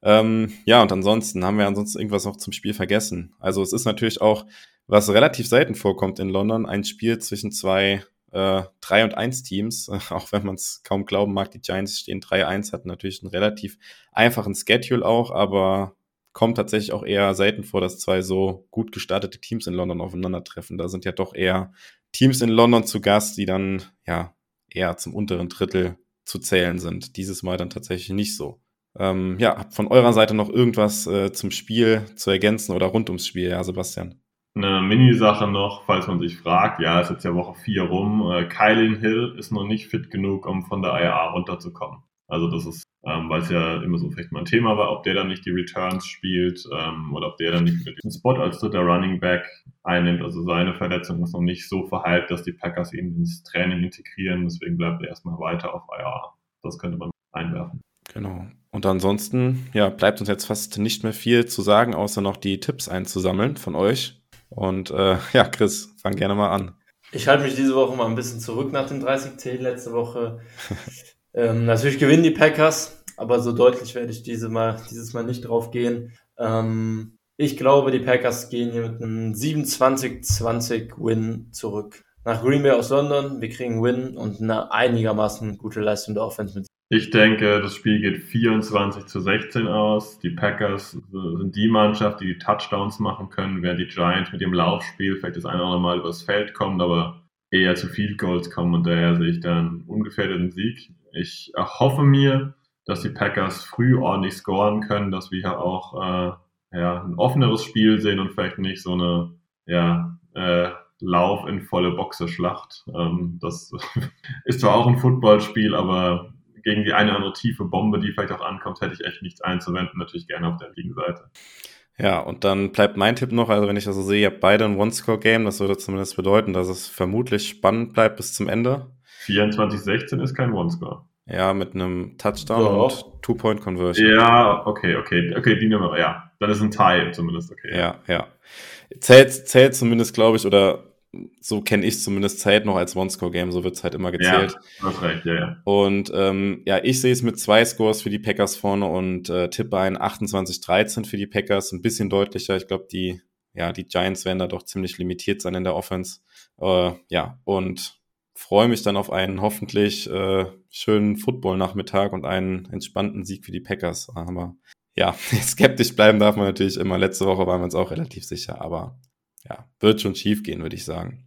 Ähm, ja, und ansonsten haben wir ansonsten irgendwas noch zum Spiel vergessen. Also es ist natürlich auch was relativ selten vorkommt in London, ein Spiel zwischen zwei äh, 3 und 1 Teams, auch wenn man es kaum glauben mag, die Giants stehen 3-1, hatten natürlich einen relativ einfachen Schedule auch, aber kommt tatsächlich auch eher selten vor, dass zwei so gut gestartete Teams in London aufeinandertreffen. Da sind ja doch eher Teams in London zu Gast, die dann ja eher zum unteren Drittel zu zählen sind. Dieses Mal dann tatsächlich nicht so. Ähm, ja, von eurer Seite noch irgendwas äh, zum Spiel zu ergänzen oder rund ums Spiel, ja, Sebastian? Eine Mini-Sache noch, falls man sich fragt, ja, ist jetzt ja Woche 4 rum. Äh, Kylin Hill ist noch nicht fit genug, um von der IAA runterzukommen. Also das ist, ähm, weil es ja immer so vielleicht mal ein Thema war, ob der dann nicht die Returns spielt ähm, oder ob der dann nicht wieder diesen Spot als dritter Running Back einnimmt. Also seine Verletzung ist noch nicht so verheilt, dass die Packers ihn ins Training integrieren. Deswegen bleibt er erstmal weiter auf IAA. Das könnte man einwerfen. Genau. Und ansonsten, ja, bleibt uns jetzt fast nicht mehr viel zu sagen, außer noch die Tipps einzusammeln von euch. Und äh, ja, Chris, fang gerne mal an. Ich halte mich diese Woche mal ein bisschen zurück nach dem 30T letzte Woche. ähm, natürlich gewinnen die Packers, aber so deutlich werde ich diese mal, dieses Mal nicht drauf gehen. Ähm, ich glaube, die Packers gehen hier mit einem 27-20 Win zurück. Nach Green Bay aus London, wir kriegen Win und eine einigermaßen gute Leistung der Offense mit ich denke, das Spiel geht 24 zu 16 aus. Die Packers sind die Mannschaft, die die Touchdowns machen können, während die Giants mit dem Laufspiel vielleicht das eine oder andere Mal übers Feld kommen, aber eher zu Field Goals kommen und daher sehe ich dann ungefährdeten Sieg. Ich erhoffe mir, dass die Packers früh ordentlich scoren können, dass wir hier auch äh, ja, ein offeneres Spiel sehen und vielleicht nicht so eine ja, äh, Lauf in volle Boxerschlacht. Ähm, das ist zwar auch ein Footballspiel, aber gegen die eine oder andere tiefe Bombe, die vielleicht auch ankommt, hätte ich echt nichts einzuwenden. Natürlich gerne auf der Gegenseite. Ja, und dann bleibt mein Tipp noch, also wenn ich das so sehe, ihr habt beide ein One-Score-Game, das würde zumindest bedeuten, dass es vermutlich spannend bleibt bis zum Ende. 24-16 ist kein One-Score. Ja, mit einem Touchdown ja. und Two-Point-Conversion. Ja, okay, okay, okay, die Nummer, ja. Dann ist ein Tie zumindest, okay. Ja, ja. Zählt, zählt zumindest, glaube ich, oder so kenne ich zumindest Zeit noch als One-Score-Game, so wird es halt immer gezählt. Ja, hast recht, ja, ja. Und ähm, ja, ich sehe es mit zwei Scores für die Packers vorne und äh, tippe ein 28-13 für die Packers, ein bisschen deutlicher. Ich glaube, die, ja, die Giants werden da doch ziemlich limitiert sein in der Offense. Äh, ja, und freue mich dann auf einen hoffentlich äh, schönen Football-Nachmittag und einen entspannten Sieg für die Packers. Aber ja, skeptisch bleiben darf man natürlich immer. Letzte Woche waren wir uns auch relativ sicher, aber ja, wird schon schief gehen, würde ich sagen.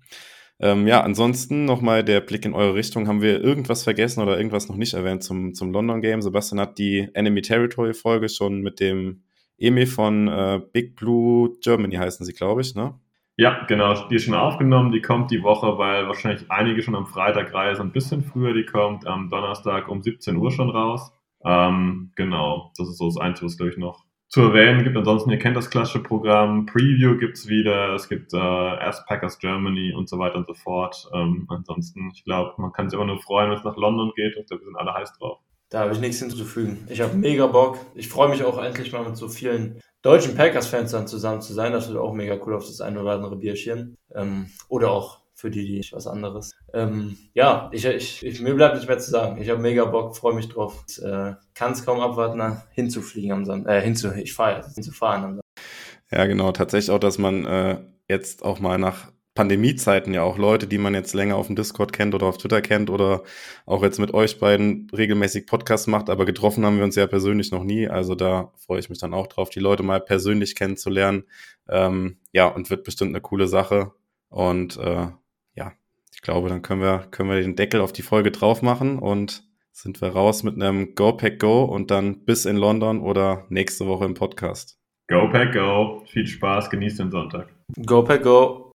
Ähm, ja, ansonsten nochmal der Blick in eure Richtung. Haben wir irgendwas vergessen oder irgendwas noch nicht erwähnt zum, zum London Game? Sebastian hat die Enemy Territory Folge schon mit dem Emi von äh, Big Blue Germany heißen sie, glaube ich, ne? Ja, genau, die ist schon aufgenommen, die kommt die Woche, weil wahrscheinlich einige schon am Freitag reisen, ein bisschen früher, die kommt am Donnerstag um 17 Uhr schon raus. Ähm, genau, das ist so das Einzige, was glaube ich noch zu erwähnen gibt. Ansonsten, ihr kennt das klassische Programm. Preview gibt's wieder. Es gibt äh, erst Packers Germany und so weiter und so fort. Ähm, ansonsten, ich glaube, man kann sich immer nur freuen, wenn es nach London geht. Und ich glaube, wir sind alle heiß drauf. Da habe ich nichts hinzuzufügen. Ich habe mega Bock. Ich freue mich auch endlich mal mit so vielen deutschen Packers-Fans dann zusammen zu sein. Das wird auch mega cool auf das eine oder andere Bierchen. Ähm, oder auch für die, die was anderes. Ähm, ja, ich, ich, ich, mir bleibt nicht mehr zu sagen. Ich habe mega Bock, freue mich drauf. Äh, Kann es kaum abwarten, hinzufliegen am Sonntag. Äh, hinzu, ich fahre jetzt, hinzufahren am Sonntag. Ja, genau. Tatsächlich auch, dass man äh, jetzt auch mal nach Pandemiezeiten ja auch Leute, die man jetzt länger auf dem Discord kennt oder auf Twitter kennt oder auch jetzt mit euch beiden regelmäßig Podcasts macht, aber getroffen haben wir uns ja persönlich noch nie. Also da freue ich mich dann auch drauf, die Leute mal persönlich kennenzulernen. Ähm, ja, und wird bestimmt eine coole Sache. Und äh, ich glaube, dann können wir, können wir den Deckel auf die Folge drauf machen und sind wir raus mit einem Go Pack Go und dann bis in London oder nächste Woche im Podcast. Go Pack Go. Viel Spaß, genießt den Sonntag. Go Pack Go.